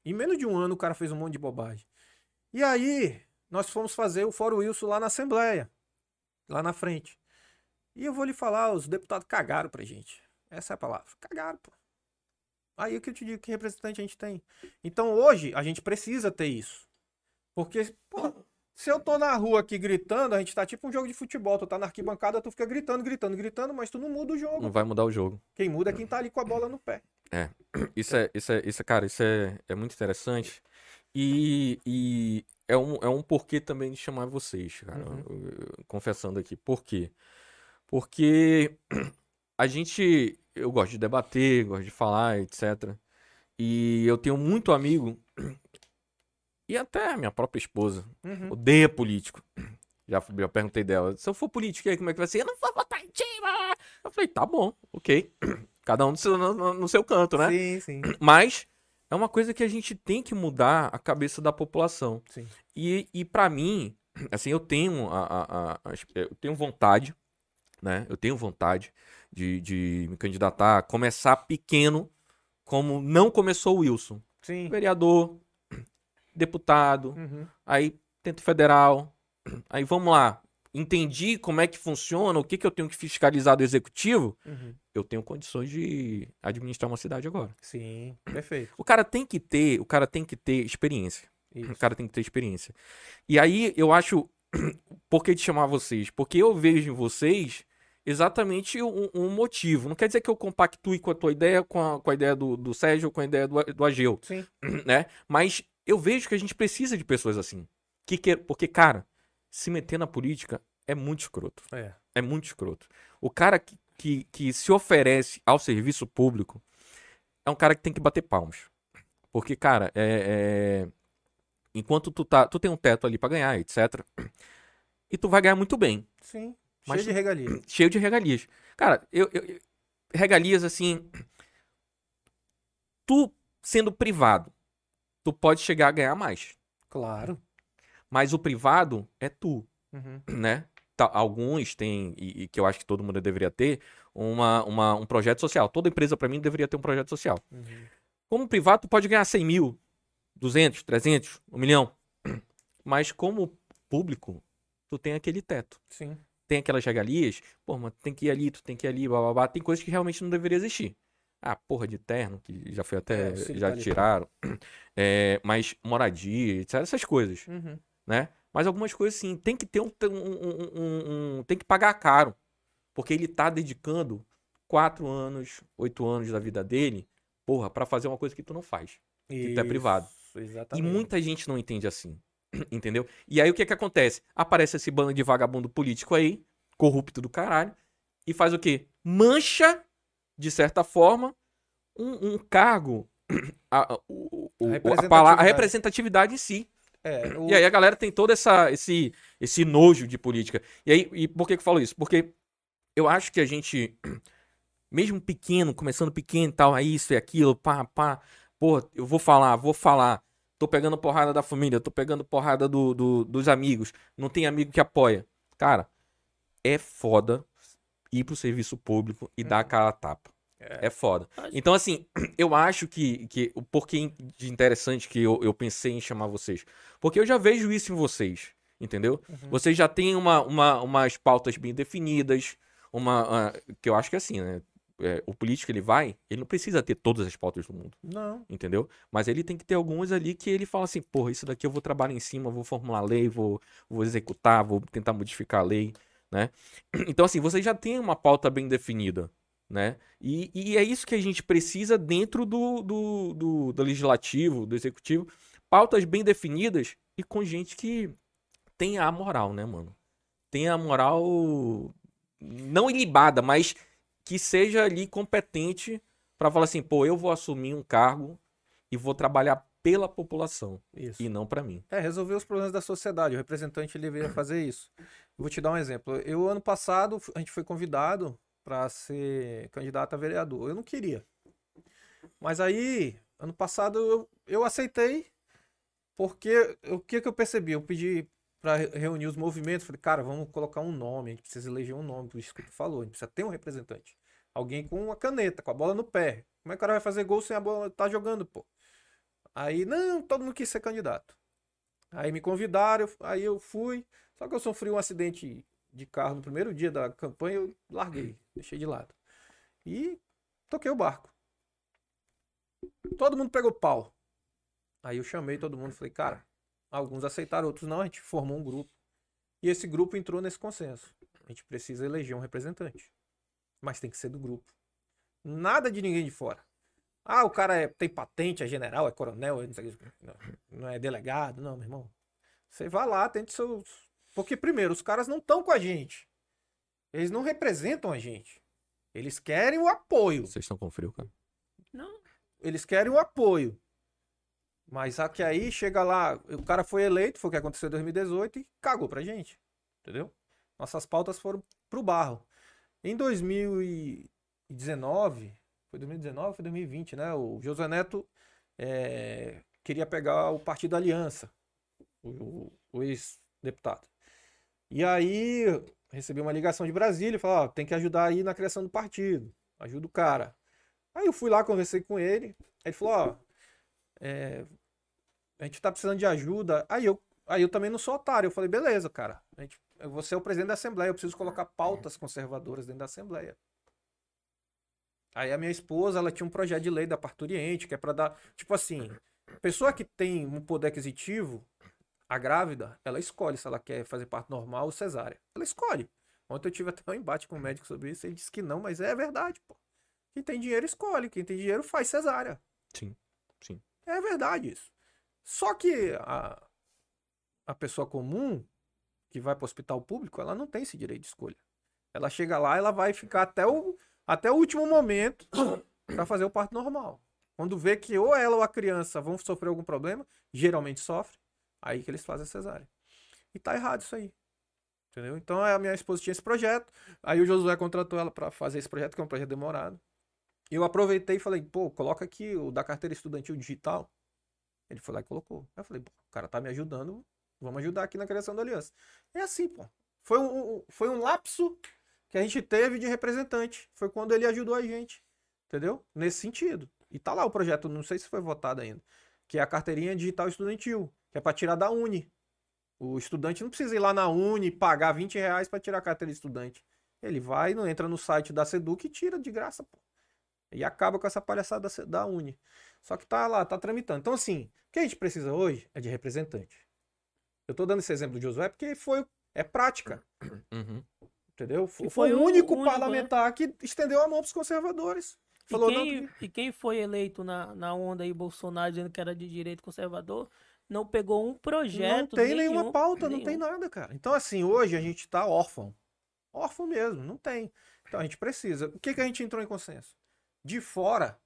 C: Em menos de um ano o cara fez um monte de bobagem. E aí, nós fomos fazer o Fórum Wilson lá na Assembleia. Lá na frente. E eu vou lhe falar, os deputados cagaram pra gente. Essa é a palavra. Cagaram, pô. Aí é que eu te digo que representante a gente tem. Então hoje a gente precisa ter isso. Porque, pô, se eu tô na rua aqui gritando, a gente tá tipo um jogo de futebol. Tu tá na arquibancada, tu fica gritando, gritando, gritando, mas tu não muda o jogo.
A: Não vai mudar o jogo.
C: Quem muda é quem tá ali com a bola no pé.
A: Isso é, isso é, isso é, cara, isso é, é muito interessante. E, e é, um, é um porquê também de chamar vocês, cara.
C: Uhum.
A: Eu- eu- confessando aqui. Por quê? Porque a gente. Eu gosto de debater, gosto de falar, etc. E eu tenho muito amigo, e até a minha própria esposa,
C: Uhum.
A: odeia político. Já, já perguntei dela, se eu for político, aí como é que vai ser? Eu não vou votar em ti, mano." Eu falei, tá bom, ok. Cada um no seu, no- no seu canto, né?
C: Sim, sim.
A: Mas é uma coisa que a gente tem que mudar a cabeça da população.
C: Sim.
A: E, e para mim, assim, eu tenho a, a- a- eu tenho vontade, né? Eu tenho vontade de, de me candidatar, começar pequeno, como não começou o Wilson.
C: Sim.
A: Vereador, deputado,
C: Uhum.
A: aí tento federal, aí vamos lá. Entendi como é que funciona, o que, que eu tenho que fiscalizar do executivo,
C: Uhum.
A: eu tenho condições de administrar uma cidade agora.
C: Sim, perfeito.
A: O cara tem que ter, o cara tem que ter experiência. O
C: Isso.
A: cara tem que ter experiência. E aí eu acho, por que de chamar vocês? Porque eu vejo em vocês exatamente um, um motivo. Não quer dizer que eu compactue com a tua ideia, com a, com a ideia do, do Sérgio, com a ideia do, do Ageu,
C: Sim.
A: né? Mas eu vejo que a gente precisa de pessoas assim. Que, que, porque, cara, se meter na política é muito escroto.
C: É.
A: É muito escroto. O cara que, que, que se oferece ao serviço público é um cara que tem que bater palmas. Porque, cara, é, é, enquanto tu tá. Tu tem um teto ali pra ganhar, etc. E tu vai ganhar muito bem.
C: Sim.
A: Mas
C: Cheio de regalia.
A: cheio de regalias. Cara, eu, eu- regalias assim. Tu sendo privado, tu pode chegar a ganhar mais.
C: Claro.
A: Mas o privado é tu,
C: Uhum.
A: né? Tá, alguns têm, e, e que eu acho que todo mundo deveria ter, uma, uma- um projeto social. Toda empresa, pra mim, deveria ter um projeto social.
C: Uhum.
A: Como privado, tu pode ganhar 100 mil, 200, 300, 1 milhão. Mas como público, tu tem aquele teto.
C: Sim.
A: Tem aquelas regalias, pô, mas tem que ir ali, tu tem que ir ali, blá, blá, blá. Tem coisas que realmente não deveria existir. Ah, porra de terno, que já foi até,
C: É,
A: já
C: paletó.
A: tiraram. É, mas moradia, etc, essas coisas,
C: Uhum.
A: né? Mas algumas coisas sim, tem que ter um, um- um- um- tem que pagar caro, porque ele tá dedicando quatro anos, oito anos da vida dele, porra, pra fazer uma coisa que tu não faz. Que tu é privado.
C: Isso,
A: E
C: Exatamente.
A: muita gente não entende assim. Entendeu? E aí o que que acontece? Aparece esse bando de vagabundo político aí, corrupto do caralho, e faz o quê? Mancha, de certa forma, um, um cargo, a, o- o-
C: A
A: a,
C: representatividade.
A: em si.
C: É, o-
A: E aí a galera tem todo essa, esse, esse nojo de política. E aí, e por que que eu falo isso? Porque eu acho que a gente, mesmo pequeno, começando pequeno e tal, aí isso e aquilo, pá, pá, pô, eu vou falar, vou falar. Tô pegando porrada da família, tô pegando porrada do, do- dos amigos, não tem amigo que apoia. Cara, é foda ir pro serviço público e dar a cara a tapa. É foda. Então, assim, eu acho que, que o porquê de interessante que eu, eu pensei em chamar vocês. Porque eu já vejo isso em vocês, entendeu?
C: Uhum.
A: Vocês já têm uma, uma, umas pautas bem definidas, uma, ah, que eu acho que é assim, né? É, o político, ele vai, ele não precisa ter todas as pautas do mundo,
C: Não.
A: entendeu? Mas ele tem que ter algumas ali que ele fala assim, porra, isso daqui eu vou trabalhar em cima, vou formular lei, vou, vou executar, vou tentar modificar a lei, né? Então, assim, vocês já têm uma pauta bem definida, né? E, e é isso que a gente precisa dentro do, do, do, do legislativo, do executivo, pautas bem definidas e com gente que tem a moral, né, mano? Tem a moral não ilibada, mas que seja ali competente pra falar assim, pô, eu vou assumir um cargo e vou trabalhar pela população
C: Isso.
A: e não pra mim.
C: É, resolver os problemas da sociedade. O representante ele deveria fazer isso. Vou te dar um exemplo. Eu, ano passado, a gente foi convidado para ser candidato a vereador. Eu não queria. Mas aí, ano passado, eu, eu aceitei, porque o que, que eu percebi? Eu pedi para reunir os movimentos. Falei, cara, vamos colocar um nome. A gente precisa eleger um nome. Por isso que tu falou. A gente precisa ter um representante. Alguém com uma caneta, com a bola no pé. Como é que o cara vai fazer gol sem a bola tá jogando, pô? Aí, não, todo mundo quis ser candidato. Aí me convidaram, aí eu fui. Só que eu sofri um acidente de carro no primeiro dia da campanha, eu larguei, deixei de lado. E toquei o barco. Todo mundo pegou pau. Aí eu chamei todo mundo e falei, cara, alguns aceitaram, outros não, a gente formou um grupo. E esse grupo entrou nesse consenso. A gente precisa eleger um representante. Mas tem que ser do grupo. Nada de ninguém de fora. Ah, o cara é- tem patente, é general, é coronel, é não, sei o quê. não, não é delegado, não, meu irmão. Você vai lá, tente seus. Porque, primeiro, os caras não estão com a gente. Eles não representam a gente. Eles querem o apoio.
A: Vocês estão com frio, cara?
B: Não,
C: Eles querem o apoio. Mas só que aí chega lá, o cara foi eleito, foi o que aconteceu em 2018 e cagou pra gente. Entendeu? Nossas pautas foram pro barro. Em 2019, foi 2019 ou foi 2020, né? O José Neto é, queria pegar o Partido Aliança, o, o ex-deputado. E aí recebi uma ligação de Brasília e falou: tem que ajudar aí na criação do partido. Ajuda o cara. Aí eu fui lá, conversei com ele. Ele falou: ó, é, a gente tá precisando de ajuda. Aí eu, aí eu também não sou otário. Eu falei: beleza, cara. A gente, você é o presidente da Assembleia, eu preciso colocar pautas conservadoras dentro da Assembleia. Aí a minha esposa, ela tinha um projeto de lei da parturiente, que é para dar. Tipo assim, pessoa que tem um poder aquisitivo, a grávida, ela escolhe se ela quer fazer parto normal ou cesárea. Ela escolhe. Ontem eu tive até um embate com o médico sobre isso, ele disse que não, mas é verdade, pô. Quem tem dinheiro escolhe, quem tem dinheiro faz cesárea.
A: Sim, sim.
C: É verdade isso. Só que a, a pessoa comum que vai para o hospital público, ela não tem esse direito de escolha. Ela chega lá, ela vai ficar até o, até o último momento para fazer o parto normal. Quando vê que ou ela ou a criança vão sofrer algum problema, geralmente sofre, aí que eles fazem a cesárea. E tá errado isso aí. Entendeu? Então a minha esposa tinha esse projeto, aí o Josué contratou ela para fazer esse projeto, que é um projeto demorado. Eu aproveitei e falei, pô, coloca aqui o da carteira estudantil digital. Ele foi lá e colocou. Eu falei, pô, o cara tá me ajudando, vamos ajudar aqui na criação da aliança. É assim, pô. Foi um, foi um lapso que a gente teve de representante. Foi quando ele ajudou a gente. Entendeu? Nesse sentido. E tá lá o projeto, não sei se foi votado ainda. Que é a carteirinha digital estudantil, que é para tirar da Uni. O estudante não precisa ir lá na Uni pagar 20 reais para tirar a carteira de estudante. Ele vai, entra no site da Seduc e tira de graça, pô. E acaba com essa palhaçada da Uni. Só que tá lá, tá tramitando. Então, assim, o que a gente precisa hoje é de representante. Eu tô dando esse exemplo do Josué porque foi, é prática.
A: Uhum.
C: Entendeu? Foi,
B: foi
C: o único
B: único, né?
C: parlamentar que estendeu a mão pros conservadores. Falou,
B: e,
C: não,
B: quem, e quem foi eleito na, na onda aí, Bolsonaro, dizendo que era de direito conservador, não pegou um
C: não
B: projeto.
C: tem nenhuma
B: nenhum,
C: pauta, não
B: nenhum.
C: tem nada, cara. Então, assim, hoje a gente tá órfão. Órfão mesmo, não tem. Então a gente precisa. O que, que a gente entrou em consenso? De fora,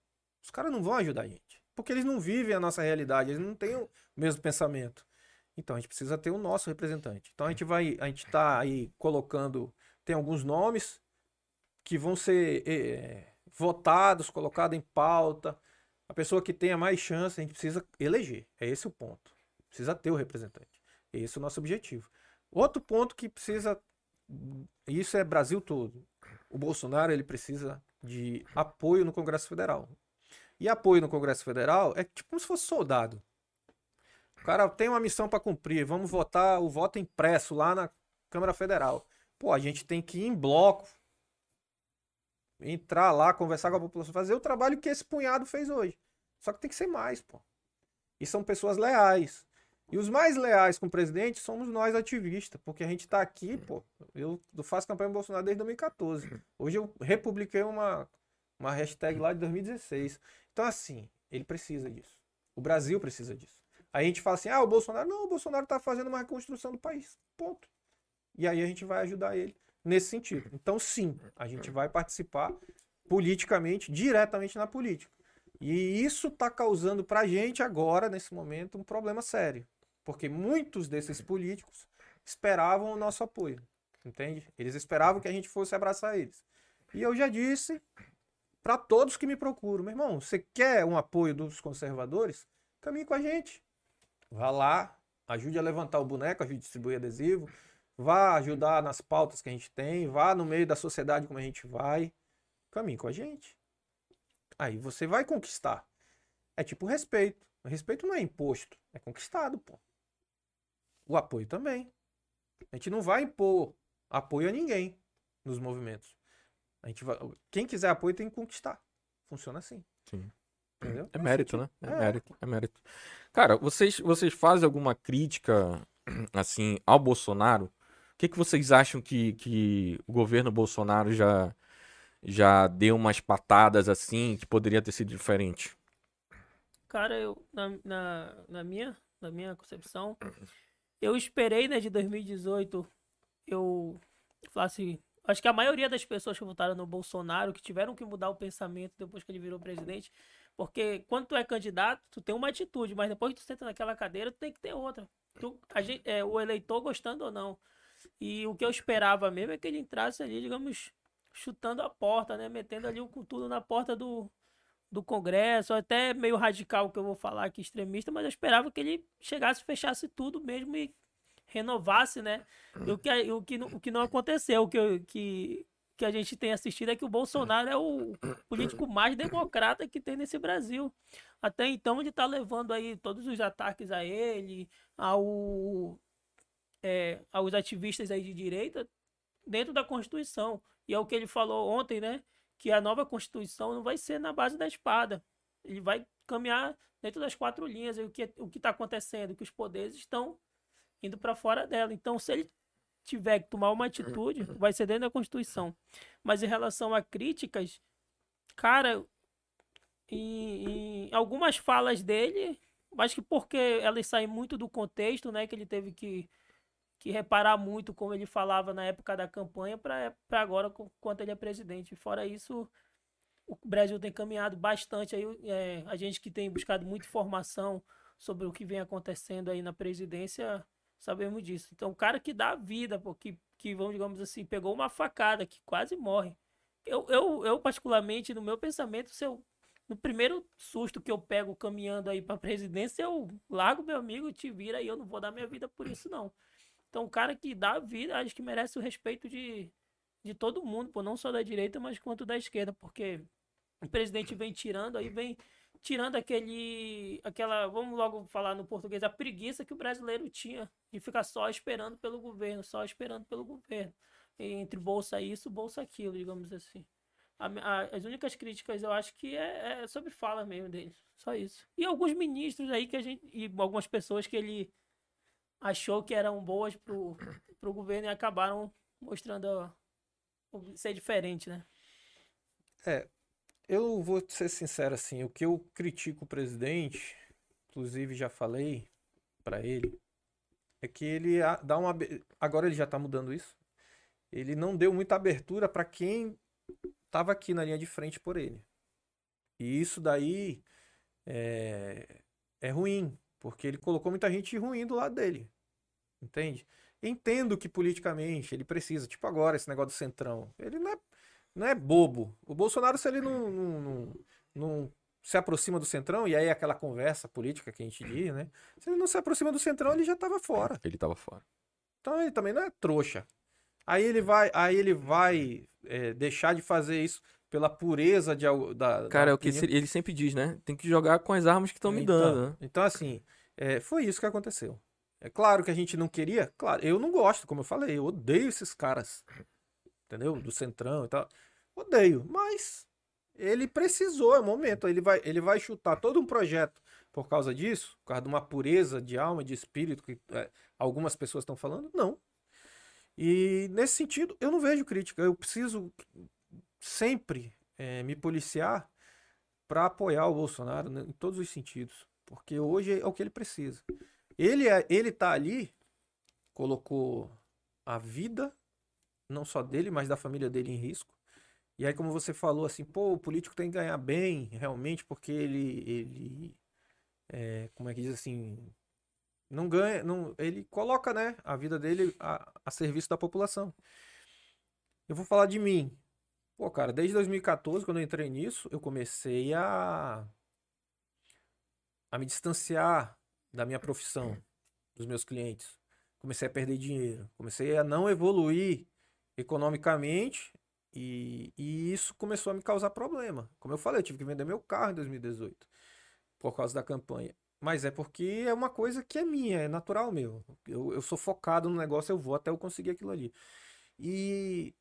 C: os caras não vão ajudar a gente. Porque eles não vivem a nossa realidade, eles não têm o mesmo pensamento. Então a gente precisa ter o nosso representante. Então a gente vai, a gente tá aí colocando, tem alguns nomes que vão ser eh, votados, colocados em pauta. A pessoa que tenha mais chance, a gente precisa eleger. É esse o ponto. Precisa ter o representante. Esse é o nosso objetivo. Outro ponto que precisa, isso é Brasil todo. O Bolsonaro ele precisa de apoio no Congresso Federal. E apoio no Congresso Federal é tipo como se fosse soldado. O cara tem uma missão para cumprir, vamos votar o voto impresso lá na Câmara Federal. Pô, a gente tem que ir em bloco, entrar lá, conversar com a população, fazer o trabalho que esse punhado fez hoje. Só que tem que ser mais, pô. E são pessoas leais. E os mais leais com o presidente somos nós ativistas, porque a gente tá aqui, pô. Eu faço campanha Bolsonaro desde 2014. Hoje eu republiquei uma, uma hashtag lá de 2016. Então, assim, ele precisa disso. O Brasil precisa disso. Aí a gente fala assim: ah, o Bolsonaro. Não, o Bolsonaro tá fazendo uma reconstrução do país. Ponto. E aí a gente vai ajudar ele nesse sentido. Então, sim, a gente vai participar politicamente, diretamente na política. E isso está causando para a gente agora, nesse momento, um problema sério. Porque muitos desses políticos esperavam o nosso apoio. Entende? Eles esperavam que a gente fosse abraçar eles. E eu já disse para todos que me procuram: meu irmão, você quer um apoio dos conservadores? Caminhe com a gente. Vá lá, ajude a levantar o boneco, ajude a distribuir adesivo, vá ajudar nas pautas que a gente tem, vá no meio da sociedade como a gente vai. Caminhe com a gente. Aí você vai conquistar. É tipo respeito. O respeito não é imposto, é conquistado, pô. O apoio também. A gente não vai impor apoio a ninguém nos movimentos. A gente vai... Quem quiser apoio tem que conquistar. Funciona assim.
A: Sim.
C: Entendeu?
A: É mérito, né? É,
C: É.
A: mérito, é mérito. Cara, vocês, vocês fazem alguma crítica, assim, ao Bolsonaro? O que, que vocês acham que, que o governo Bolsonaro já, já deu umas patadas assim que poderia ter sido diferente?
B: Cara, eu, na, na, na minha, na minha concepção, eu esperei, né, de 2018, eu falasse. Acho que a maioria das pessoas que votaram no Bolsonaro, que tiveram que mudar o pensamento depois que ele virou presidente, porque quando tu é candidato, tu tem uma atitude, mas depois que tu senta naquela cadeira, tu tem que ter outra. Tu, gente, é, o eleitor gostando ou não. E o que eu esperava mesmo é que ele entrasse ali, digamos, chutando a porta, né? Metendo ali o com tudo na porta do, do Congresso, até meio radical que eu vou falar aqui, extremista, mas eu esperava que ele chegasse, fechasse tudo mesmo e renovasse, né? E o que, o que, o que não aconteceu, o que, que, que a gente tem assistido é que o Bolsonaro é o político mais democrata que tem nesse Brasil. Até então ele tá levando aí todos os ataques a ele, ao, é, aos ativistas aí de direita, dentro da Constituição. E é o que ele falou ontem, né? Que a nova Constituição não vai ser na base da espada. Ele vai caminhar dentro das quatro linhas. O que o está acontecendo? Que os poderes estão indo para fora dela. Então, se ele tiver que tomar uma atitude, vai ser dentro da Constituição. Mas em relação a críticas, cara, em, em algumas falas dele, acho que porque elas saem muito do contexto, né? Que ele teve que, que reparar muito como ele falava na época da campanha para agora, quanto ele é presidente. Fora isso, o Brasil tem caminhado bastante aí, é, a gente que tem buscado muita informação sobre o que vem acontecendo aí na presidência, sabemos disso. Então, o cara que dá vida, porque que vamos digamos assim, pegou uma facada, que quase morre. Eu, eu, eu particularmente, no meu pensamento, se eu no primeiro susto que eu pego caminhando aí pra presidência, eu largo meu amigo, te vira e eu não vou dar minha vida por isso, não. Então, o cara que dá vida, acho que merece o respeito de, de todo mundo, pô, não só da direita, mas quanto da esquerda, porque o presidente vem tirando, aí vem tirando aquele, aquela, vamos logo falar no português, a preguiça que o brasileiro tinha de ficar só esperando pelo governo, só esperando pelo governo. Entre bolsa isso, bolsa aquilo, digamos assim. A, a, as únicas críticas eu acho que é, é, sobre fala mesmo dele. Só isso. E alguns ministros aí que a gente. E algumas pessoas que ele achou que eram boas pro, pro governo e acabaram mostrando ser diferente, né?
C: É. Eu vou ser sincero assim, o que eu critico o presidente, inclusive já falei para ele, é que ele dá uma agora ele já tá mudando isso. Ele não deu muita abertura para quem estava aqui na linha de frente por ele. E isso daí é, é ruim, porque ele colocou muita gente ruim do lado dele. Entende? Entendo que politicamente ele precisa, tipo agora, esse negócio do centrão. Ele não é, não é bobo. O Bolsonaro, se ele não, não, não, não se aproxima do centrão, e aí aquela conversa política que a gente diz, né? Se ele não se aproxima do centrão, ele já estava fora.
A: Ele estava fora.
C: Então ele também não é trouxa. Aí ele vai, aí ele vai é, deixar de fazer isso pela pureza de, da.
A: Cara, da é o que ele sempre diz, né? Tem que jogar com as armas que estão me então, dando. Né?
C: Então, assim, é, foi isso que aconteceu. É claro que a gente não queria, claro, eu não gosto, como eu falei, eu odeio esses caras, entendeu? Do Centrão e tal. Odeio, mas ele precisou, é o momento. Ele vai, ele vai chutar todo um projeto por causa disso, por causa de uma pureza de alma, de espírito que é, algumas pessoas estão falando? Não. E nesse sentido, eu não vejo crítica. Eu preciso sempre é, me policiar para apoiar o Bolsonaro né, em todos os sentidos, porque hoje é o que ele precisa. Ele é, ele tá ali, colocou a vida não só dele, mas da família dele em risco. E aí, como você falou, assim, pô, o político tem que ganhar bem, realmente, porque ele, ele é, como é que diz assim, não ganha, não, ele coloca, né, a vida dele a, a serviço da população. Eu vou falar de mim. Pô, cara, desde 2014, quando eu entrei nisso, eu comecei a a me distanciar da minha profissão, dos meus clientes. Comecei a perder dinheiro, comecei a não evoluir economicamente e, e isso começou a me causar problema. Como eu falei, eu tive que vender meu carro em 2018 por causa da campanha. Mas é porque é uma coisa que é minha, é natural meu. Eu, eu sou focado no negócio, eu vou até eu conseguir aquilo ali. E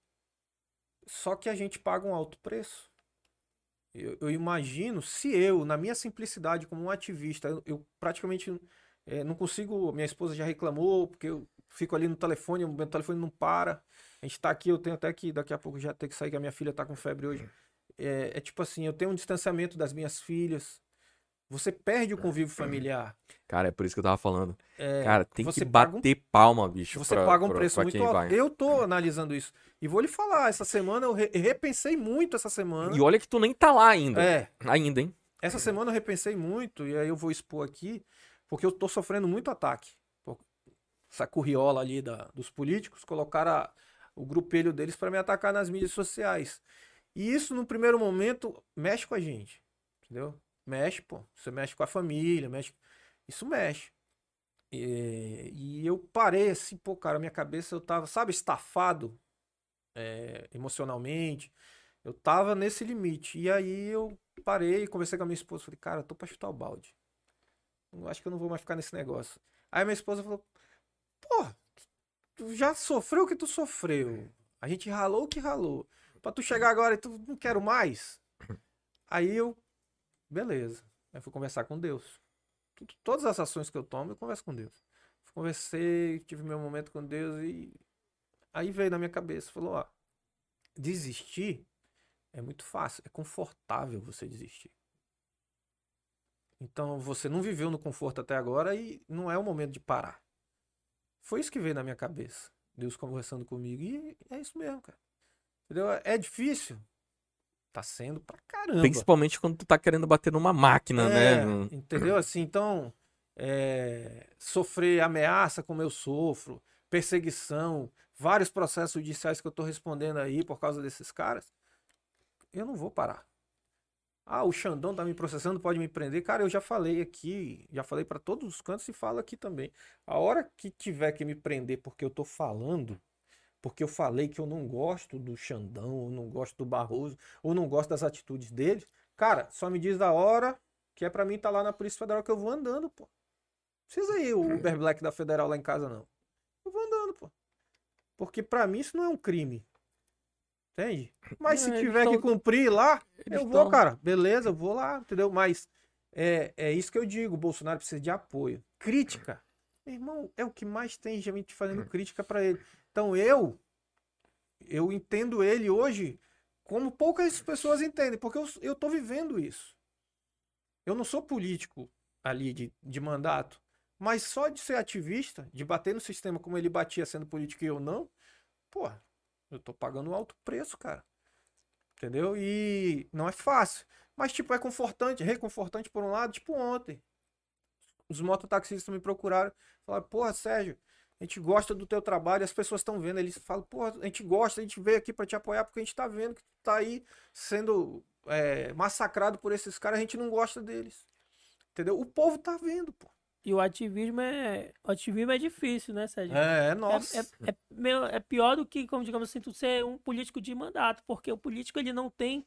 C: só que a gente paga um alto preço. Eu, eu imagino se eu, na minha simplicidade como um ativista, eu, eu praticamente é, não consigo. Minha esposa já reclamou, porque eu fico ali no telefone, o meu telefone não para. A gente tá aqui, eu tenho até que daqui a pouco já ter que sair, que a minha filha tá com febre hoje. É, é tipo assim, eu tenho um distanciamento das minhas filhas. Você perde o convívio familiar.
A: Cara, é por isso que eu tava falando. É, Cara, tem que bater um... palma, bicho.
C: Você pra, paga um preço pra, pra muito alto. Vai. Eu tô analisando isso. E vou lhe falar, essa semana eu re repensei muito essa semana.
A: E olha que tu nem tá lá ainda. É. Ainda, hein?
C: Essa semana eu repensei muito, e aí eu vou expor aqui, porque eu tô sofrendo muito ataque. Essa curriola ali da, dos políticos colocaram a, o grupelho deles para me atacar nas mídias sociais. E isso, no primeiro momento, mexe com a gente. Entendeu? Mexe, pô. Você mexe com a família, mexe. Isso mexe. E, e eu parei assim, pô, cara, minha cabeça eu tava, sabe, estafado é, emocionalmente. Eu tava nesse limite. E aí eu parei, conversei com a minha esposa. Falei, cara, tô pra chutar o balde. Eu acho que eu não vou mais ficar nesse negócio. Aí minha esposa falou, pô, tu já sofreu o que tu sofreu. A gente ralou o que ralou. Pra tu chegar agora e tu não quero mais. Aí eu Beleza. Aí fui conversar com Deus. Todas as ações que eu tomo, eu converso com Deus. Conversei, tive meu momento com Deus e aí veio na minha cabeça, falou, ó, desistir é muito fácil, é confortável você desistir. Então você não viveu no conforto até agora e não é o momento de parar. Foi isso que veio na minha cabeça. Deus conversando comigo. E é isso mesmo, cara. Entendeu? É difícil. Tá sendo pra caramba.
A: Principalmente quando tu tá querendo bater numa máquina,
C: É,
A: né?
C: Entendeu? Assim, então, é, sofrer ameaça como eu sofro, perseguição, vários processos judiciais que eu tô respondendo aí por causa desses caras, eu não vou parar. Ah, o Xandão tá me processando, pode me prender. Cara, eu já falei aqui, já falei pra todos os cantos e falo aqui também. A hora que tiver que me prender porque eu tô falando, porque eu falei que eu não gosto do Xandão, ou não gosto do Barroso, ou não gosto das atitudes dele, cara, só me diz da hora que é pra mim estar lá na Polícia Federal que eu vou andando, pô. Não precisa ir o Uber Black da Federal lá em casa, não. Eu vou andando, pô. Porque pra mim isso não é um crime. Entende? Mas se
B: Não, eles
C: tiver que cumprir lá,
A: Eles
C: eu vou,
A: tão-
C: cara. Beleza, eu vou lá, entendeu? Mas é, é isso que eu digo, o Bolsonaro precisa de apoio. Crítica. Meu irmão, é o que mais tem gente fazendo crítica pra ele. Então eu, eu entendo ele hoje como poucas pessoas entendem, porque eu, tô vivendo isso. Eu não sou político ali de, de mandato, mas só de ser ativista, de bater no sistema como ele batia sendo político e eu não, pô, eu tô pagando um alto preço, cara. Entendeu? E não é fácil. Mas, tipo, é confortante, reconfortante por um lado, tipo ontem. Os mototaxistas me procuraram, falaram, porra, Sérgio, a gente gosta do teu trabalho, as pessoas estão vendo. Eles falam, porra, a gente gosta, a gente veio aqui pra te apoiar porque a gente tá vendo que tu tá aí sendo é, massacrado por esses caras, a gente não gosta deles. Entendeu? O povo tá vendo, pô.
B: E o ativismo é. O ativismo é difícil, né, Sérgio?
C: É,
B: É,
C: nossa.
B: é, é, meio- é pior do que, como digamos assim, tu ser um político de mandato, porque o político ele não tem.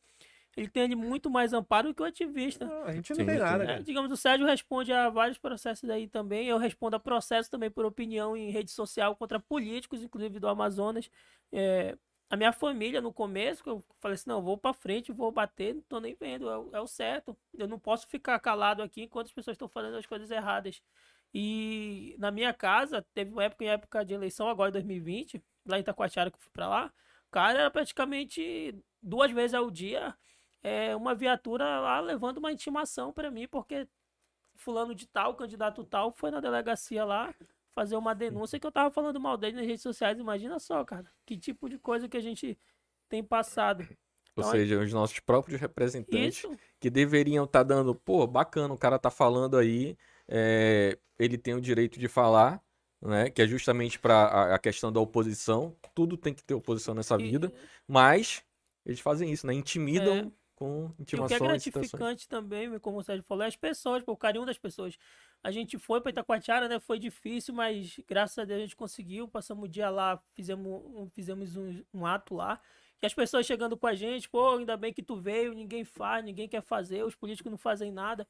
B: Ele tem ali muito mais amparo do que o ativista.
C: Não, a gente não
A: Sim,
C: tem
A: sim.
C: nada,
B: É,
C: cara.
B: digamos, o Sérgio responde a vários processos aí também. Eu respondo a processos também por opinião em rede social contra políticos, inclusive do Amazonas. É, a minha família, no começo, que eu falei assim: não, eu vou pra frente, vou bater, não tô nem vendo, é, o- é o certo. Eu não posso ficar calado aqui enquanto as pessoas estão fazendo as coisas erradas. E na minha casa, teve uma época, em época de eleição, agora em 2020, lá em Itacoatiara que eu fui pra lá, cara, era praticamente duas vezes ao dia é, uma viatura lá levando uma intimação pra mim, porque fulano de tal, candidato tal, foi na delegacia lá fazer uma denúncia que eu tava falando mal dele nas redes sociais. Imagina só, cara, que tipo de coisa que a gente tem passado.
A: Ou
B: Então,
A: seja, os nossos próprios representantes
B: Isso,
A: que deveriam estar dando, pô, bacana, o cara tá falando aí, é, ele tem o direito de falar, né? Que é justamente para a, a questão da oposição. Tudo tem que ter oposição nessa
B: e-
A: vida, mas eles fazem isso, né? Intimidam Com
B: E o que é
A: intimações.
B: gratificante também, como o Sérgio falou, é as pessoas, pô, o carinho das pessoas. A gente foi para Itacoatiara, né? Foi difícil, mas graças a Deus a gente conseguiu. Passamos o dia lá, fizemos, um- fizemos um, um ato lá. E as pessoas chegando com a gente, pô, ainda bem que tu veio, ninguém faz, ninguém quer fazer, os políticos não fazem nada.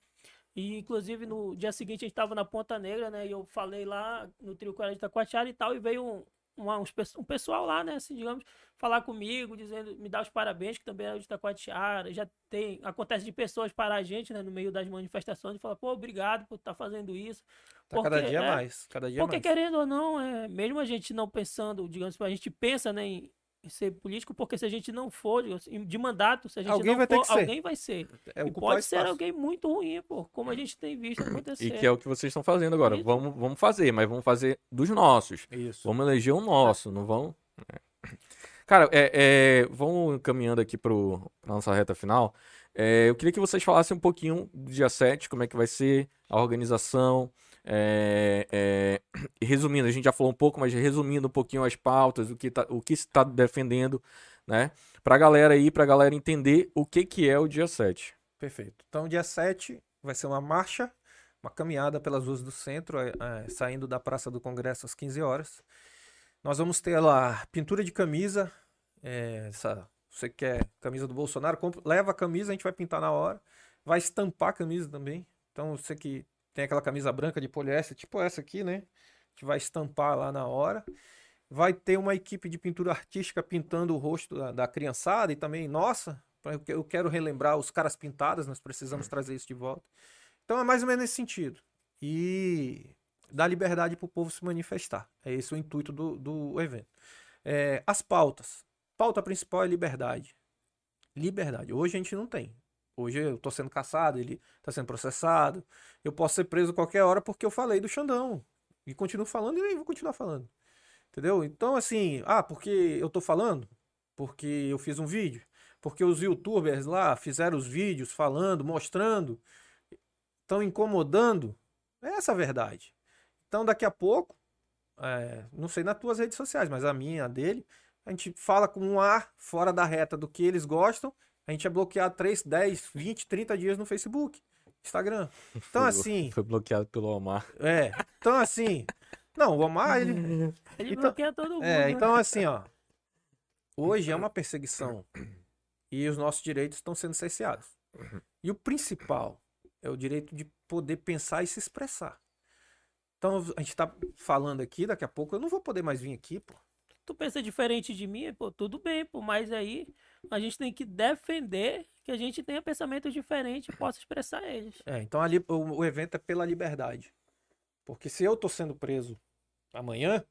B: E inclusive no dia seguinte a gente tava na Ponta Negra, né? E eu falei lá no Trio Coreia de Itacoatiara e tal, e veio um, uma- uns um pessoal lá, né? Assim, digamos, falar comigo, dizendo, me dar os parabéns, que também era de Itacoatiara. Já tem, acontece de pessoas parar a gente, né, no meio das manifestações e falar, pô, obrigado por estar fazendo isso.
C: Tá cada
B: porque,
C: dia
B: é,
C: mais. Cada dia
B: Porque
C: mais.
B: querendo ou não, é, mesmo a gente não pensando, digamos, a gente pensa, né, em ser político, porque se a gente não for, digamos, assim, de mandato, se a gente
C: Alguém
B: não
C: vai ter
B: for,
C: que ser.
B: alguém vai ser.
C: É
B: e pode ser alguém muito ruim, pô, como a gente tem visto acontecer.
A: E que é o que vocês estão fazendo agora.
B: Isso.
A: Vamos, vamos fazer, mas vamos fazer dos nossos.
C: Isso.
A: Vamos eleger o nosso, não vão. é. Cara, é, é, vamos caminhando aqui para a nossa reta final. É, eu queria que vocês falassem um pouquinho do dia 7, como é que vai ser a organização. É, é, resumindo, a gente já falou um pouco, mas resumindo um pouquinho as pautas, o que, tá, o que se está defendendo, né? Pra galera aí, pra galera entender o que, que é o dia 7.
C: Perfeito. Então, dia 7 vai ser uma marcha, uma caminhada pelas ruas do centro, é, é, saindo da Praça do Congresso às 15 horas. Nós vamos ter lá pintura de camisa. é, essa, você quer camisa do Bolsonaro, compra- leva a camisa, a gente vai pintar na hora. Vai estampar a camisa também. Então, você que tem aquela camisa branca de poliéster, tipo essa aqui, né? Gente vai estampar lá na hora. Vai ter uma equipe de pintura artística pintando o rosto da, da criançada e também, nossa, eu que- quero relembrar os caras pintadas, nós precisamos trazer isso de volta. Então é mais ou menos nesse sentido. E dar liberdade para o povo se manifestar. É esse o intuito do, do evento. É, as pautas. Pauta principal é liberdade. Liberdade. Hoje a gente não tem. Hoje eu tô sendo caçado, ele tá sendo processado. Eu posso ser preso qualquer hora porque eu falei do Xandão. E continuo falando e vou continuar falando. Entendeu? Então, assim, ah, porque eu tô falando? Porque eu fiz um vídeo? porque os youtubers lá fizeram os vídeos falando, mostrando, estão incomodando. É essa a verdade. Então, daqui a pouco, é, não sei nas tuas redes sociais, mas a minha, a dele, a gente fala com um ar fora da reta do que eles gostam, a gente é bloqueado 3, 10, 20, 30 dias no Facebook, Instagram. Então, assim.
A: Foi bloqueado pelo Omar.
C: É. Então, assim. Não, o Omar, ele.
B: Ele
C: Então-
B: bloqueia todo mundo.
C: É,
B: né?
C: então, assim, ó. Hoje é uma perseguição. E os nossos direitos estão sendo cerceados. E o principal é o direito de poder pensar e se expressar. Então, a gente tá falando aqui, daqui a pouco eu não vou poder mais vir aqui, pô.
B: Tu pensa diferente de mim, pô, tudo bem, pô, mas aí a gente tem que defender que a gente tenha pensamento diferente e possa expressar eles.
C: É, então ali, o, o evento é pela liberdade. Porque se eu tô sendo preso amanhã,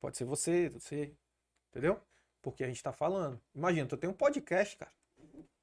C: pode ser você, você, entendeu? Porque a gente tá falando. Imagina, tu tem um podcast, cara.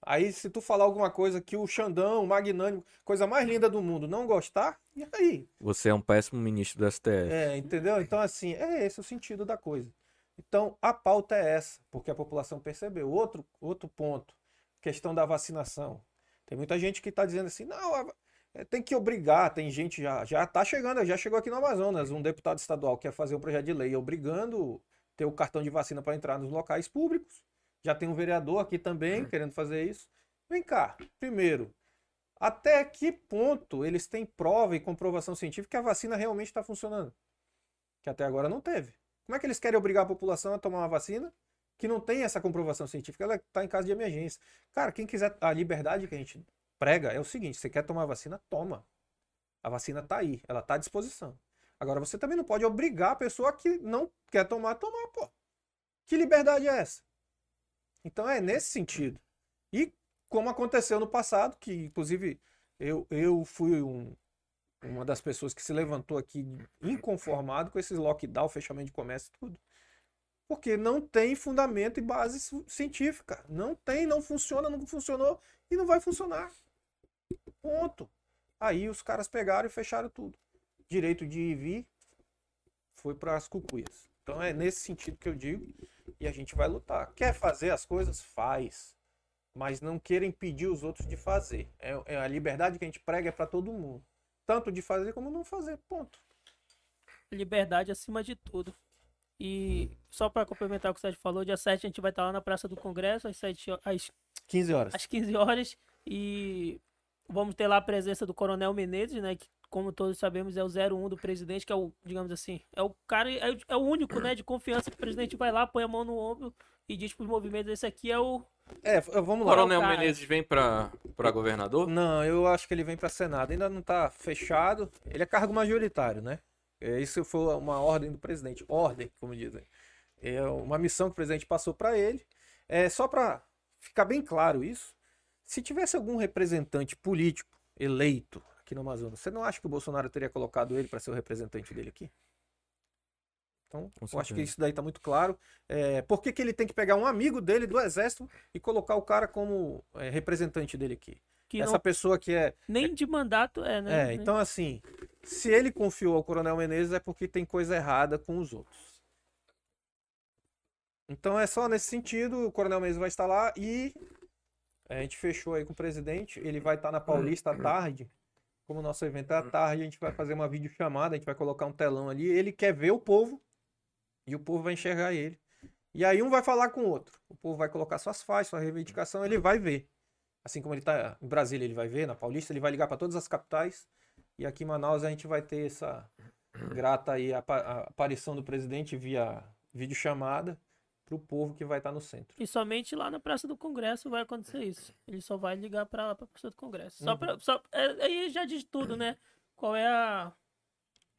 C: Aí se tu falar alguma coisa que o Xandão, o Magnânimo, coisa mais linda do mundo, não gostar, e aí?
A: Você é um péssimo ministro do STF.
C: É, entendeu? Então assim, é esse o sentido da coisa. Então a pauta é essa, porque a população percebeu. Outro, outro ponto, questão da vacinação. Tem muita gente que está dizendo assim, não, é, tem que obrigar, tem gente já já está chegando, já chegou aqui no Amazonas, um deputado estadual quer fazer um projeto de lei obrigando ter o cartão de vacina para entrar nos locais públicos. Já tem um vereador aqui também querendo fazer isso. Vem cá, primeiro, até que ponto eles têm prova e comprovação científica que a vacina realmente está funcionando? Que até agora não teve. Como é que eles querem obrigar a população a tomar uma vacina que não tem essa comprovação científica? Ela está em caso de emergência. Cara, quem quiser a liberdade que a gente prega é o seguinte: você quer tomar vacina, toma. A vacina está aí, ela está à disposição. Agora você também não pode obrigar a pessoa que não quer tomar tomar, pô. Que liberdade é essa? Então é nesse sentido. E como aconteceu no passado, que inclusive eu, eu fui um, uma das pessoas que se levantou aqui inconformado com esses lockdown, fechamento de comércio e tudo. Porque não tem fundamento e base ci- científica. Não tem, não funciona, não funcionou e não vai funcionar. Ponto. Aí os caras pegaram e fecharam tudo. Direito de ir e vir foi para as cucuias. Então é nesse sentido que eu digo e a gente vai lutar. Quer fazer as coisas? Faz. Mas não queira impedir os outros de fazer. É, é a liberdade que a gente prega é para todo mundo. Tanto de fazer como não fazer. Ponto.
B: Liberdade acima de tudo. E só para complementar o que o Sérgio falou, dia 7 a gente vai estar lá na Praça do Congresso, às, 7, ho- às
C: 15 horas.
B: às 15 horas. E vamos ter lá a presença do Coronel Menezes, né? Que, como todos sabemos, é o 01 do presidente, que é o, digamos assim, é o cara, é, é o único, né, de confiança que o presidente vai lá, põe a mão no ombro e diz pros movimentos, esse aqui é o.
C: É, vamos lá.
A: Coronel
B: cara.
A: Menezes vem pra, pra governador?
C: Não, eu acho que ele vem para Senado. Ainda não está fechado. Ele é cargo majoritário, né? É, Isso foi uma ordem do presidente. Ordem, como dizem. É uma missão que o presidente passou para ele. É só para ficar bem claro isso. Se tivesse algum representante político eleito aqui no Amazonas, você não acha que o Bolsonaro teria colocado ele para ser o representante dele aqui? Então,
A: Com
C: eu acho que
A: certeza.
C: isso daí tá muito claro. É, por que, que ele tem que pegar um amigo dele do exército e colocar o cara como é, representante dele aqui?
B: Que
C: Essa
B: não,
C: pessoa que é
B: nem de mandato é, né?
C: é, então assim, se ele confiou ao Coronel Menezes é porque tem coisa errada com os outros. Então é só nesse sentido, o Coronel Menezes vai estar lá e a gente fechou aí com o presidente, ele vai estar na Paulista à tarde. Como o nosso evento é à tarde, a gente vai fazer uma videochamada, a gente vai colocar um telão ali, ele quer ver o povo e o povo vai enxergar ele. E aí um vai falar com o outro. O povo vai colocar suas faixas, sua reivindicação, ele vai ver. Assim como ele está em Brasília, ele vai ver, na Paulista, ele vai ligar para todas as capitais. E aqui em Manaus a gente vai ter essa grata aí apa- a aparição do presidente via videochamada para o povo que vai estar no centro.
B: E somente lá na Praça do Congresso vai acontecer isso. Ele só vai ligar pra lá, pra Praça do Congresso. Só
C: Uhum.
B: pra, só, é- aí já diz tudo, né? Qual é a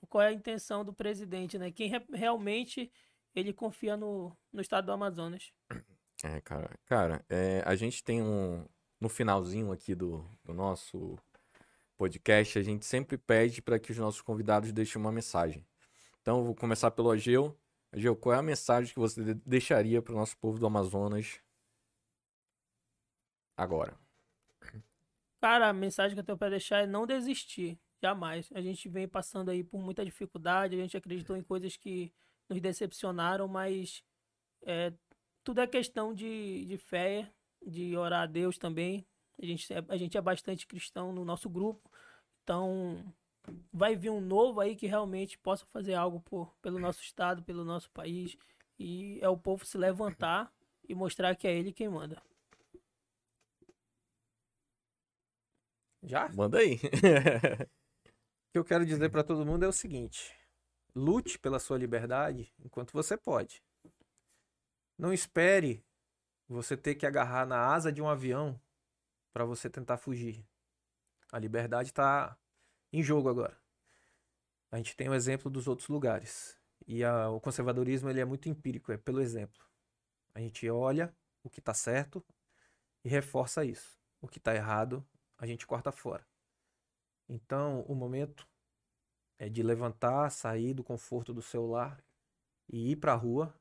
B: qual é a intenção do presidente, né? Quem re- realmente ele confia no, no estado do Amazonas.
A: É, cara. Cara, é, a gente tem um. No finalzinho aqui do, do nosso podcast, a gente sempre pede para que os nossos convidados deixem uma mensagem. Então, vou começar pelo Ageu. Ageu, qual é a mensagem que você de- deixaria para o nosso povo do Amazonas agora?
B: Cara, a mensagem que eu tenho pra deixar é não desistir. Jamais. A gente vem passando aí por muita dificuldade, a gente acreditou em coisas que nos decepcionaram, mas é, tudo é questão de, de fé de orar a Deus também. A gente, é, a gente é bastante cristão no nosso grupo. Então, vai vir um novo aí que realmente possa fazer algo por, pelo nosso estado, pelo nosso país. E é o povo se levantar e mostrar que é ele quem manda.
C: Já?
A: Manda aí.
C: O que eu quero dizer para todo mundo é o seguinte: lute pela sua liberdade enquanto você pode. Não espere você ter que agarrar na asa de um avião para você tentar fugir. A liberdade está em jogo agora. A gente tem o exemplo dos outros lugares. E a, o conservadorismo ele é muito empírico, é pelo exemplo. A gente olha o que está certo e reforça isso. O que está errado, a gente corta fora. Então, o momento é de levantar, sair do conforto do seu lar e ir para a rua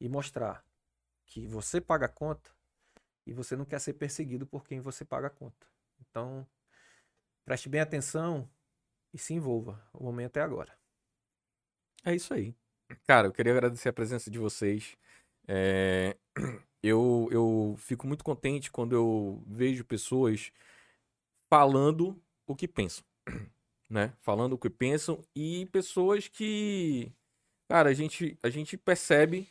C: e mostrar que você paga a conta e você não quer ser perseguido por quem você paga a conta. Então, preste bem atenção e se envolva. O momento é agora.
A: É isso aí. Cara, eu queria agradecer a presença de vocês. É, eu, eu fico muito contente quando eu vejo pessoas falando o que pensam né? Falando o que pensam e pessoas que, cara, a gente, a gente percebe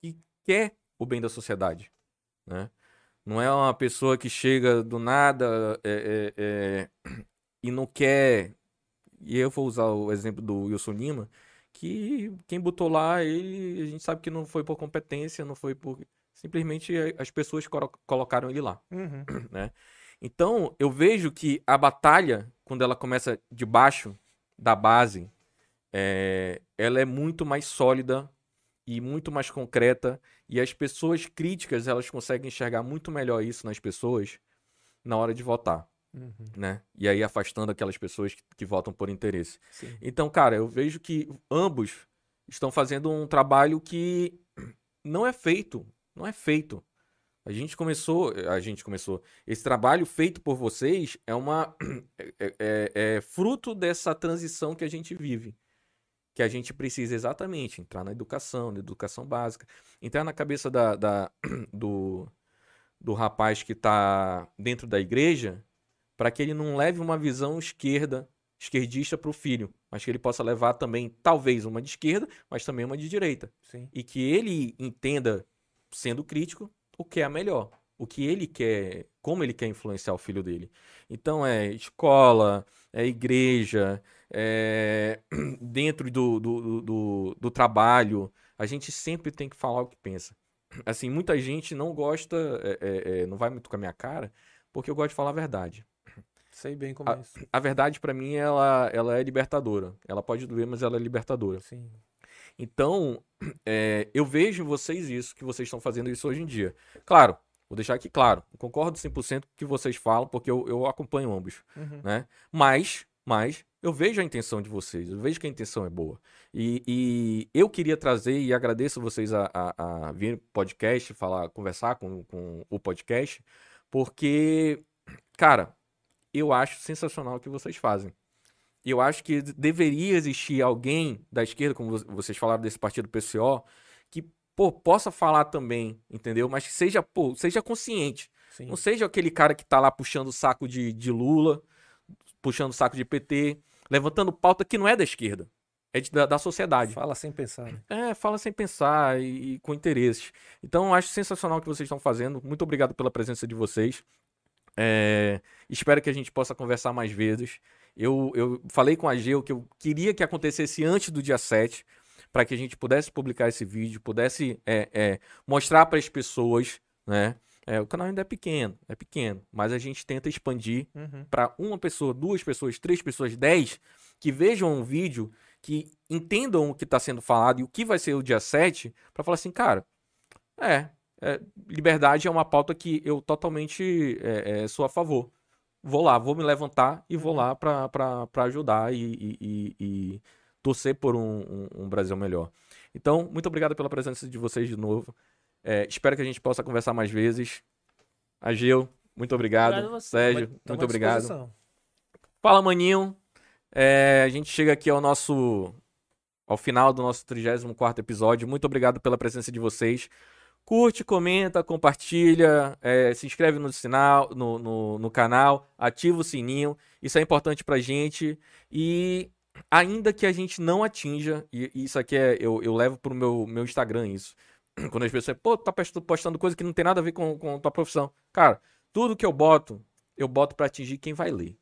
A: que quer o bem da sociedade, né? Não é uma pessoa que chega do nada é, é, é, e não quer. E eu vou usar o exemplo do Wilson Lima, que quem botou lá, ele, a gente sabe que não foi por competência, não foi por. Simplesmente as pessoas colocaram ele lá,
C: Uhum.
A: né? Então, eu vejo que a batalha, quando ela começa de baixo da base, é, ela é muito mais sólida e muito mais concreta. E as pessoas críticas, elas conseguem enxergar muito melhor isso nas pessoas na hora de votar,
C: Uhum.
A: né? E aí afastando aquelas pessoas que, que votam por interesse.
C: Sim.
A: Então, cara, eu vejo que ambos estão fazendo um trabalho que não é feito, não é feito. A gente começou, a gente começou. Esse trabalho feito por vocês é uma é, é- é fruto dessa transição que a gente vive, que a gente precisa exatamente entrar na educação, na educação básica, entrar na cabeça da, da- do, do rapaz que está dentro da igreja, para que ele não leve uma visão esquerda, esquerdista para o filho, mas que ele possa levar também talvez uma de esquerda, mas também uma de direita
C: Sim.
A: e que ele entenda, sendo crítico, o que é a melhor, o que ele quer, como ele quer influenciar o filho dele. Então é escola, é igreja, é dentro do, do, do- do, trabalho, a gente sempre tem que falar o que pensa. Assim, muita gente não gosta, é, é, é, não vai muito com a minha cara, porque eu gosto de falar a verdade.
C: Sei bem como
A: Ah,
C: é isso.
A: A verdade, pra mim, ela, ela é libertadora. Ela pode doer, mas ela é libertadora.
C: Sim.
A: Então, é, eu vejo vocês isso, que vocês estão fazendo isso hoje em dia. Claro, vou deixar aqui claro, concordo 100% com o que vocês falam, porque eu, eu acompanho ambos,
C: Uhum.
A: né? Mas, mas, eu vejo a intenção de vocês, eu vejo que a intenção é boa. E, e eu queria trazer, e agradeço vocês a, a, a vir podcast, falar, conversar com, com o podcast, porque, cara, eu acho sensacional o que vocês fazem. E eu acho que deveria existir alguém da esquerda, como vo- vocês falaram desse partido PCO, que, pô, possa falar também, entendeu? Mas que seja, pô, seja consciente.
C: Sim.
A: Não seja aquele cara que tá lá puxando o saco de, de Lula, puxando o saco de PT, levantando pauta que não é da esquerda, é de- da, da sociedade.
C: Fala sem pensar. né?
A: É, fala sem pensar e, e com interesses. Então, eu acho sensacional o que vocês estão fazendo. Muito obrigado pela presença de vocês. É, espero que a gente possa conversar mais vezes. Eu, eu falei com a Geu que eu queria que acontecesse antes do dia 7, para que a gente pudesse publicar esse vídeo, pudesse é, é, mostrar para as pessoas, né? É, o canal ainda é pequeno, é pequeno, mas a gente tenta expandir
C: Uhum.
A: para uma pessoa, duas pessoas, três pessoas, dez, que vejam um vídeo, que entendam o que está sendo falado e o que vai ser o dia 7, para falar assim, cara, é, é, liberdade é uma pauta que eu totalmente é, é, sou a favor. Vou lá, vou me levantar e vou lá para ajudar e, e- e- torcer por um, um- um Brasil melhor. Então, muito obrigado pela presença de vocês de novo. É, espero que a gente possa conversar mais vezes. Ageu, muito obrigado.
B: Obrigado.
A: Sérgio,
C: Tamo
A: muito obrigado.
C: disposição.
A: Fala, maninho. É, a gente chega aqui ao nosso. ao final do nosso 34 episódio. Muito obrigado pela presença de vocês. Curte, comenta, compartilha, é, se inscreve no, sinal, no, no, no canal, ativa o sininho. Isso é importante pra gente. E ainda que a gente não atinja, e isso aqui é, eu, eu levo pro meu, meu Instagram isso. Quando as pessoas, pô, tá postando coisa que não tem nada a ver com, com tua profissão. Cara, tudo que eu boto, eu boto para atingir quem vai ler.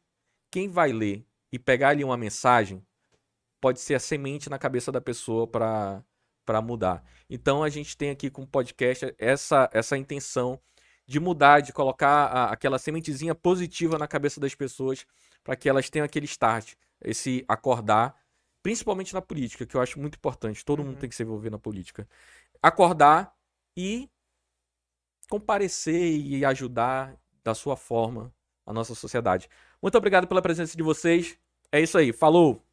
A: Quem vai ler e pegar ali uma mensagem, pode ser a semente na cabeça da pessoa para para mudar. Então a gente tem aqui com o podcast essa essa intenção de mudar, de colocar a, aquela sementezinha positiva na cabeça das pessoas para que elas tenham aquele start, esse acordar, principalmente na política, que eu acho muito importante. Todo uhum. mundo tem que se envolver na política. Acordar e comparecer e ajudar da sua forma a nossa sociedade. Muito obrigado pela presença de vocês. É isso aí. Falou!